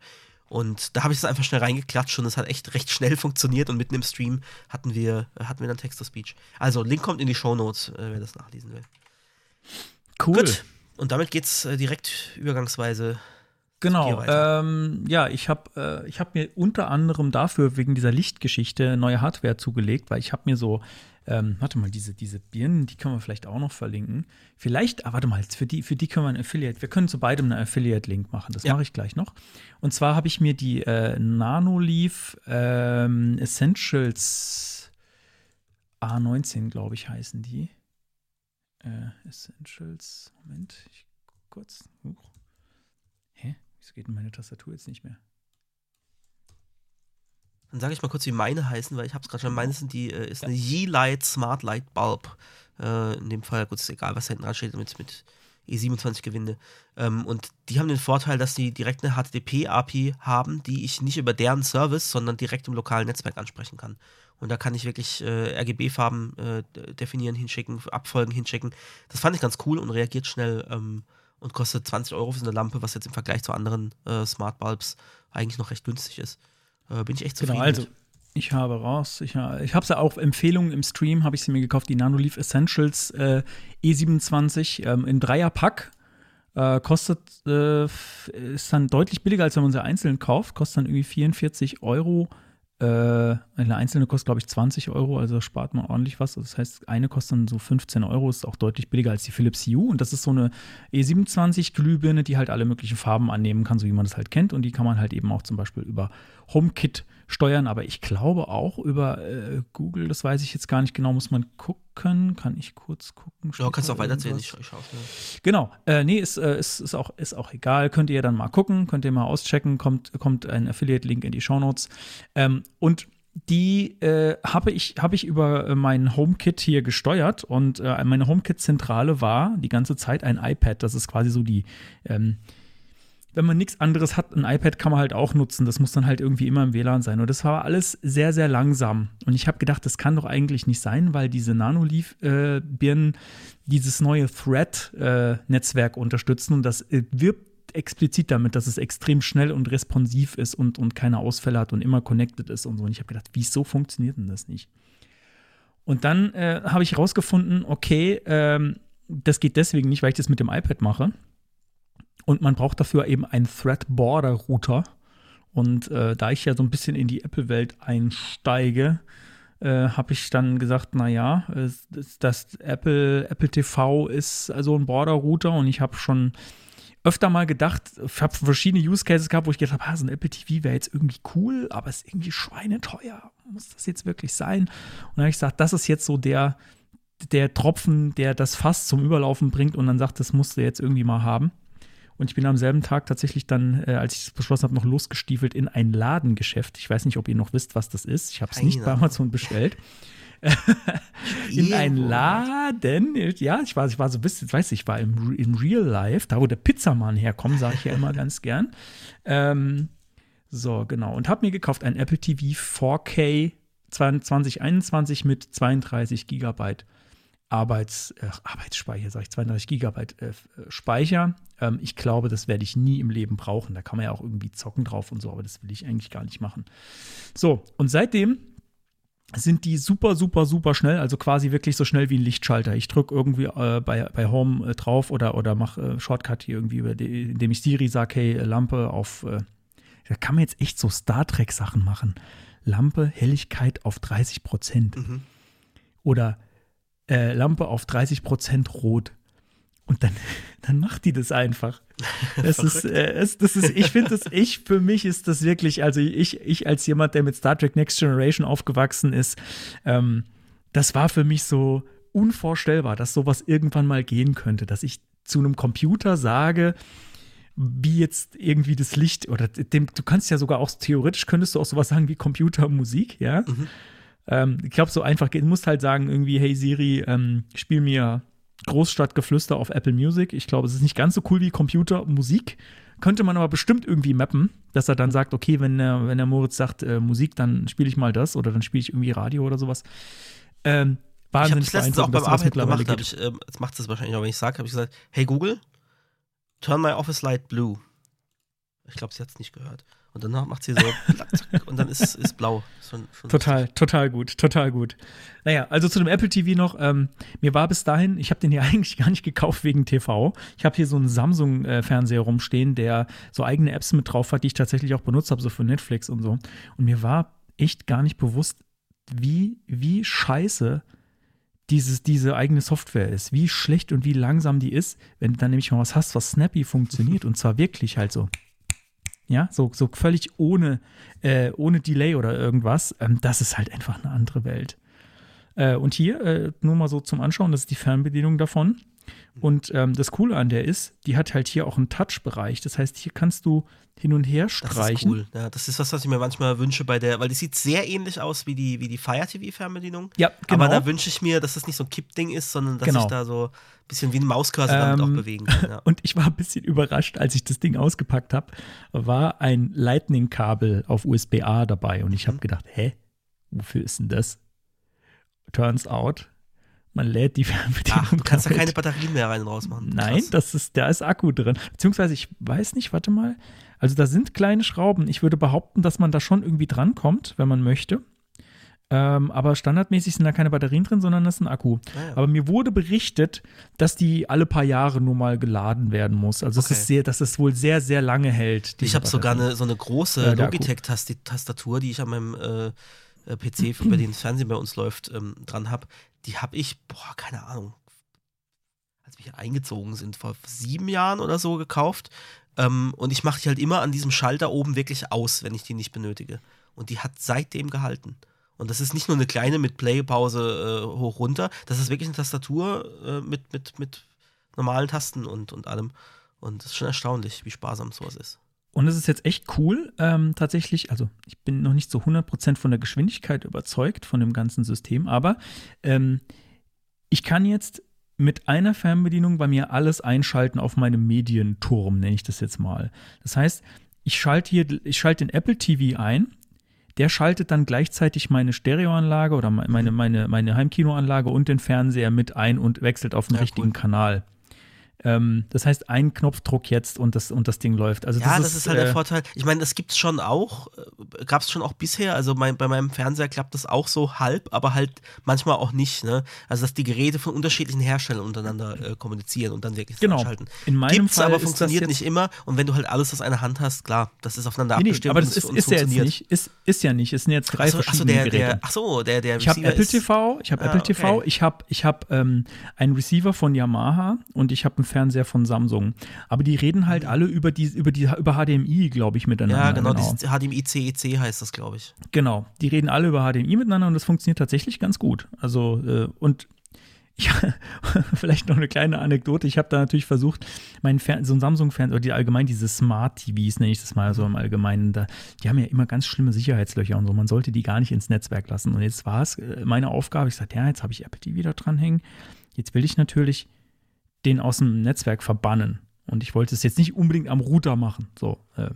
Und da habe ich es einfach schnell reingeklatscht und es hat echt recht schnell funktioniert und mitten im Stream hatten wir, hatten wir dann Text-to-Speech. Also, Link kommt in die Shownotes, äh, wer das nachlesen will. Cool. Gut. Und damit geht's äh, direkt übergangsweise. Genau. Ähm, ja, ich habe äh, ich hab mir unter anderem dafür wegen dieser Lichtgeschichte neue Hardware zugelegt, weil ich habe mir so, ähm, warte mal, diese, diese Birnen, die können wir vielleicht auch noch verlinken. Vielleicht, ah, warte mal, für die, für die können wir ein Affiliate, wir können zu beidem einen Affiliate-Link machen. Das Ja. mache ich gleich noch. Und zwar habe ich mir die äh, Nanoleaf ähm, Essentials A19, glaube ich, heißen die. Äh, Essentials, Moment, ich kurz. Huch. Hä? Wieso geht denn meine Tastatur jetzt nicht mehr? Dann sage ich mal kurz, wie meine heißen, weil ich habe es gerade schon. Meine sind die, äh, ist eine Yeelight Smart Light Bulb. Äh, in dem Fall, gut, ist egal, was da hinten dran steht, mit, mit E27 Gewinde. Ähm, und die haben den Vorteil, dass die direkt eine HTTP-API haben, die ich nicht über deren Service, sondern direkt im lokalen Netzwerk ansprechen kann. Und da kann ich wirklich äh, RGB-Farben äh, definieren, hinschicken, Abfolgen hinschicken. Das fand ich ganz cool und reagiert schnell ähm, und kostet 20 Euro für so eine Lampe, was jetzt im Vergleich zu anderen äh, Smart Bulbs eigentlich noch recht günstig ist. Äh, bin ich echt zufrieden. Genau, also ich habe raus, ich, ha- ich habe sie auch Empfehlungen im Stream, habe ich sie mir gekauft, die Nanoleaf Essentials äh, E27 ähm, im Dreierpack. Äh, kostet, äh, ist dann deutlich billiger, als wenn man sie einzeln kauft. Kostet dann irgendwie 44 Euro. Äh, eine einzelne kostet, glaube ich, 20 Euro, also spart man ordentlich was. Das heißt, eine kostet dann so 15 Euro, ist auch deutlich billiger als die Philips Hue. Und das ist so eine E27-Glühbirne, die halt alle möglichen Farben annehmen kann, so wie man das halt kennt. Und die kann man halt eben auch zum Beispiel über HomeKit steuern, aber ich glaube auch über äh, Google, das weiß ich jetzt gar nicht genau, muss man gucken. Kann ich kurz gucken? Ja, kannst du auch weiterzählen, ich, ich schaue? Genau, äh, nee, ist, äh, ist, ist, auch, ist auch egal, könnt ihr dann mal gucken, könnt ihr mal auschecken, kommt, kommt ein Affiliate-Link in die Shownotes. Ähm, und die äh, habe ich, hab ich über äh, mein HomeKit hier gesteuert und äh, meine HomeKit-Zentrale war die ganze Zeit ein iPad. Das ist quasi so die, ähm, wenn man nichts anderes hat, ein iPad kann man halt auch nutzen. Das muss dann halt irgendwie immer im WLAN sein. Und das war alles sehr, sehr langsam. Und ich habe gedacht, das kann doch eigentlich nicht sein, weil diese Nanoleaf-Birnen dieses neue Thread-Netzwerk unterstützen. Und das äh, wirbt explizit damit, dass es extrem schnell und responsiv ist und, und keine Ausfälle hat und immer connected ist und so. Und ich habe gedacht, wieso funktioniert denn das nicht? Und dann äh, habe ich herausgefunden, okay, ähm, das geht deswegen nicht, weil ich das mit dem iPad mache. Und man braucht dafür eben einen Thread Border Router. Und äh, da ich ja so ein bisschen in die Apple-Welt einsteige, äh, habe ich dann gesagt, naja, das, das Apple, Apple TV ist also ein Border Router und ich habe schon öfter mal gedacht, ich habe verschiedene Use Cases gehabt, wo ich gedacht habe, ah, so ein Apple TV wäre jetzt irgendwie cool, aber ist irgendwie schweineteuer. Muss das jetzt wirklich sein? Und dann habe ich gesagt, das ist jetzt so der, der Tropfen, der das Fass zum Überlaufen bringt und dann sagt, das musst du jetzt irgendwie mal haben. Und ich bin am selben Tag tatsächlich dann, äh, als ich es beschlossen habe, noch losgestiefelt in ein Ladengeschäft. Ich weiß nicht, ob ihr noch wisst, was das ist. Ich habe es nicht bei Amazon bestellt. in einen Laden. Ja, ich war, ich war so ein bisschen, weiß ich, war im, im Real Life, da wo der Pizzamann herkommt, sage ich ja immer ganz gern. Ähm, so, genau. Und habe mir gekauft ein Apple TV 4K 2021 mit 32 Gigabyte Arbeits, äh, Arbeitsspeicher, sage ich, 32 Gigabyte äh, Speicher. Ähm, ich glaube, das werde ich nie im Leben brauchen. Da kann man ja auch irgendwie zocken drauf und so, aber das will ich eigentlich gar nicht machen. So, und seitdem sind die super, super, super schnell, also quasi wirklich so schnell wie ein Lichtschalter. Ich drücke irgendwie äh, bei, bei Home äh, drauf oder, oder mache äh, Shortcut hier irgendwie, die, indem ich Siri sage, hey, Lampe auf, äh, da kann man jetzt echt so Star Trek-Sachen machen. Lampe, Helligkeit auf 30 Prozent. Mhm. Oder äh, Lampe auf 30 Prozent rot. Und dann, dann macht die das einfach. Das ist, äh, es, das ist, ich finde das, ich, für mich ist das wirklich, also ich, ich als jemand, der mit Star Trek Next Generation aufgewachsen ist, ähm, das war für mich so unvorstellbar, dass sowas irgendwann mal gehen könnte, dass ich zu einem Computer sage, wie jetzt irgendwie das Licht oder dem, du kannst ja sogar auch theoretisch könntest du auch sowas sagen wie Computermusik, ja. Mhm. Ähm, ich glaube, so einfach geht. Du musst halt sagen, irgendwie, hey Siri, ähm, spiel mir Großstadtgeflüster auf Apple Music. Ich glaube, es ist nicht ganz so cool wie Computermusik. Könnte man aber bestimmt irgendwie mappen, dass er dann sagt, okay, wenn der, wenn der Moritz sagt äh, Musik, dann spiele ich mal das oder dann spiele ich irgendwie Radio oder sowas. Ähm, wahnsinnig ich habe das letztens auch beim Arbeiten gemacht, ich, äh, jetzt macht es wahrscheinlich auch, wenn ich sage, habe ich gesagt, hey Google, turn my office light blue. Ich glaube, sie hat es nicht gehört. Und danach macht sie so und dann ist es blau. Schon, schon total, lustig. total gut, total gut. Naja, also zu dem Apple TV noch. Ähm, mir war bis dahin, ich habe den ja eigentlich gar nicht gekauft wegen TV. Ich habe hier so einen Samsung-Fernseher rumstehen, der so eigene Apps mit drauf hat, die ich tatsächlich auch benutzt habe, so für Netflix und so. Und mir war echt gar nicht bewusst, wie, wie scheiße dieses, diese eigene Software ist, wie schlecht und wie langsam die ist, wenn du dann nämlich mal was hast, was snappy funktioniert und zwar wirklich halt so ja, so, so völlig ohne, äh, ohne Delay oder irgendwas, ähm, das ist halt einfach eine andere Welt. Äh, und hier, äh, nur mal so zum Anschauen, das ist die Fernbedienung davon. Und ähm, das Coole an der ist, die hat halt hier auch einen Touch-Bereich. Das heißt, hier kannst du hin und her streichen. Das ist cool. Ja, das ist was, was ich mir manchmal wünsche bei der, weil die sieht sehr ähnlich aus wie die, wie die Fire TV-Fernbedienung. Ja, genau. Aber da wünsche ich mir, dass das nicht so ein Kippding ist, sondern dass genau. ich da so ein bisschen wie ein Mauscursor ähm, damit auch bewegen kann. Ja. Und ich war ein bisschen überrascht, als ich das Ding ausgepackt habe, war ein Lightning-Kabel auf USB-A dabei. Und ich habe mhm. gedacht, hä, wofür ist denn das? Turns out, man lädt die Fernbedienung. Ach, du kannst da keine Batterien mehr rein und raus machen. Nein, das ist, da ist Akku drin. Beziehungsweise, ich weiß nicht, warte mal. Also da sind kleine Schrauben. Ich würde behaupten, dass man da schon irgendwie drankommt, wenn man möchte. Ähm, aber standardmäßig sind da keine Batterien drin, sondern das ist ein Akku. Ah, ja. Aber mir wurde berichtet, dass die alle paar Jahre nur mal geladen werden muss. Also okay. es ist sehr, dass es wohl sehr, sehr lange hält. Ich habe sogar eine, so eine große äh, Logitech-Tastatur, die ich an meinem äh, PC, bei dem das Fernsehen bei uns läuft, ähm, dran habe die habe ich, boah, keine Ahnung, als wir hier eingezogen sind, vor sieben Jahren oder so gekauft. Ähm, und ich mache die halt immer an diesem Schalter oben wirklich aus, wenn ich die nicht benötige. Und die hat seitdem gehalten. Und das ist nicht nur eine kleine mit Play-Pause äh, hoch runter, das ist wirklich eine Tastatur äh, mit, mit, mit normalen Tasten und, und allem. Und es ist schon erstaunlich, wie sparsam sowas ist. Und es ist jetzt echt cool, ähm, tatsächlich. Also, ich bin noch nicht zu 100% von der Geschwindigkeit überzeugt von dem ganzen System, aber ähm, ich kann jetzt mit einer Fernbedienung bei mir alles einschalten auf meinem Medienturm, nenne ich das jetzt mal. Das heißt, ich schalte hier, ich schalte den Apple TV ein, der schaltet dann gleichzeitig meine Stereoanlage oder meine, meine, meine Heimkinoanlage und den Fernseher mit ein und wechselt auf den Ja, richtigen cool. Kanal. Ähm, das heißt, ein Knopfdruck jetzt und das, und das Ding läuft. Also Ja, das, das, ist halt der äh, Vorteil. Ich meine, das gibt's schon auch, gab es schon auch bisher. Also mein, bei meinem Fernseher klappt das auch so halb, aber halt manchmal auch nicht. Ne? Also dass die Geräte von unterschiedlichen Herstellern untereinander äh, kommunizieren und dann wirklich das Genau. anschalten. In meinem Gibt's, Fall aber ist das funktioniert nicht immer. Und wenn du halt alles aus einer Hand hast, klar, das ist aufeinander Nee, nee, abgestimmt. aber das ist, es- ist es ja jetzt nicht. Ist, ist ja nicht. Es sind jetzt drei Ach so, ach so, verschiedene der, Geräte. der, ach so, der, der Ich habe Apple ist- TV, ich habe Ah, Apple TV, okay. ich habe ich hab, ähm, einen Receiver von Yamaha und ich habe einen Fernseher von Samsung. Aber die reden halt alle über die über die über HDMI, glaube ich, miteinander. Mhm. Ja, genau, dieses HDMI CEC heißt das, glaube ich. Genau, die reden alle über HDMI miteinander und das funktioniert tatsächlich ganz gut. Also, äh, und ja, vielleicht noch eine kleine Anekdote. Ich habe da natürlich versucht, meinen Fern so ein Samsung-Fernseher, oder die allgemein diese Smart-TVs, nenne ich das mal so im Allgemeinen, da, die haben ja immer ganz schlimme Sicherheitslöcher und so. Man sollte die gar nicht ins Netzwerk lassen. Und jetzt war es äh, meine Aufgabe, ich sagte, ja, jetzt habe ich Apple TV da dranhängen. Jetzt will ich natürlich den aus dem Netzwerk verbannen. Und ich wollte es jetzt nicht unbedingt am Router machen. So, äh,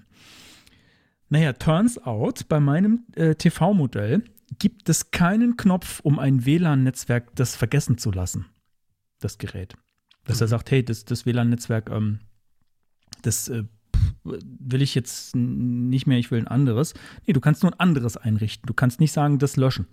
naja, turns out, bei meinem äh, TV-Modell gibt es keinen Knopf, um ein WLAN-Netzwerk das vergessen zu lassen. Das Gerät. Dass er sagt, hey, das, das WLAN-Netzwerk, ähm, das äh, will ich jetzt nicht mehr, ich will ein anderes. Nee, du kannst nur ein anderes einrichten. Du kannst nicht sagen, das löschen.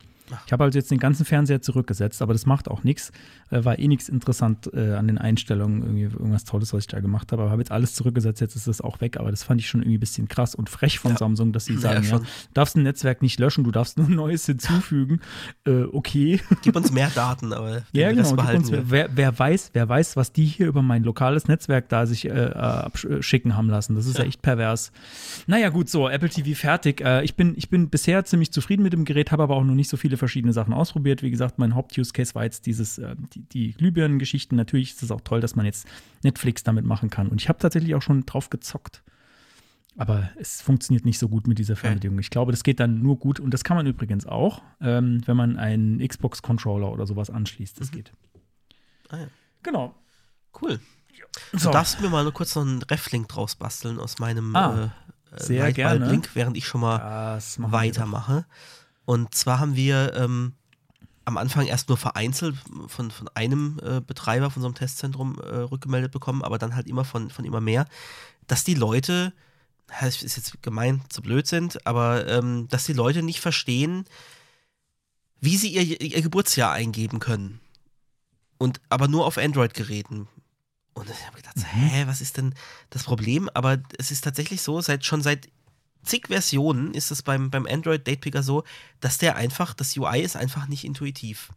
Ich habe also jetzt den ganzen Fernseher zurückgesetzt, aber das macht auch nichts. Äh, war eh nichts interessant äh, an den Einstellungen, irgendwie irgendwas Tolles, was ich da gemacht habe. Aber habe jetzt alles zurückgesetzt, jetzt ist das auch weg. Aber das fand ich schon irgendwie ein bisschen krass und frech von Ja. Samsung, dass sie Ja, sagen, ja, schon. du darfst ein Netzwerk nicht löschen, du darfst nur ein neues hinzufügen. äh, okay. Gib uns mehr Daten, aber Ja, genau. behalten wir. wer, wer weiß, wer weiß, was die hier über mein lokales Netzwerk da sich äh, abschicken haben lassen. Das ist ja. echt pervers. Naja, gut, so, Apple TV fertig. Äh, ich, bin, ich bin bisher ziemlich zufrieden mit dem Gerät, habe aber auch noch nicht so viele verschiedene Sachen ausprobiert. Wie gesagt, mein Haupt-Use-Case war jetzt dieses, äh, die, die Glühbirnen-Geschichten. Natürlich ist es auch toll, dass man jetzt Netflix damit machen kann. Und ich habe tatsächlich auch schon drauf gezockt. Aber es funktioniert nicht so gut mit dieser Fernbedienung. Ich glaube, das geht dann nur gut. Und das kann man übrigens auch, ähm, wenn man einen Xbox-Controller oder sowas anschließt. Das geht. Ah, ja. Genau. Cool. So. Du darfst mir mal nur kurz noch einen Ref-Link draus basteln aus meinem Ah, äh, sehr gerne. Link, während ich schon mal weitermache. Und zwar haben wir ähm, am Anfang erst nur vereinzelt von, von einem äh, Betreiber von so einem Testzentrum äh, rückgemeldet bekommen, aber dann halt immer von, von immer mehr, dass die Leute, das ist jetzt gemein, zu blöd sind, aber ähm, dass die Leute nicht verstehen, wie sie ihr, ihr Geburtsjahr eingeben können. Und aber nur auf Android-Geräten. Und ich habe gedacht, so, hä, was ist denn das Problem? Aber es ist tatsächlich so, seit schon seit zig Versionen ist es beim, beim Android Date Picker so, dass der einfach, das UI ist einfach nicht intuitiv.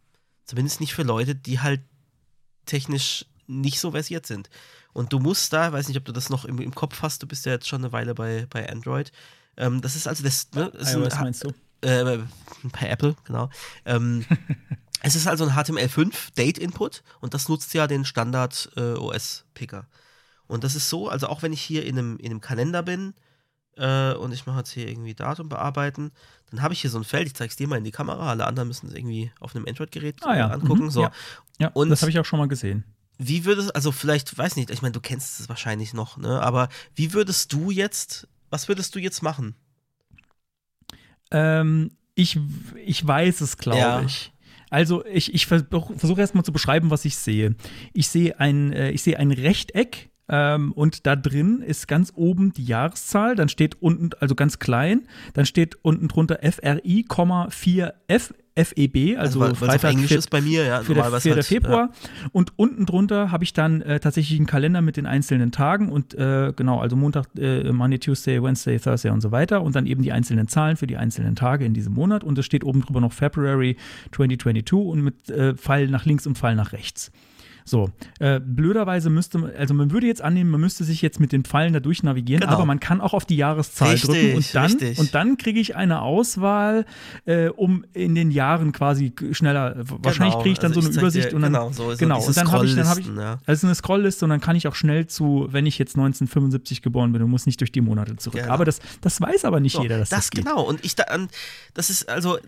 Zumindest nicht für Leute, die halt technisch nicht so versiert sind. Und du musst da, weiß nicht, ob du das noch im, im Kopf hast, du bist ja jetzt schon eine Weile bei, bei Android. Ähm, das ist also das, ne, ist ein, iOS meinst du? äh, bei Apple, genau. Ähm, es ist also ein HTML5 Date Input und das nutzt ja den Standard äh, OS Picker. Und das ist so, also auch wenn ich hier in einem, in einem Kalender bin äh, und ich mache jetzt hier irgendwie Datum bearbeiten, dann habe ich hier so ein Feld, ich zeige es dir mal in die Kamera, alle anderen müssen es irgendwie auf einem Android-Gerät Ah, ja. äh, angucken. Mhm, so. ja. Ja, Und- das habe ich auch schon mal gesehen. Wie würdest, also vielleicht, weiß nicht, ich meine, du kennst es wahrscheinlich noch, ne? Aber wie würdest du jetzt, was würdest du jetzt machen? Ähm, ich, ich weiß es, glaube Ja. ich. Also ich, ich versuche erstmal zu beschreiben, was ich sehe. Ich sehe ein, äh, ich sehe ein Rechteck ähm, und da drin ist ganz oben die Jahreszahl, dann steht unten, also ganz klein, dann steht unten drunter FRI, 4F, FEB, also, weil es auf Freitag, Englisch ist bei mir, ja, für der, normalerweise für der halt, Februar. Und unten drunter habe ich dann äh, tatsächlich einen Kalender mit den einzelnen Tagen und äh, genau, also Montag, äh, Monday, Tuesday, Wednesday, Thursday und so weiter und dann eben die einzelnen Zahlen für die einzelnen Tage in diesem Monat und es steht oben drüber noch February 2022 und mit äh, Pfeil nach links und Pfeil nach rechts. So, äh, blöderweise müsste man, also man würde jetzt annehmen, man müsste sich jetzt mit den Pfeilen da durch navigieren, Genau. aber man kann auch auf die Jahreszahl Richtig, drücken und dann, richtig. und dann kriege ich eine Auswahl, äh, um in den Jahren quasi schneller, wahrscheinlich kriege ich dann also so eine zeig dir- Übersicht und dann, genau, so- genau, und dann habe ich, dann habe ich, ja. also eine Scrollliste und dann kann ich auch schnell zu, wenn ich jetzt 1975 geboren bin und muss nicht durch die Monate zurück. Genau. Aber das, das weiß aber nicht So, jeder, dass das, das geht. genau. Und ich da das ist also,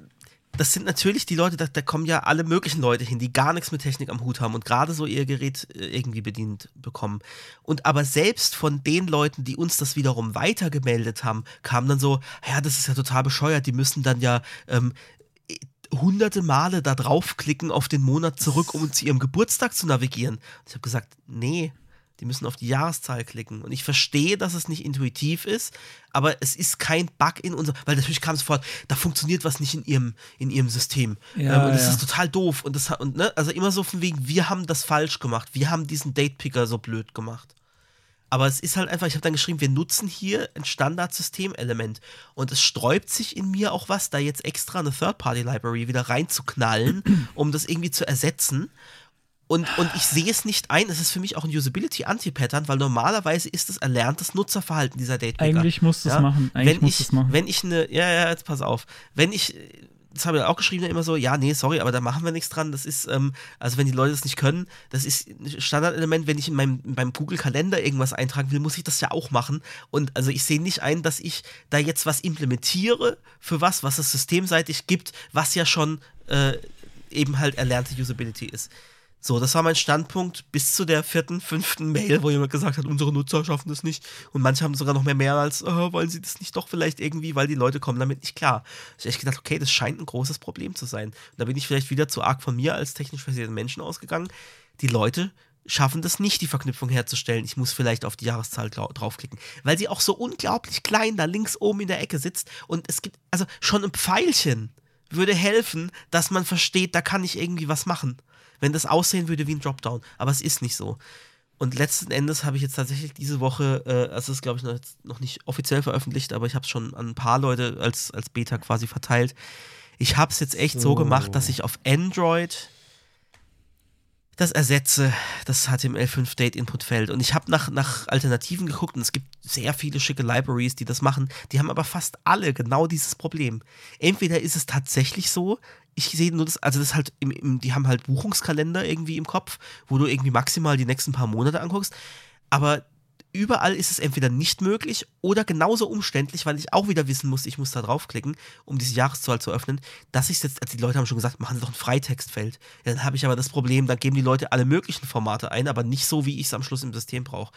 das sind natürlich die Leute, da, da kommen ja alle möglichen Leute hin, die gar nichts mit Technik am Hut haben und gerade so ihr Gerät äh, irgendwie bedient bekommen. Und aber selbst von den Leuten, die uns das wiederum weitergemeldet haben, kam dann so, ja, das ist ja total bescheuert, die müssen dann ja ähm, hunderte Male da draufklicken auf den Monat zurück, um zu ihrem Geburtstag zu navigieren. Und ich habe gesagt, nee, die müssen auf die Jahreszahl klicken. Und ich verstehe, dass es nicht intuitiv ist, aber es ist kein Bug in unserem, weil natürlich kam es fort, da funktioniert was nicht in ihrem, in ihrem System. Ja, ähm, und das ja. ist total doof. Und das hat- und ne, also immer so von wegen, wir haben das falsch gemacht, wir haben diesen Datepicker so blöd gemacht. Aber es ist halt einfach, ich habe dann geschrieben, wir nutzen hier ein Standardsystemelement. Und es sträubt sich in mir auch was, da jetzt extra eine Third-Party-Library wieder reinzuknallen, um das irgendwie zu ersetzen. Und, und ich sehe es nicht ein, es ist für mich auch ein Usability-Anti-Pattern, weil normalerweise ist es erlerntes Nutzerverhalten dieser Datepicker. Eigentlich musst du es Ja? machen. Eigentlich wenn musst ich, machen. Wenn ich eine, ja, ja, jetzt pass auf. Wenn ich, das habe ich auch geschrieben, immer so, ja, nee, sorry, aber da machen wir nichts dran. Das ist, ähm, also wenn die Leute das nicht können, das ist ein Standardelement, wenn ich in meinem, in meinem Google-Kalender irgendwas eintragen will, muss ich das ja auch machen. Und also ich sehe nicht ein, dass ich da jetzt was implementiere für was, was es systemseitig gibt, was ja schon äh, eben halt erlernte Usability ist. So, das war mein Standpunkt bis zu der vierten, fünften Mail, wo jemand gesagt hat, unsere Nutzer schaffen das nicht. Und manche haben sogar noch mehr mehr als, äh, wollen sie das nicht doch vielleicht irgendwie, weil die Leute kommen damit nicht klar. Ich habe echt gedacht, okay, das scheint ein großes Problem zu sein. Und da bin ich vielleicht wieder zu arg von mir als technisch versierten Menschen ausgegangen. Die Leute schaffen das nicht, die Verknüpfung herzustellen. Ich muss vielleicht auf die Jahreszahl draufklicken, weil sie auch so unglaublich klein da links oben in der Ecke sitzt. Und es gibt, also schon ein Pfeilchen würde helfen, dass man versteht, da kann ich irgendwie was machen wenn das aussehen würde wie ein Dropdown. Aber es ist nicht so. Und letzten Endes habe ich jetzt tatsächlich diese Woche, äh, also es ist glaube ich noch, noch nicht offiziell veröffentlicht, aber ich habe es schon an ein paar Leute als, als Beta quasi verteilt. Ich habe es jetzt echt so. So. gemacht, dass ich auf Android das ersetze, das HTML5 Date Input Feld. Und ich habe nach, nach Alternativen geguckt und es gibt sehr viele schicke Libraries, die das machen. Die haben aber fast alle genau dieses Problem. Entweder ist es tatsächlich so, ich sehe nur das, also das ist halt, im, im, die haben halt Buchungskalender irgendwie im Kopf, wo du irgendwie maximal die nächsten paar Monate anguckst. Aber überall ist es entweder nicht möglich oder genauso umständlich, weil ich auch wieder wissen muss, ich muss da draufklicken, um diese Jahreszahl zu öffnen, dass ich jetzt, also die Leute haben schon gesagt, machen Sie doch ein Freitextfeld. Ja, dann habe ich aber das Problem, dann geben die Leute alle möglichen Formate ein, aber nicht so, wie ich es am Schluss im System brauche.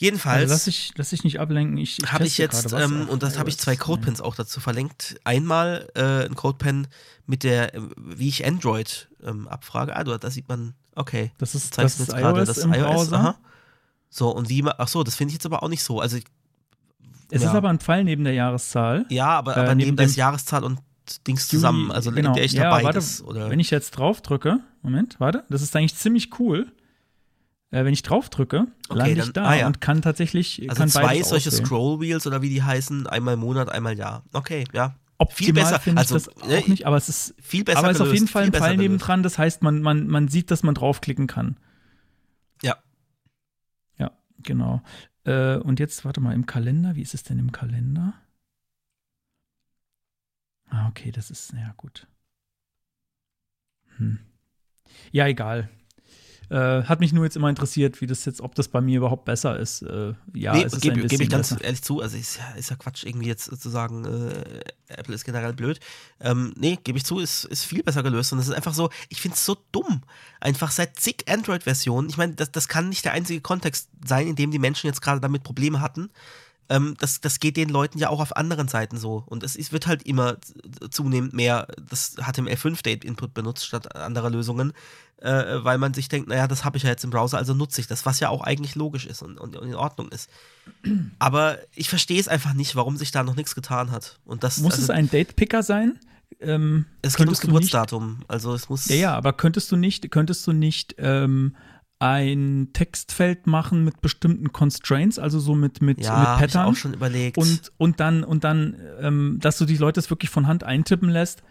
Jedenfalls Also lass dich, lass dich nicht ablenken. Ich, ich habe ich jetzt, ähm, und das habe ich zwei iOS. Codepens auch dazu verlinkt. Einmal äh, ein Codepen mit der, äh, wie ich Android ähm, abfrage. Ah, du, da sieht man, okay. Das ist, das mir ist jetzt gerade iOS im Browser. aha. So, und wie, ach so, das finde ich jetzt aber auch nicht so. Also, Es ja. ist aber ein Pfeil neben der Jahreszahl. ja, aber, Äh, aber neben neben dem- ist Jahreszahl und Dings zusammen, also genau. in der ich ja, dabei warte? Wenn ich jetzt drauf drücke, Moment, warte, das ist eigentlich ziemlich cool. Äh, wenn ich drauf drücke, Okay, lande dann- ich da ah, ja. und kann tatsächlich also kann zwei solche auswählen. Scroll-Wheels oder wie die heißen, einmal im Monat, einmal Jahr. Okay, ja. Optimal viel besser, finde ich also, das ne, auch nicht, aber es ist Viel besser aber es ist auf jeden Fall ein Pfeil nebendran, das heißt, man, man, man sieht, dass man draufklicken kann. Ja. Ja, genau. Äh, und jetzt, warte mal, im Kalender, wie ist es denn im Kalender? Ah, okay, das ist, ja gut. Hm. Ja, egal. Äh, hat mich nur jetzt immer interessiert, wie das jetzt, ob das bei mir überhaupt besser ist. Äh, ja, nee, es gebe geb ich ganz besser. ehrlich zu. Also ist ja, ist ja Quatsch, irgendwie jetzt zu sagen, äh, Apple ist generell blöd. Ähm, nee, gebe ich zu, ist, ist viel besser gelöst. Und das ist einfach so, ich finde es so dumm. Einfach seit zig Android-Versionen. Ich meine, das, das kann nicht der einzige Kontext sein, in dem die Menschen jetzt gerade damit Probleme hatten. Ähm, das, das geht den Leuten ja auch auf anderen Seiten so. Und es ist, wird halt immer zunehmend mehr das HTML5-Date-Input benutzt statt anderer Lösungen, äh, weil man sich denkt, naja, das habe ich ja jetzt im Browser, also nutze ich das, was ja auch eigentlich logisch ist und, und in Ordnung ist. Aber ich verstehe es einfach nicht, warum sich da noch nichts getan hat. Und das, Muss also, es ein Date-Picker sein? Ähm, es geht ums du nicht- Geburtsdatum. Also es muss. Ja, ja, aber könntest du nicht, könntest du nicht ähm, ein Textfeld machen mit bestimmten Constraints, also so mit, mit, ja, mit hab ich Pattern? auch schon überlegt. und, und dann, und dann, ähm, dass du die Leute es wirklich von Hand eintippen lässt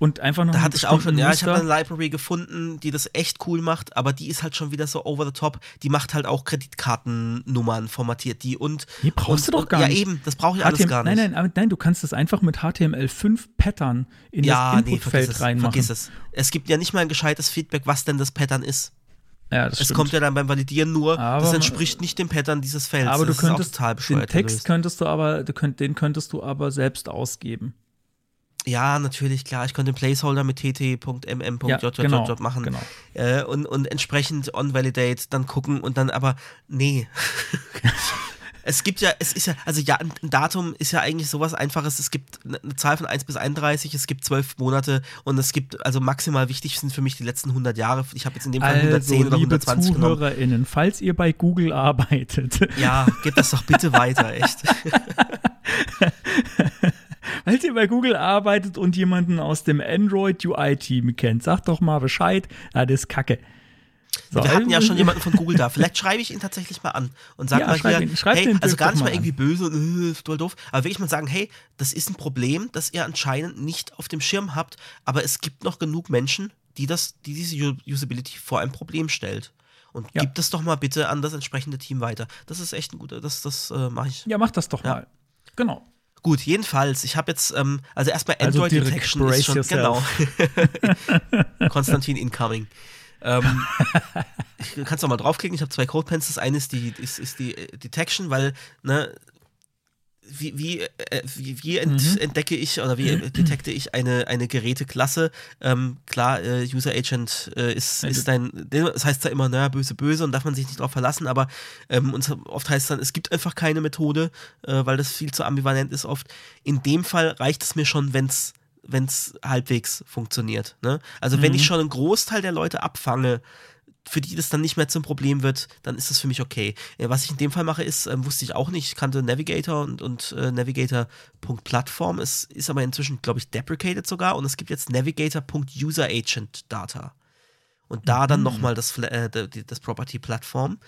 und einfach noch Da hatte ich auch schon, ja, ich habe eine Library gefunden, die das echt cool macht, aber die ist halt schon wieder so over the top. Die macht halt auch Kreditkartennummern, formatiert die und. Nee, brauchst und, du doch und, gar ja, nicht. eben, das brauche ich alles HTML gar nicht. Nein, nein, nein, du kannst das einfach mit HTML5 Pattern in ja, das nee, Inputfeld es, reinmachen. vergiss es. Es gibt ja nicht mal ein gescheites Feedback, was denn das Pattern ist. Ja, das Es stimmt. kommt ja dann beim Validieren nur, Aber das entspricht nicht dem Pattern dieses Felds. aber du das ist auch könntest den Text könntest du aber, du könnt, den könntest du aber selbst ausgeben. Ja, natürlich, klar. Ich könnte den Placeholder mit tt.mm.jjj Ja, genau, machen. genau. Äh, und, und entsprechend on-validate dann gucken und dann aber, nee. es gibt ja, es ist ja, also ja, ein Datum ist ja eigentlich sowas Einfaches. Es gibt eine Zahl von 1 bis 31, es gibt 12 Monate und es gibt, also maximal wichtig sind für mich die letzten 100 Jahre. Ich habe jetzt in dem Fall Also, 110 oder liebe 120 genommen. ZuhörerInnen, falls ihr bei Google arbeitet, Ja, gib das doch bitte weiter, echt. falls ihr bei Google arbeitet und jemanden aus dem Android UI-Team kennt, sagt doch mal Bescheid, ja, das ist Kacke. So, Wir hatten ja schon jemanden von Google da. Vielleicht schreibe ich ihn tatsächlich mal an und sage Ja, mal schreib hier, ihn- schreib hey, also gar nicht mal irgendwie böse und äh, ist toll doof, aber wirklich mal sagen, hey, das ist ein Problem, das ihr anscheinend nicht auf dem Schirm habt, aber es gibt noch genug Menschen, die das, die diese Usability vor ein Problem stellt. Und Ja. gibt es doch mal bitte an das entsprechende Team weiter. Das ist echt ein guter, das, das äh, mache ich. Ja, mach das doch Ja. mal. Genau. Gut, jedenfalls, ich habe jetzt, ähm, also erstmal Also Android direkt Detection ist schon, brace genau. Konstantin incoming. Ähm, ich, kannst du mal draufklicken, ich habe zwei Codepens. Das eine ist die, ist, ist die äh, Detection, weil, ne, wie, wie, äh, wie, wie ent, Mhm. entdecke ich oder wie äh, detekte ich eine, eine Geräteklasse? Ähm, klar, äh, User Agent äh, ist, ist dein, das heißt ja immer, naja, böse, böse und darf man sich nicht drauf verlassen, aber ähm, und oft heißt es dann, es gibt einfach keine Methode, äh, weil das viel zu ambivalent ist oft. In dem Fall reicht es mir schon, wenn es wenn es halbwegs funktioniert. Ne? Also wenn Mhm. ich schon einen Großteil der Leute abfange, für die das dann nicht mehr zum Problem wird, dann ist das für mich okay. Äh, Was ich in dem Fall mache, ist, ähm, wusste ich auch nicht, ich kannte Navigator und, und äh, Navigator.platform. Es ist aber inzwischen, glaube ich, deprecated sogar und es gibt jetzt Navigator.useragentData. Und da dann Mhm. nochmal das, äh, das Property-Plattform.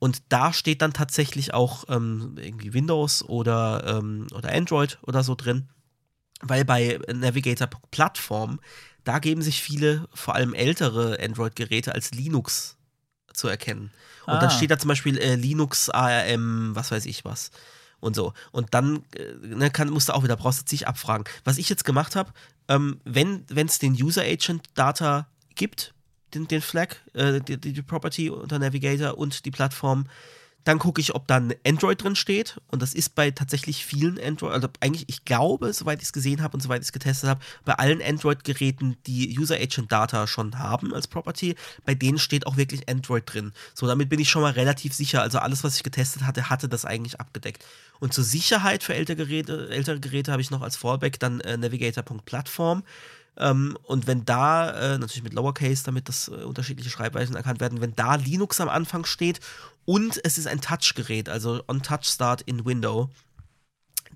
Und da steht dann tatsächlich auch ähm, irgendwie Windows oder, ähm, oder Android oder so drin. Weil bei Navigator.platform, da geben sich viele, vor allem ältere Android-Geräte als Linux zu erkennen. Und dann Ah. steht da zum Beispiel äh, Linux, ARM, was weiß ich was. Und so. Und dann äh, ne, kann, musst du auch wieder, brauchst du dich abfragen. Was ich jetzt gemacht habe, ähm, wenn es den User Agent Data gibt, den, den Flag, äh, die, die, die Property unter Navigator und die Plattform, dann gucke ich, ob dann Android drin steht. Und das ist bei tatsächlich vielen Android, also eigentlich, ich glaube, soweit ich es gesehen habe und soweit ich es getestet habe, bei allen Android-Geräten, die User Agent Data schon haben als Property, bei denen steht auch wirklich Android drin. So, damit bin ich schon mal relativ sicher. Also alles, was ich getestet hatte, hatte das eigentlich abgedeckt. Und zur Sicherheit für ältere Geräte, ältere Geräte habe ich noch als Fallback dann äh, Navigator.platform. Ähm, und wenn da, äh, natürlich mit Lowercase, damit das äh, unterschiedliche Schreibweisen erkannt werden, wenn da Linux am Anfang steht und es ist ein Touch-Gerät, also On-Touch-Start in Window,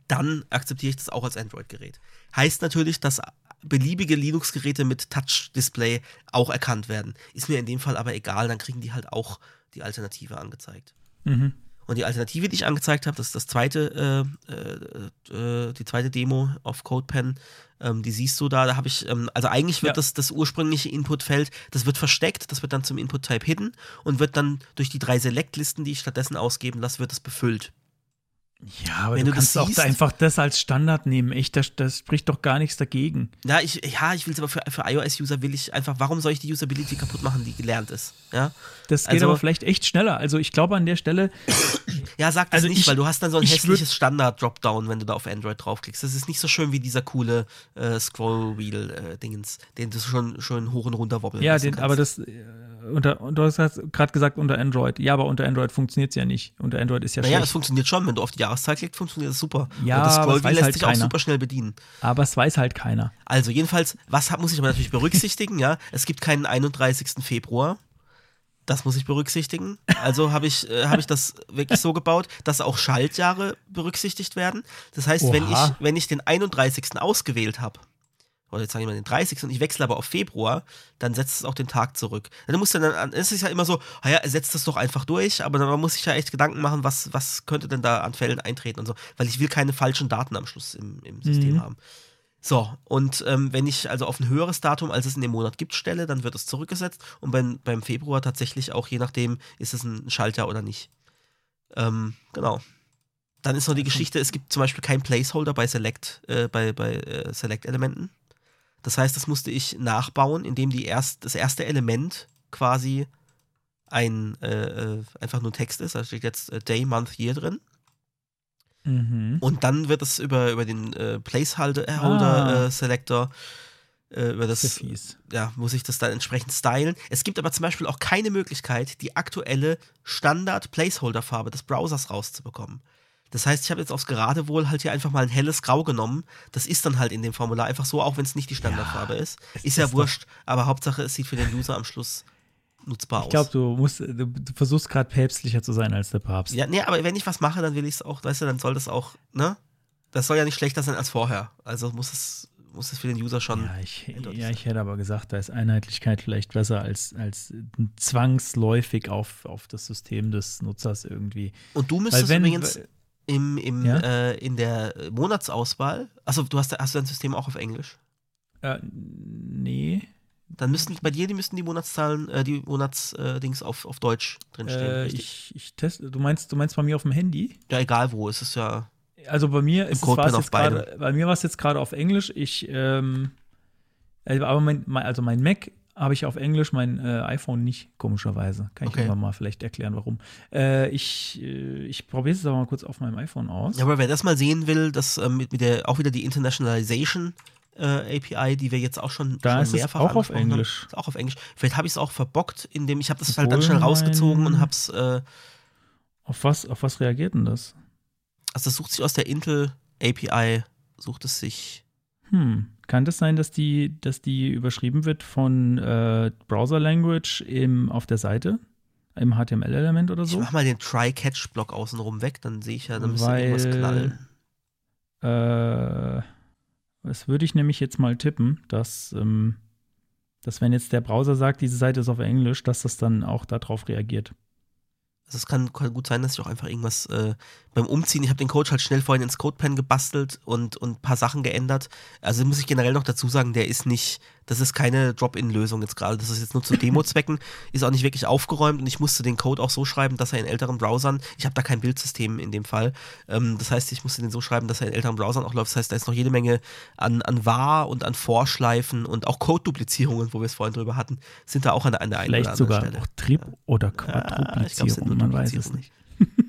dann akzeptiere ich das auch als Android-Gerät. Heißt natürlich, dass beliebige Linux-Geräte mit Touch-Display auch erkannt werden. Ist mir in dem Fall aber egal, dann kriegen die halt auch die Alternative angezeigt. Mhm. Und die Alternative, die ich angezeigt habe, das ist das zweite, äh, äh, äh, die zweite Demo auf CodePen. Ähm, die siehst du da. Da habe ich, ähm, also eigentlich wird Ja. das, das ursprüngliche Inputfeld, das wird versteckt, das wird dann zum Input-Type hidden und wird dann durch die drei Select-Listen, die ich stattdessen ausgeben lasse, wird das befüllt. Ja, aber Wenn du du das kannst auch siehst- einfach das als Standard nehmen. Echt, das, das spricht doch gar nichts dagegen. Ja, ich, ja, ich will es aber für, für iOS-User will ich einfach, warum soll ich die Usability kaputt machen, die gelernt ist? Ja, Das geht Also- aber vielleicht echt schneller. Also ich glaube an der Stelle, ja sag das Also nicht, ich- weil du hast dann so ein hässliches Standard-Dropdown, wenn du da auf Android draufklickst. Das ist nicht so schön wie dieser coole äh, Scroll-Wheel-Dingens, den du schon schön hoch und runter wobbeln ja, den, aber das äh, unter, und du hast gerade gesagt unter Android. Ja, aber unter Android funktioniert es ja nicht. Unter Android ist ja Naja, es schlecht. funktioniert schon. Wenn du auf die Jahreszahl klickst, funktioniert das super. Ja, und das das weiß lässt halt sich auch keiner. super schnell bedienen. Aber es weiß halt keiner. Also jedenfalls, was muss ich aber natürlich berücksichtigen, ja? Es gibt keinen 31. Februar. Das muss ich berücksichtigen. Also habe ich, äh, hab ich das wirklich so gebaut, dass auch Schaltjahre berücksichtigt werden. Das heißt, wenn ich, wenn ich den 31. ausgewählt habe, oder jetzt sage ich mal den 30. und ich wechsle aber auf Februar, dann setzt es auch den Tag zurück. Dann muss dann, an- es ist ja immer so, naja, er setzt das doch einfach durch, aber dann muss ich ja echt Gedanken machen, was, was könnte denn da an Fällen eintreten und so, weil ich will keine falschen Daten am Schluss im, im System Mhm. haben. So, und ähm, wenn ich also auf ein höheres Datum, als es in dem Monat gibt, stelle, dann wird es zurückgesetzt. Und beim, beim Februar tatsächlich auch, je nachdem, ist es ein Schalter oder nicht. Ähm, genau. Dann ist noch die Geschichte, es gibt zum Beispiel keinen Placeholder bei Select, äh, bei, bei äh, Select-Elementen. Das heißt, das musste ich nachbauen, indem die erst, das erste Element quasi ein äh, äh einfach nur Text ist. Da steht jetzt äh, Day, Month, Year drin. Mhm. Und dann wird es über, über den äh, Placeholder-Selector, äh, über das, fies. ja, muss ich das dann entsprechend stylen. Es gibt aber zum Beispiel auch keine Möglichkeit, die aktuelle Standard-Placeholder-Farbe des Browsers rauszubekommen. Das heißt, ich habe jetzt aufs Geradewohl halt hier einfach mal ein helles Grau genommen. Das ist dann halt in dem Formular einfach so, auch wenn es nicht die Standardfarbe ist. Ist ist ja wurscht, aber Hauptsache, es sieht für den User am Schluss nutzbar Ich aus. glaube, du musst, du, du versuchst gerade päpstlicher zu sein als der Papst. Ja, nee, aber wenn ich was mache, dann will ich es auch, weißt du, dann soll das auch, ne? Das soll ja nicht schlechter sein als vorher. Also muss es, muss es für den User schon. Ja, ich, ja, ich hätte aber gesagt, da ist Einheitlichkeit vielleicht besser als, als zwangsläufig auf, auf das System des Nutzers irgendwie. Und du müsstest wenn- übrigens im, im, Ja? äh, in der Monatsauswahl, also du hast, hast du dein System auch auf Englisch? Äh, nee. Dann müssten bei dir, die müssten die Monatszahlen, äh, die Monatsdings auf, auf Deutsch drinstehen. Äh, ich, ich teste, du meinst, du meinst bei mir auf dem Handy? ja, egal wo, es ist ja. Also bei mir ist es jetzt gerade, bei mir war es jetzt gerade auf Englisch. Ich, ähm, äh, aber mein, mein, also mein Mac habe ich auf Englisch, mein äh, iPhone nicht, komischerweise. Kann ich Okay. irgendwann mal vielleicht erklären, warum. Äh, ich äh, ich probiere es aber mal kurz auf meinem iPhone aus. Ja, aber wer das mal sehen will, das ähm, mit, mit der auch wieder die Internationalization äh, API, die wir jetzt auch schon, Da schon ist es mehrfach auch auf Englisch. Haben, ist auch auf Englisch. Vielleicht habe ich es auch verbockt, indem ich habe das halt dann Obwohl schnell rausgezogen und habe es, äh, Auf was, auf was reagiert denn das? also das sucht sich aus der Intel API, sucht es sich. Hm, kann das sein, dass die, dass die überschrieben wird von äh, Browser Language im, auf der Seite? Im HTML-Element oder Ich so? mach mal den Try-Catch-Block außenrum weg, dann sehe ich ja, dann müsste irgendwas knallen. Äh, das würde ich nämlich jetzt mal tippen, dass, ähm, dass wenn jetzt der Browser sagt, diese Seite ist auf Englisch, dass das dann auch darauf reagiert. Also es kann, gut sein, dass ich auch einfach irgendwas äh, beim Umziehen, ich habe den Code halt schnell vorhin ins CodePen gebastelt und, und ein paar Sachen geändert. Also muss ich generell noch dazu sagen, der ist nicht, das ist keine Drop-in-Lösung jetzt gerade. Das ist jetzt nur zu Demo-Zwecken, ist auch nicht wirklich aufgeräumt und ich musste den Code auch so schreiben, dass er in älteren Browsern, ich habe da kein Bildsystem in dem Fall, ähm, das heißt, ich musste den so schreiben, dass er in älteren Browsern auch läuft. Das heißt, da ist noch jede Menge an, an War und an Vorschleifen und auch Code-Duplizierungen, wo wir es vorhin drüber hatten, sind da auch an der, an der einen Vielleicht oder sogar anderen Stelle. auch Trip- oder Ja, ich glaube, es sind Quadruplizierung, nur man weiß es nicht.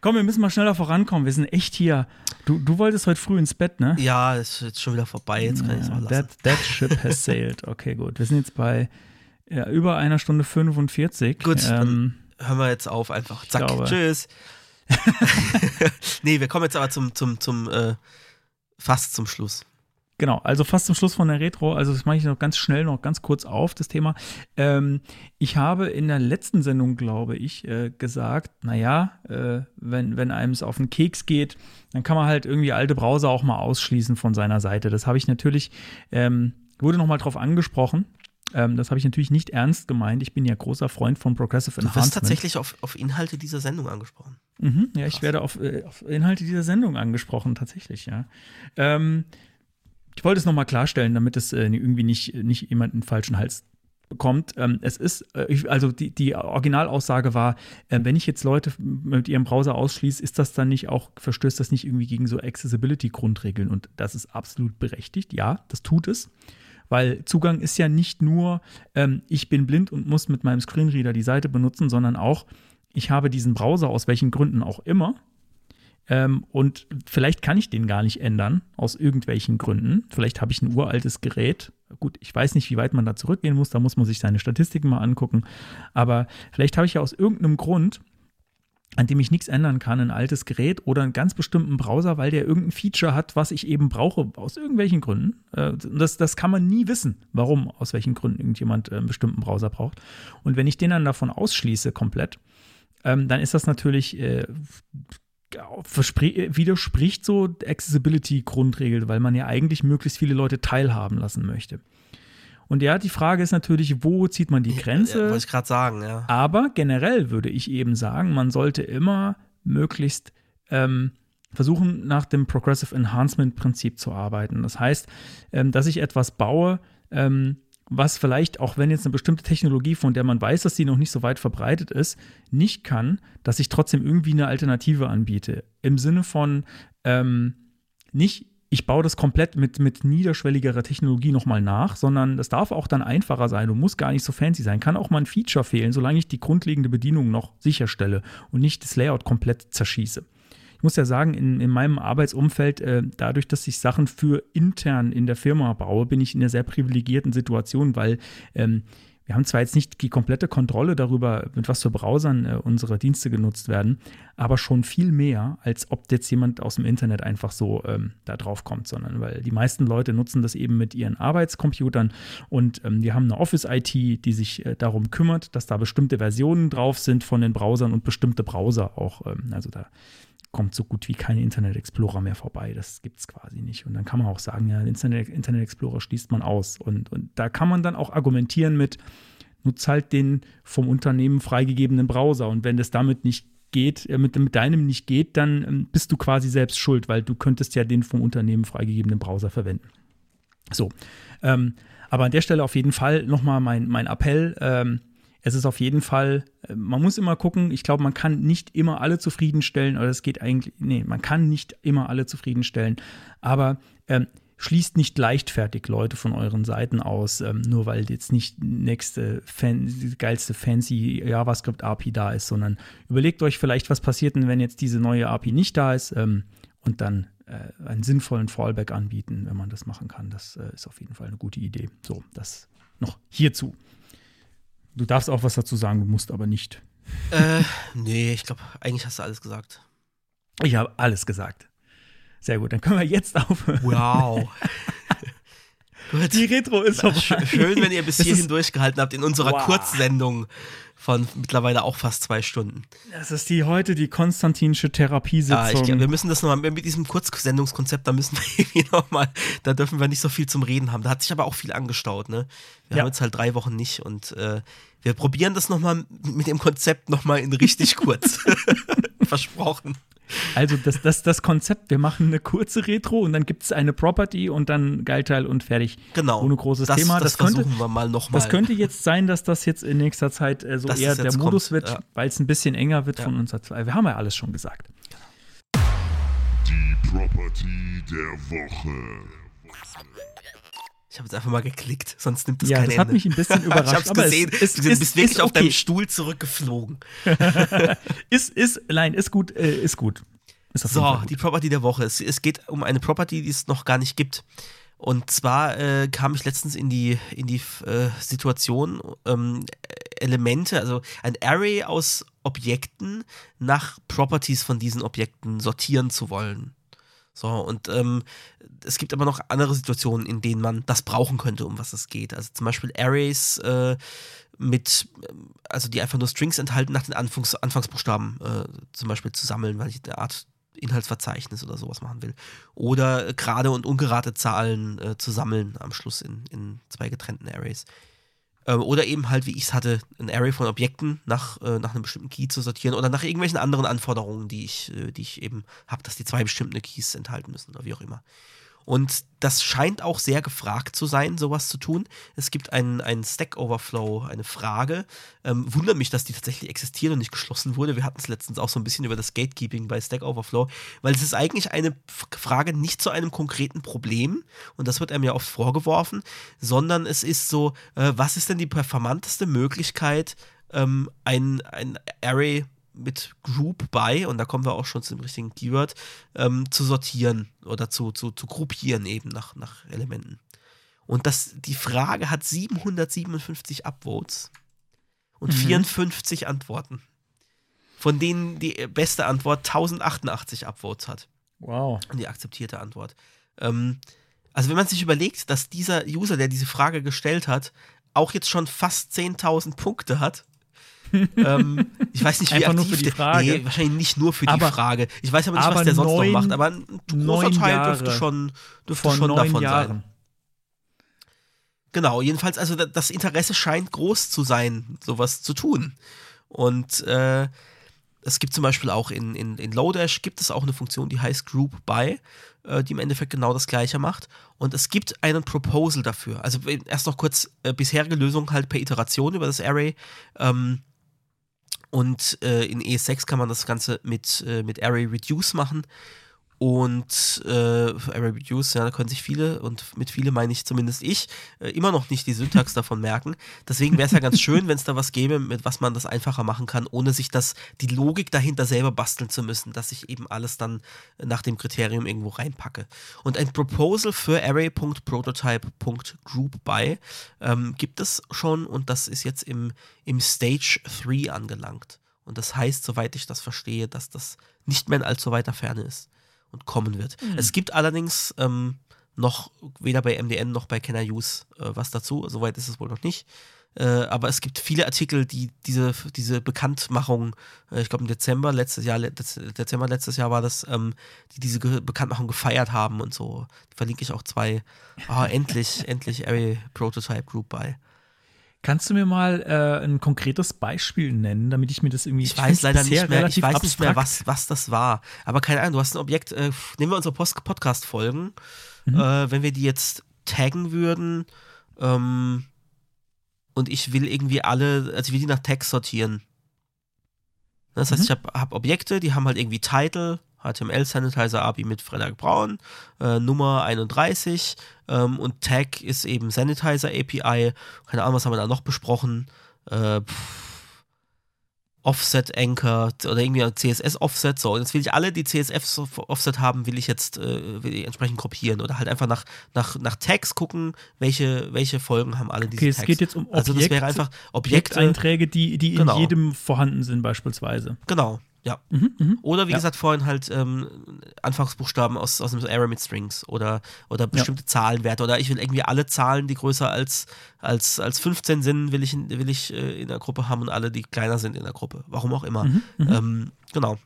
Komm, wir müssen mal schneller vorankommen. Wir sind echt hier. Du, du wolltest heute früh ins Bett, ne? Ja, ist jetzt schon wieder vorbei, jetzt kann ich es auch lassen. that, that ship has sailed. Okay, gut. Wir sind jetzt bei ja, über einer Stunde 45. Gut, ähm, Hören wir jetzt auf einfach. Zack, glaube- tschüss. nee, wir kommen jetzt aber zum, zum, zum, äh, fast zum Schluss. Genau, also fast zum Schluss von der Retro, also das mache ich noch ganz schnell, noch ganz kurz auf, das Thema. Ähm, ich habe in der letzten Sendung, glaube ich, äh, gesagt, naja, äh, wenn, wenn einem es auf den Keks geht, dann kann man halt irgendwie alte Browser auch mal ausschließen von seiner Seite. Das habe ich natürlich, ähm, wurde noch mal drauf angesprochen. Ähm, das habe ich natürlich nicht ernst gemeint. Ich bin ja großer Freund von Progressive Du wirst Enhancement. tatsächlich auf, auf Inhalte dieser Sendung angesprochen. Mhm, ja, ich werde auf, äh, auf Inhalte dieser Sendung angesprochen, tatsächlich, ja. Ähm, ich wollte es nochmal klarstellen, damit es äh, irgendwie nicht, nicht jemand einen falschen Hals bekommt. Ähm, es ist, äh, also die, die Originalaussage war, äh, wenn ich jetzt Leute mit ihrem Browser ausschließe, ist das dann nicht auch, verstößt das nicht irgendwie gegen so Accessibility-Grundregeln? Und das ist absolut berechtigt. Ja, das tut es. Weil Zugang ist ja nicht nur, ähm, ich bin blind und muss mit meinem Screenreader die Seite benutzen, sondern auch, ich habe diesen Browser aus welchen Gründen auch immer. Ähm, und vielleicht kann ich den gar nicht ändern, aus irgendwelchen Gründen. Vielleicht habe ich ein uraltes Gerät. Gut, ich weiß nicht, wie weit man da zurückgehen muss. Da muss man sich seine Statistiken mal angucken. Aber vielleicht habe ich ja aus irgendeinem Grund, an dem ich nichts ändern kann, ein altes Gerät oder einen ganz bestimmten Browser, weil der irgendein Feature hat, was ich eben brauche, aus irgendwelchen Gründen. Äh, Das, das kann man nie wissen, warum, aus welchen Gründen irgendjemand äh, einen bestimmten Browser braucht. Und wenn ich den dann davon ausschließe komplett, ähm, dann ist das natürlich äh, widerspricht so Accessibility-Grundregel, weil man ja eigentlich möglichst viele Leute teilhaben lassen möchte. Und ja, die Frage ist natürlich, wo zieht man die Ja, Grenze? wollte ich gerade sagen, ja. Aber generell würde ich eben sagen, man sollte immer möglichst ähm, versuchen nach dem Progressive Enhancement Prinzip zu arbeiten. Das heißt, ähm, dass ich etwas baue, ähm, was vielleicht, auch wenn jetzt eine bestimmte Technologie, von der man weiß, dass sie noch nicht so weit verbreitet ist, nicht kann, dass ich trotzdem irgendwie eine Alternative anbiete. Im Sinne von ähm, nicht, ich baue das komplett mit, mit niederschwelligerer Technologie nochmal nach, sondern das darf auch dann einfacher sein und muss gar nicht so fancy sein. Kann auch mal ein Feature fehlen, solange ich die grundlegende Bedienung noch sicherstelle und nicht das Layout komplett zerschieße ich muss ja sagen, in, in meinem Arbeitsumfeld, äh, dadurch, dass ich Sachen für intern in der Firma baue, bin ich in einer sehr privilegierten Situation, weil ähm, wir haben zwar jetzt nicht die komplette Kontrolle darüber, mit was für Browsern äh, unsere Dienste genutzt werden, aber schon viel mehr, als ob jetzt jemand aus dem Internet einfach so ähm, da drauf kommt, sondern weil die meisten Leute nutzen das eben mit ihren Arbeitscomputern und ähm, wir haben eine Office-IT, die sich äh, darum kümmert, dass da bestimmte Versionen drauf sind von den Browsern und bestimmte Browser auch. Ähm, also da kommt so gut wie kein Internet Explorer mehr vorbei. Das gibt es quasi nicht. Und dann kann man auch sagen, ja, Internet, Internet Explorer schließt man aus. Und, und da kann man dann auch argumentieren mit, nutzt halt den vom Unternehmen freigegebenen Browser. Und wenn das damit nicht geht, äh, mit, mit deinem nicht geht, dann ähm, bist du quasi selbst schuld, weil du könntest ja den vom Unternehmen freigegebenen Browser verwenden. So. Ähm, aber an der Stelle auf jeden Fall nochmal mein, mein Appell. Ähm, es ist auf jeden Fall, äh, man muss immer gucken, ich glaube, man kann nicht immer alle zufriedenstellen, oder es geht eigentlich, nee, man kann nicht immer alle zufriedenstellen, aber ähm, schließt nicht leichtfertig Leute von euren Seiten aus, ähm, nur weil jetzt nicht nächste fan, geilste fancy JavaScript API da ist, sondern überlegt euch vielleicht, was passiert denn, wenn jetzt diese neue API nicht da ist ähm, und dann äh, einen sinnvollen Fallback anbieten, wenn man das machen kann. Das äh, ist auf jeden Fall eine gute Idee. So, das noch hierzu. Du darfst auch was dazu sagen, du musst aber nicht. Äh, nee, ich glaube, eigentlich hast du alles gesagt. Ich habe alles gesagt. Sehr gut, dann können wir jetzt aufhören. Wow. Gut. Die Retro ist vorbei. Schön, wenn ihr bis hierhin durchgehalten habt in unserer wow. Kurzsendung von mittlerweile auch fast zwei Stunden. Das ist die heute die konstantinische Therapiesitzung. Ja, ich, wir müssen das nochmal mit diesem Kurzsendungskonzept, da müssen wir irgendwie nochmal, da dürfen wir nicht so viel zum Reden haben. Da hat sich aber auch viel angestaut, ne? Wir ja. haben jetzt halt drei Wochen nicht und äh, wir probieren das nochmal mit dem Konzept nochmal in richtig kurz. Versprochen. Also das, das, das Konzept, wir machen eine kurze Retro und dann gibt es eine Property und dann Geilteil und fertig. Genau. Ohne großes das, Thema. Das, das könnte, versuchen wir mal nochmal. Das könnte jetzt sein, dass das jetzt in nächster Zeit äh, so das eher der Modus kommt. wird, ja. weil es ein bisschen enger wird ja. von uns. Wir haben ja alles schon gesagt. Die Property der Woche. Ich habe jetzt einfach mal geklickt, sonst nimmt das ja, kein das Ende. hat mich ein bisschen überrascht. ich habe gesehen, es, es, du bist wirklich okay. auf deinem Stuhl zurückgeflogen. ist, ist, nein, ist gut, äh, ist gut. Ist so, die Property der Woche. Es, es, geht um eine Property, die es noch gar nicht gibt. Und zwar äh, kam ich letztens in die, in die äh, Situation, ähm, Elemente, also ein Array aus Objekten nach Properties von diesen Objekten sortieren zu wollen. So, und ähm, es gibt aber noch andere Situationen, in denen man das brauchen könnte, um was es geht. Also zum Beispiel Arrays äh, mit, also die einfach nur Strings enthalten, nach den Anfangs Anfangsbuchstaben äh, zum Beispiel zu sammeln, weil ich eine Art Inhaltsverzeichnis oder sowas machen will. Oder gerade und ungerade Zahlen äh, zu sammeln am Schluss in, in zwei getrennten Arrays. Ähm, oder eben halt, wie ich es hatte, ein Array von Objekten nach, äh, nach einem bestimmten Key zu sortieren oder nach irgendwelchen anderen Anforderungen, die ich, äh, die ich eben habe, dass die zwei bestimmte Keys enthalten müssen oder wie auch immer. Und das scheint auch sehr gefragt zu sein, sowas zu tun. Es gibt einen, einen Stack Overflow, eine Frage. Ähm, wundert mich, dass die tatsächlich existiert und nicht geschlossen wurde. Wir hatten es letztens auch so ein bisschen über das Gatekeeping bei Stack Overflow, weil es ist eigentlich eine Frage nicht zu einem konkreten Problem und das wird einem ja oft vorgeworfen, sondern es ist so, äh, was ist denn die performanteste Möglichkeit, ähm, ein, ein Array mit Group by, und da kommen wir auch schon zu dem richtigen Keyword, ähm, zu sortieren oder zu, zu, zu gruppieren eben nach, nach Elementen. Und das, die Frage hat 757 Upvotes und mhm. 54 Antworten. Von denen die beste Antwort 1088 Upvotes hat. Wow. Die akzeptierte Antwort. Ähm, also wenn man sich überlegt, dass dieser User, der diese Frage gestellt hat, auch jetzt schon fast 10.000 Punkte hat, ähm, ich weiß nicht, wie Einfach aktiv nur für die Frage. Nee, wahrscheinlich nicht nur für aber, die Frage. Ich weiß aber nicht, aber was der sonst neun, noch macht. Aber ein großer Teil dürfte schon, dürfte schon davon Jahren. sein. Genau, jedenfalls, also das Interesse scheint groß zu sein, sowas zu tun. Und äh, es gibt zum Beispiel auch in, in, in Lodash gibt es auch eine Funktion, die heißt Group By, äh, die im Endeffekt genau das gleiche macht. Und es gibt einen Proposal dafür. Also erst noch kurz äh, bisherige Lösung halt per Iteration über das Array. Ähm, und äh, in ES6 kann man das Ganze mit, äh, mit Array Reduce machen. Und äh, Array Reduce, ja, da können sich viele, und mit viele meine ich zumindest ich, äh, immer noch nicht die Syntax davon merken. Deswegen wäre es ja ganz schön, wenn es da was gäbe, mit was man das einfacher machen kann, ohne sich das, die Logik dahinter selber basteln zu müssen, dass ich eben alles dann nach dem Kriterium irgendwo reinpacke. Und ein Proposal für array.prototype.groupby ähm, gibt es schon und das ist jetzt im, im Stage 3 angelangt. Und das heißt, soweit ich das verstehe, dass das nicht mehr in allzu weiter Ferne ist und kommen wird. Mhm. Es gibt allerdings ähm, noch weder bei MDN noch bei I Use äh, was dazu. Soweit ist es wohl noch nicht. Äh, aber es gibt viele Artikel, die diese, diese Bekanntmachung, äh, ich glaube im Dezember letztes Jahr, le- Dez- Dezember letztes Jahr war das, ähm, die diese Ge Bekanntmachung gefeiert haben und so. Die verlinke ich auch zwei. Ah, endlich, endlich Array Prototype Group bei. Kannst du mir mal äh, ein konkretes Beispiel nennen, damit ich mir das irgendwie. Ich weiß leider nicht mehr, ich weiß nicht mehr, was, was das war. Aber keine Ahnung, du hast ein Objekt, äh, nehmen wir unsere Podcast-Folgen, Mhm. äh, wenn wir die jetzt taggen würden, ähm, und ich will irgendwie alle, also ich will die nach Tags sortieren. Das heißt, Mhm. ich habe hab Objekte, die haben halt irgendwie Title, HTML Sanitizer API mit Frederik Braun, äh, Nummer 31 ähm, und Tag ist eben Sanitizer API. Keine Ahnung, was haben wir da noch besprochen? Äh, Offset Anchor oder irgendwie ein CSS Offset. So, und jetzt will ich alle, die CSS Offset haben, will ich jetzt äh, will ich entsprechend gruppieren oder halt einfach nach, nach, nach Tags gucken, welche, welche Folgen haben alle diese Okay, es Tags. geht jetzt um also das wäre einfach Objekte. Objekteinträge, die, die Genau. in jedem vorhanden sind, beispielsweise. Genau, ja. Mhm, mhm. Oder wie Ja. gesagt vorhin halt ähm, Anfangsbuchstaben aus, aus einem Array mit Strings oder, oder bestimmte Zahlenwerte oder ich will irgendwie alle Zahlen, die größer als, als, als 15 sind, will ich, in, will ich äh, in der Gruppe haben und alle, die kleiner sind in der Gruppe. Warum auch immer. Mhm, mhm. Ähm, genau.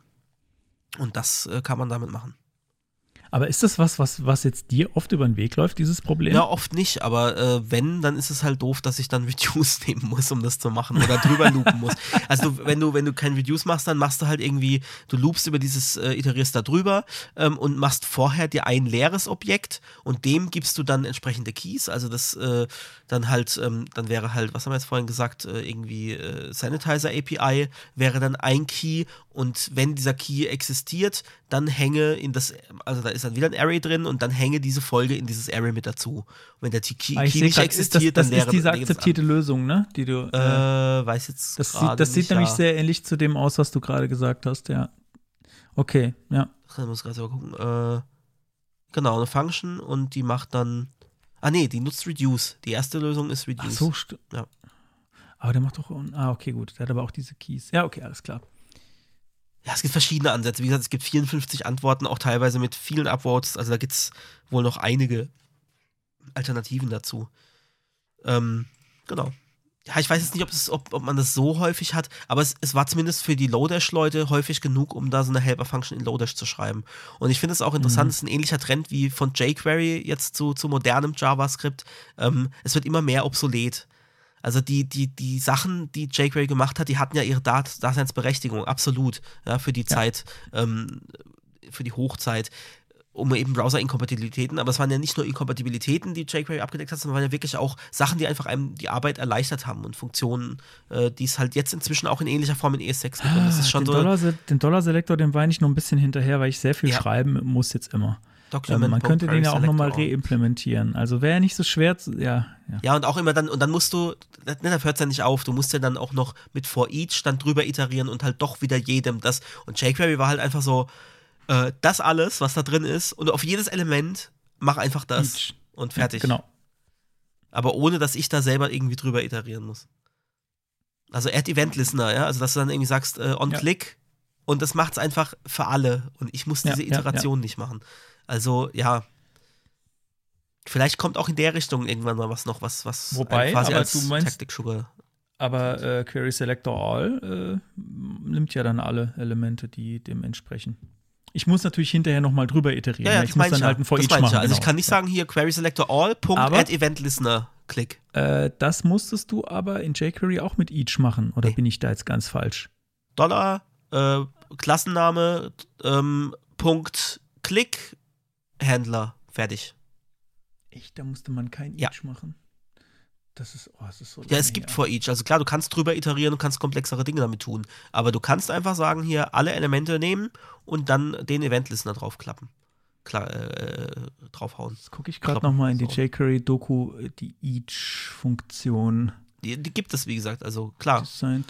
Und das äh, kann man damit machen. Aber ist das was, was, was jetzt dir oft über den Weg läuft, dieses Problem? Ja, oft nicht, aber äh, wenn, dann ist es halt doof, dass ich dann Reduce nehmen muss, um das zu machen oder drüber loopen muss. Also wenn du, wenn du kein Reduce machst, dann machst du halt irgendwie, du loopst über dieses, äh, iterierst da drüber ähm, und machst vorher dir ein leeres Objekt und dem gibst du dann entsprechende Keys. Also das äh, dann halt, ähm, dann wäre halt, was haben wir jetzt vorhin gesagt, äh, irgendwie äh, Sanitizer API wäre dann ein Key und wenn dieser Key existiert, dann hänge in das, also da ist dann wieder ein Array drin und dann hänge diese Folge in dieses Array mit dazu. Und wenn der Key, Key Ah, ich sehe nicht grad, ist das, existiert, das dann wäre ist diese das akzeptierte Lösung, ne? Die du. Äh, Äh, weiß jetzt das sieht, das sieht nämlich ja. sehr ähnlich zu dem aus, was du gerade gesagt hast, ja. Okay, ja. Ich muss gerade selber gucken. Äh, genau, eine Function und die macht dann. Ah nee, die nutzt Reduce. Die erste Lösung ist Reduce. Ach so, Ja. Aber der macht doch. Ah, okay, gut. Der hat aber auch diese Keys. Ja, okay, alles klar. Ja, es gibt verschiedene Ansätze. Wie gesagt, es gibt 54 Antworten, auch teilweise mit vielen Upvotes. Also da gibt es wohl noch einige Alternativen dazu. Ähm, genau. Ja, ich weiß jetzt nicht, ob, es, ob, ob man das so häufig hat, aber es, es war zumindest für die Lodash-Leute häufig genug, um da so eine Helper-Function in Lodash zu schreiben. Und ich finde es auch interessant, Mhm. es ist ein ähnlicher Trend wie von jQuery jetzt zu, zu modernem JavaScript. Ähm, es wird immer mehr obsolet. Also die, die, die Sachen, die jQuery gemacht hat, die hatten ja ihre Dat Daseinsberechtigung, absolut, ja, für die Zeit, ähm, für die Hochzeit, um eben Browser-Inkompatibilitäten, aber es waren ja nicht nur Inkompatibilitäten, die jQuery abgedeckt hat, sondern waren ja wirklich auch Sachen, die einfach einem die Arbeit erleichtert haben und Funktionen, äh, die es halt jetzt inzwischen auch in ähnlicher Form in ES6 gibt. Schon den so Dollar, den Dollar-Selektor, den weine ich noch ein bisschen hinterher, weil ich sehr viel Ja. schreiben muss jetzt immer. Ähm, Document man könnte den ja auch nochmal reimplementieren. Also wäre ja nicht so schwer zu, ja, ja. Ja, und auch immer dann, und dann musst du, ne, da hört es ja nicht auf, du musst ja dann auch noch mit for each dann drüber iterieren und halt doch wieder jedem das. Und jQuery war halt einfach so, äh, das alles, was da drin ist, und auf jedes Element mach einfach das Each. und fertig. Genau. Aber ohne, dass ich da selber irgendwie drüber iterieren muss. Also Add Event Listener, ja, also dass du dann irgendwie sagst, äh, on Ja. click und das macht es einfach für alle und ich muss Ja, diese ja, Iteration nicht machen. Also, ja. Vielleicht kommt auch in der Richtung irgendwann mal was noch, was, was Wobei, quasi aber als du meinst- Tactic Sugar Aber äh, Query Selector All äh, nimmt ja dann alle Elemente, die dem entsprechen. Ich muss natürlich hinterher nochmal drüber iterieren. Ja, ja, ich das muss dann ich halt ja. ein For Each ich machen. ja. Also ich genau. kann nicht sagen hier Query Selector All, Add Event Listener, Klick. Äh, das musstest du aber in jQuery auch mit Each machen. Oder Nee. bin ich da jetzt ganz falsch? Dollar, äh, Klassenname, ähm, Punkt, Klick, Händler, fertig. Echt, da musste man kein Ja. Each machen. Das ist, oh, das ist so. Ja, es gibt her. for each. Also klar, du kannst drüber iterieren und kannst komplexere Dinge damit tun. Aber du kannst einfach sagen, hier alle Elemente nehmen und dann den Event-Listener draufklappen. Klar, äh, draufhauen. Jetzt gucke ich gerade nochmal in die so. jQuery-Doku, die Each-Funktion. Die, die gibt es, wie gesagt, also klar. Design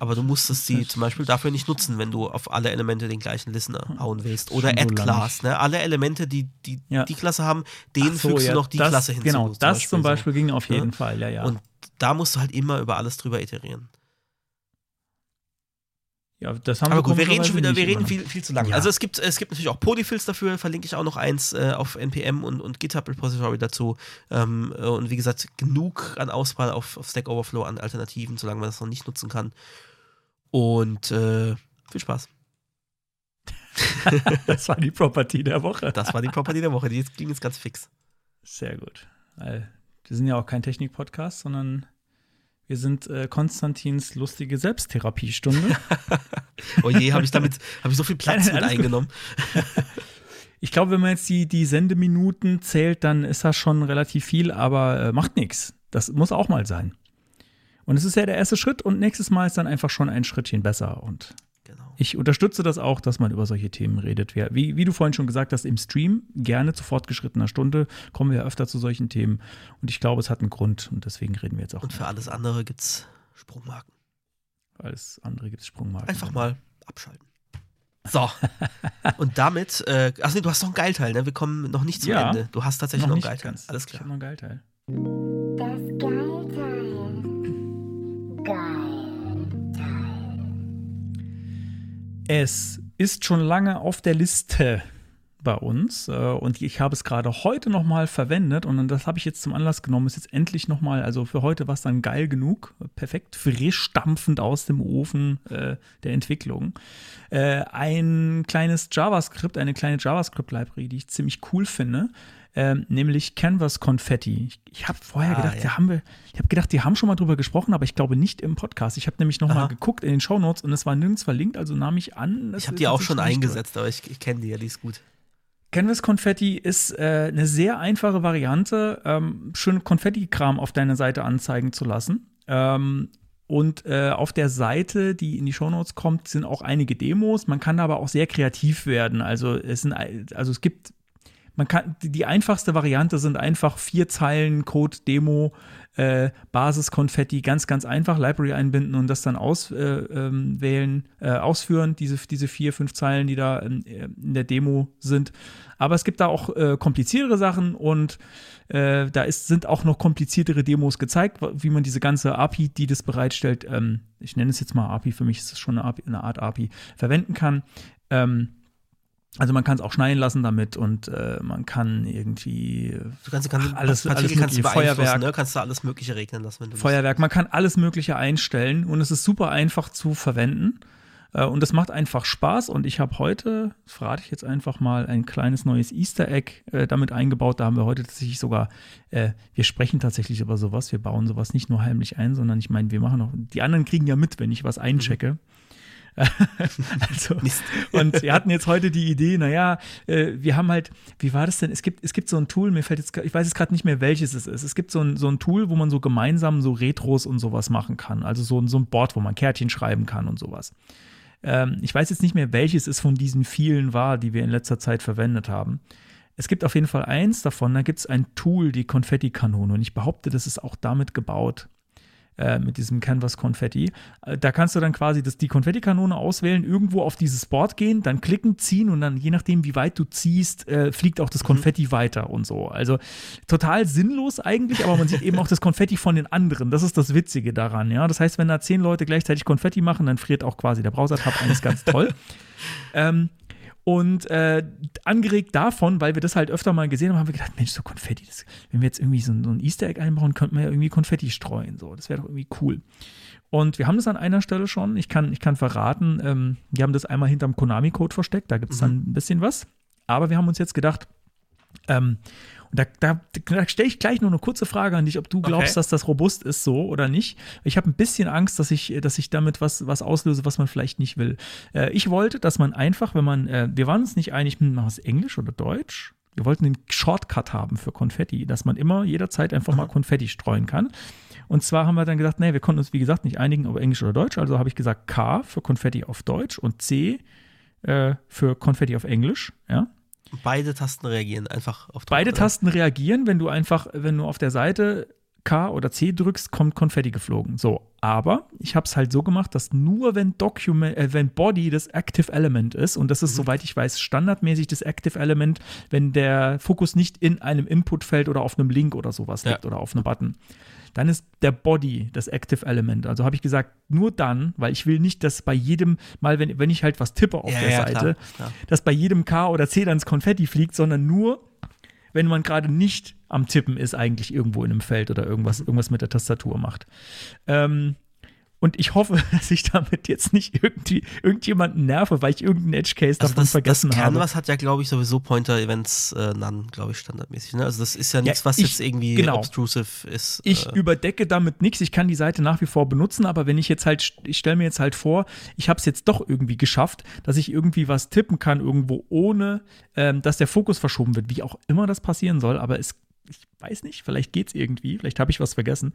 Aber du musstest sie zum Beispiel dafür nicht nutzen, wenn du auf alle Elemente den gleichen Listener hauen willst. Oder Schon so Add lang. Class, ne? Alle Elemente, die die, Ja. die Klasse haben, denen so, fügst ja, du noch die das, Klasse hinzu. Genau, das zum so. Beispiel ging auf Ja. jeden Fall, ja, ja. Und da musst du halt immer über alles drüber iterieren. Ja das haben Aber wir gut, wir reden schon wieder, wir reden viel, viel zu lange. Ja. Also es gibt, es gibt natürlich auch Polyfills dafür, verlinke ich auch noch eins äh, auf NPM und, und GitHub Repository dazu. Ähm, äh, und wie gesagt, genug an Auswahl auf, auf Stack Overflow an Alternativen, solange man das noch nicht nutzen kann. Und äh, viel Spaß. Das war die Property der Woche. Das war die Property der Woche. Die ging jetzt ganz fix. Sehr gut. Weil wir sind ja auch kein Technik-Podcast, sondern wir sind äh, Konstantins lustige Selbsttherapiestunde. Oh je, habe ich damit hab ich so viel Platz Nein, mit eingenommen. Ich glaube, wenn man jetzt die, die Sendeminuten zählt, dann ist das schon relativ viel, aber äh, macht nichts. Das muss auch mal sein. Und es ist ja der erste Schritt und nächstes Mal ist dann einfach schon ein Schrittchen besser. Und Genau. ich unterstütze das auch, dass man über solche Themen redet. Wie, wie du vorhin schon gesagt hast, im Stream gerne zu fortgeschrittener Stunde kommen wir öfter zu solchen Themen. Und ich glaube, es hat einen Grund und deswegen reden wir jetzt auch. Und für alles andere gibt's Sprungmarken. Alles andere gibt es Sprungmarken. Einfach mal abschalten. So. Und damit, äh, achso, nee, du hast noch einen Geilteil, ne? Wir kommen noch nicht zum Ja. Ende. Du hast tatsächlich noch noch, einen Geilteil. ganz. Alles Ich klar. habe noch einen Geilteil. Das Geilteil. Es ist schon lange auf der Liste bei uns äh, und ich habe es gerade heute noch mal verwendet und das habe ich jetzt zum Anlass genommen, ist jetzt endlich noch mal, also für heute war es dann geil genug, perfekt frisch stampfend aus dem Ofen äh, der Entwicklung. Äh, ein kleines JavaScript, eine kleine JavaScript-Library, die ich ziemlich cool finde, ähm, nämlich Canvas Confetti. Ich, ich habe vorher Ah, gedacht, ja. haben wir, ich habe gedacht, die haben schon mal drüber gesprochen, aber ich glaube nicht im Podcast. Ich habe nämlich noch mal Aha. geguckt in den Shownotes und es war nirgends verlinkt, also nahm ich an. das Ich habe die auch schon eingesetzt, aber ich, ich kenne die ja, die ist gut. Canvas Confetti ist äh, eine sehr einfache Variante, ähm, schön Konfetti-Kram auf deiner Seite anzeigen zu lassen. Ähm, und äh, auf der Seite, die in die Shownotes kommt, sind auch einige Demos. Man kann aber auch sehr kreativ werden. Also es sind, also es gibt, man kann, die- einfachste Variante sind einfach vier Zeilen Code, Demo, äh, Basis Konfetti, ganz, ganz einfach, Library einbinden und das dann auswählen, äh, ähm, äh, ausführen, diese, diese vier, fünf Zeilen, die da in, in der Demo sind. Aber es gibt da auch äh, kompliziertere Sachen und äh, da ist, sind auch noch kompliziertere Demos gezeigt, wie man diese ganze API, die das bereitstellt, ähm, ich nenne es jetzt mal API, für mich ist es schon eine, API, eine Art API, verwenden kann. Ähm, also man kann es auch schneiden lassen damit und äh, man kann irgendwie Du kannst, kannst Ach, alles- Partikel alles kannst du mögliche. beeinflussen, Feuerwerk. ne? Kannst du alles Mögliche regnen lassen, wenn du Feuerwerk, man kann alles Mögliche einstellen und es ist super einfach zu verwenden. Äh, Und es macht einfach Spaß. Und ich habe heute, das verrate ich jetzt einfach mal, ein kleines neues Easter Egg äh, damit eingebaut. Da haben wir heute tatsächlich sogar, äh, wir sprechen tatsächlich über sowas. Wir bauen sowas nicht nur heimlich ein, sondern ich meine, wir machen auch, die anderen kriegen ja mit, wenn ich was einchecke. also, Mist. und wir hatten jetzt heute die Idee, naja, äh, wir haben halt, wie war das denn? Es gibt, es gibt so ein Tool, mir fällt jetzt, ich weiß jetzt gerade nicht mehr, welches es ist. Es gibt so ein, so ein Tool, wo man so gemeinsam so Retros und sowas machen kann. Also so, ein- so ein Board, wo man Kärtchen schreiben kann und sowas. Ähm, ich weiß jetzt nicht mehr, welches es von diesen vielen war, die wir in letzter Zeit verwendet haben. Es gibt auf jeden Fall eins davon, da gibt es ein Tool, die Konfettikanone. Und ich behaupte, das ist auch damit gebaut, äh, mit diesem Canvas Konfetti. Äh, da kannst du dann quasi das, die Konfettikanone auswählen, irgendwo auf dieses Board gehen, dann klicken, ziehen und dann, je nachdem, wie weit du ziehst, äh, fliegt auch das Konfetti weiter und so. Also total sinnlos eigentlich, aber man sieht eben auch das Konfetti von den anderen. Das ist das Witzige daran, ja. Das heißt, wenn da zehn Leute gleichzeitig Konfetti machen, dann friert auch quasi der Browser-Tab eines ganz toll. ähm, und äh, angeregt davon, weil wir das halt öfter mal gesehen haben, haben wir gedacht, Mensch, so Konfetti, das, wenn wir jetzt irgendwie so, ein- so ein Easter Egg einbauen, könnten wir ja irgendwie Konfetti streuen. So, das wäre doch irgendwie cool. Und wir haben das an einer Stelle schon. Ich kann, ich kann verraten, ähm, wir haben das einmal hinterm Konami-Code versteckt, da gibt es dann ein bisschen was. Aber wir haben uns jetzt gedacht, Ähm, da, da, da stelle ich gleich nur eine kurze Frage an dich, ob du glaubst, Okay. dass das robust ist so oder nicht. Ich habe ein bisschen Angst, dass ich, dass ich damit was, was auslöse, was man vielleicht nicht will. Äh, ich wollte, dass man einfach, wenn man, äh, wir waren uns nicht einig, hm, machen wir es Englisch oder Deutsch? Wir wollten einen Shortcut haben für Konfetti, dass man immer jederzeit einfach mal Konfetti streuen kann. Und zwar haben wir dann gesagt, nee, wir konnten uns wie gesagt nicht einigen, ob Englisch oder Deutsch. Also habe ich gesagt K für Konfetti auf Deutsch und C äh, für Konfetti auf Englisch. Ja. Beide Tasten reagieren einfach auf Beide oder? Tasten reagieren, wenn du einfach, wenn du auf der Seite K oder C drückst, kommt Konfetti geflogen. So, aber ich habe es halt so gemacht, dass nur wenn Document, äh, wenn Body das Active Element ist und das ist soweit ich weiß standardmäßig das Active Element, wenn der Fokus nicht in einem Inputfeld oder auf einem Link oder sowas Ja. liegt oder auf einem Button. Dann ist der Body das Active Element. Also habe ich gesagt, nur dann, weil ich will nicht, dass bei jedem Mal, wenn, wenn ich halt was tippe auf Ja, der ja, Seite, klar, klar. dass bei jedem K oder C dann das Konfetti fliegt, sondern nur, wenn man gerade nicht am Tippen ist, eigentlich irgendwo in einem Feld oder irgendwas, irgendwas mit der Tastatur macht. Ähm, und ich hoffe, dass ich damit jetzt nicht irgendwie irgendjemanden nerve, weil ich irgendeinen Edge Case Also davon das, das vergessen habe. Canvas hat ja, glaube ich, sowieso Pointer-Events äh, none, glaube ich, standardmäßig. Ne? Also das ist ja nichts, Ja, was ich- jetzt irgendwie genau. obtrusive ist. Ich äh, überdecke damit nichts. Ich kann die Seite nach wie vor benutzen, aber wenn ich jetzt halt, ich stelle mir jetzt halt vor, ich habe es jetzt doch irgendwie geschafft, dass ich irgendwie was tippen kann irgendwo, ohne ähm, dass der Fokus verschoben wird, wie auch immer das passieren soll. Aber es, ich weiß nicht, vielleicht geht es irgendwie, vielleicht habe ich was vergessen,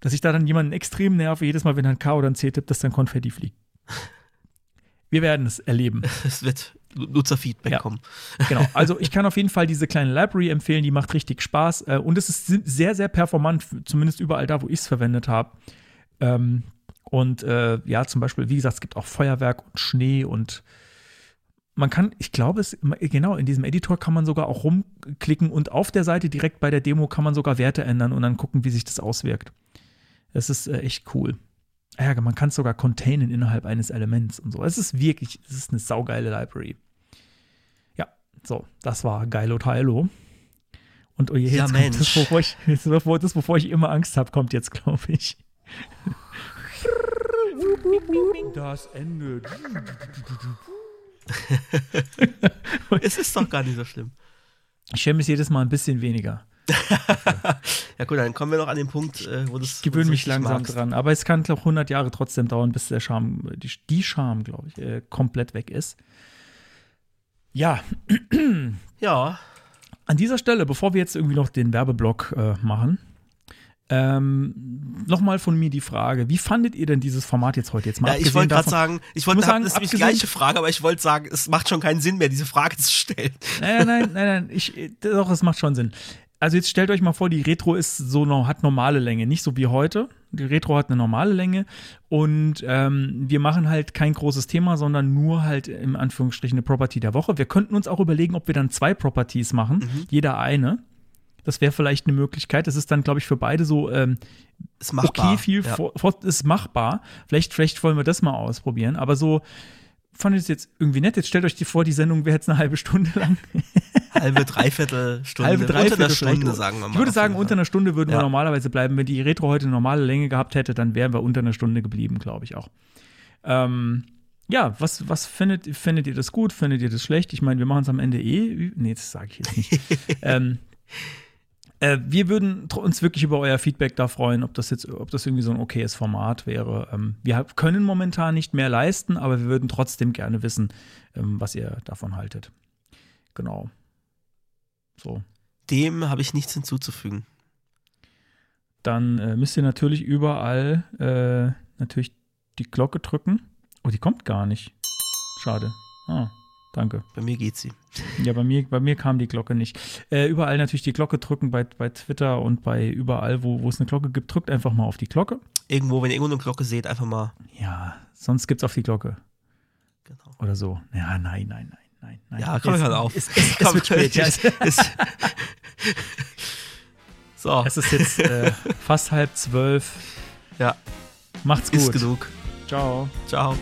dass ich da dann jemanden extrem nerve, jedes Mal, wenn er ein K oder ein C tippt, dass dann Konfetti fliegt. Wir werden es erleben. es wird Nutzerfeedback Ja. kommen. Genau, also ich kann auf jeden Fall diese kleine Library empfehlen, die macht richtig Spaß äh, und es ist sehr, sehr performant, zumindest überall da, wo ich es verwendet habe. Ähm, und äh, ja, zum Beispiel, wie gesagt, es gibt auch Feuerwerk und Schnee und man kann, ich glaube, es genau in diesem Editor kann man sogar auch rumklicken und auf der Seite direkt bei der Demo kann man sogar Werte ändern und dann gucken, wie sich das auswirkt. Das ist äh, echt cool. Ah Ja, man kann es sogar containen innerhalb eines Elements und so. Es ist wirklich, es ist eine saugeile Library. Ja, so, das war Geilo Teilo. Und oh je, Ja, jetzt kommt das, wovor ich, jetzt, bevor, das, bevor ich immer Angst habe, kommt jetzt, glaube ich. Das Ende. es ist doch gar nicht so schlimm. Ich schäme mich jedes Mal ein bisschen weniger. Ja gut, dann kommen wir noch an den Punkt, äh, wo das Ich gewöhne mich langsam magst. dran. Aber es kann, glaube 100 Jahre trotzdem dauern, bis der Charme, die, die Charme, glaube ich, äh, komplett weg ist. Ja, Ja, An dieser Stelle, bevor wir jetzt irgendwie noch den Werbeblock äh, machen, ähm, nochmal von mir die Frage: Wie fandet ihr denn dieses Format jetzt heute? Jetzt mal ja ich wollte gerade sagen, ich wollte sagen, das ist die gleiche Frage, aber ich wollte sagen, es macht schon keinen Sinn mehr, diese Frage zu stellen. Nein, nein, nein, nein, ich, doch, es macht schon Sinn. Also jetzt stellt euch mal vor, die Retro ist so hat normale Länge, nicht so wie heute. Die Retro hat eine normale Länge und ähm, wir machen halt kein großes Thema, sondern nur halt im Anführungsstrichen eine Property der Woche. Wir könnten uns auch überlegen, ob wir dann zwei Properties machen, Mhm. jeder eine. Das wäre vielleicht eine Möglichkeit. Das ist dann, glaube ich, für beide so ähm, Ist machbar. okay, viel ja. vor, vor, ist machbar. Vielleicht, vielleicht wollen wir das mal ausprobieren. Aber so fand ich es jetzt irgendwie nett. Jetzt stellt euch die vor, die Sendung wäre jetzt eine halbe Stunde lang. Halbe, dreiviertel Stunde. halbe, dreiviertel unter einer vielleicht. Stunde, sagen wir mal. Ich würde sagen, unter einer Stunde würden wir Ja. normalerweise bleiben. Wenn die Retro heute eine normale Länge gehabt hätte, dann wären wir unter einer Stunde geblieben, glaube ich auch. Ähm, ja, was, was findet, findet ihr das gut? Findet ihr das schlecht? Ich meine, wir machen es am Ende eh. Nee, das sage ich jetzt nicht. ähm, äh, wir würden uns wirklich über euer Feedback da freuen, ob das jetzt, ob das irgendwie so ein okayes Format wäre. Ähm, wir können momentan nicht mehr leisten, aber wir würden trotzdem gerne wissen, ähm, was ihr davon haltet. Genau. So. Dem habe ich nichts hinzuzufügen. Dann äh, müsst ihr natürlich überall äh, natürlich die Glocke drücken. Oh, die kommt gar nicht. Schade. Ah, danke. Bei mir geht sie. Ja, bei mir, bei mir kam die Glocke nicht. Äh, überall natürlich die Glocke drücken, bei, bei Twitter und bei überall, wo, wo es eine Glocke gibt, drückt einfach mal auf die Glocke. Irgendwo, wenn ihr irgendwo eine Glocke seht, einfach mal. Ja, sonst gibt's auf die Glocke. Genau. Oder so. Ja, nein, nein, nein, nein, nein. Ja, komm, es, hör auf. Es, es, es wird spät. Ja, es, so, es ist jetzt äh, fast halb zwölf. ja, Macht's gut. ist genug. Ciao. Ciao.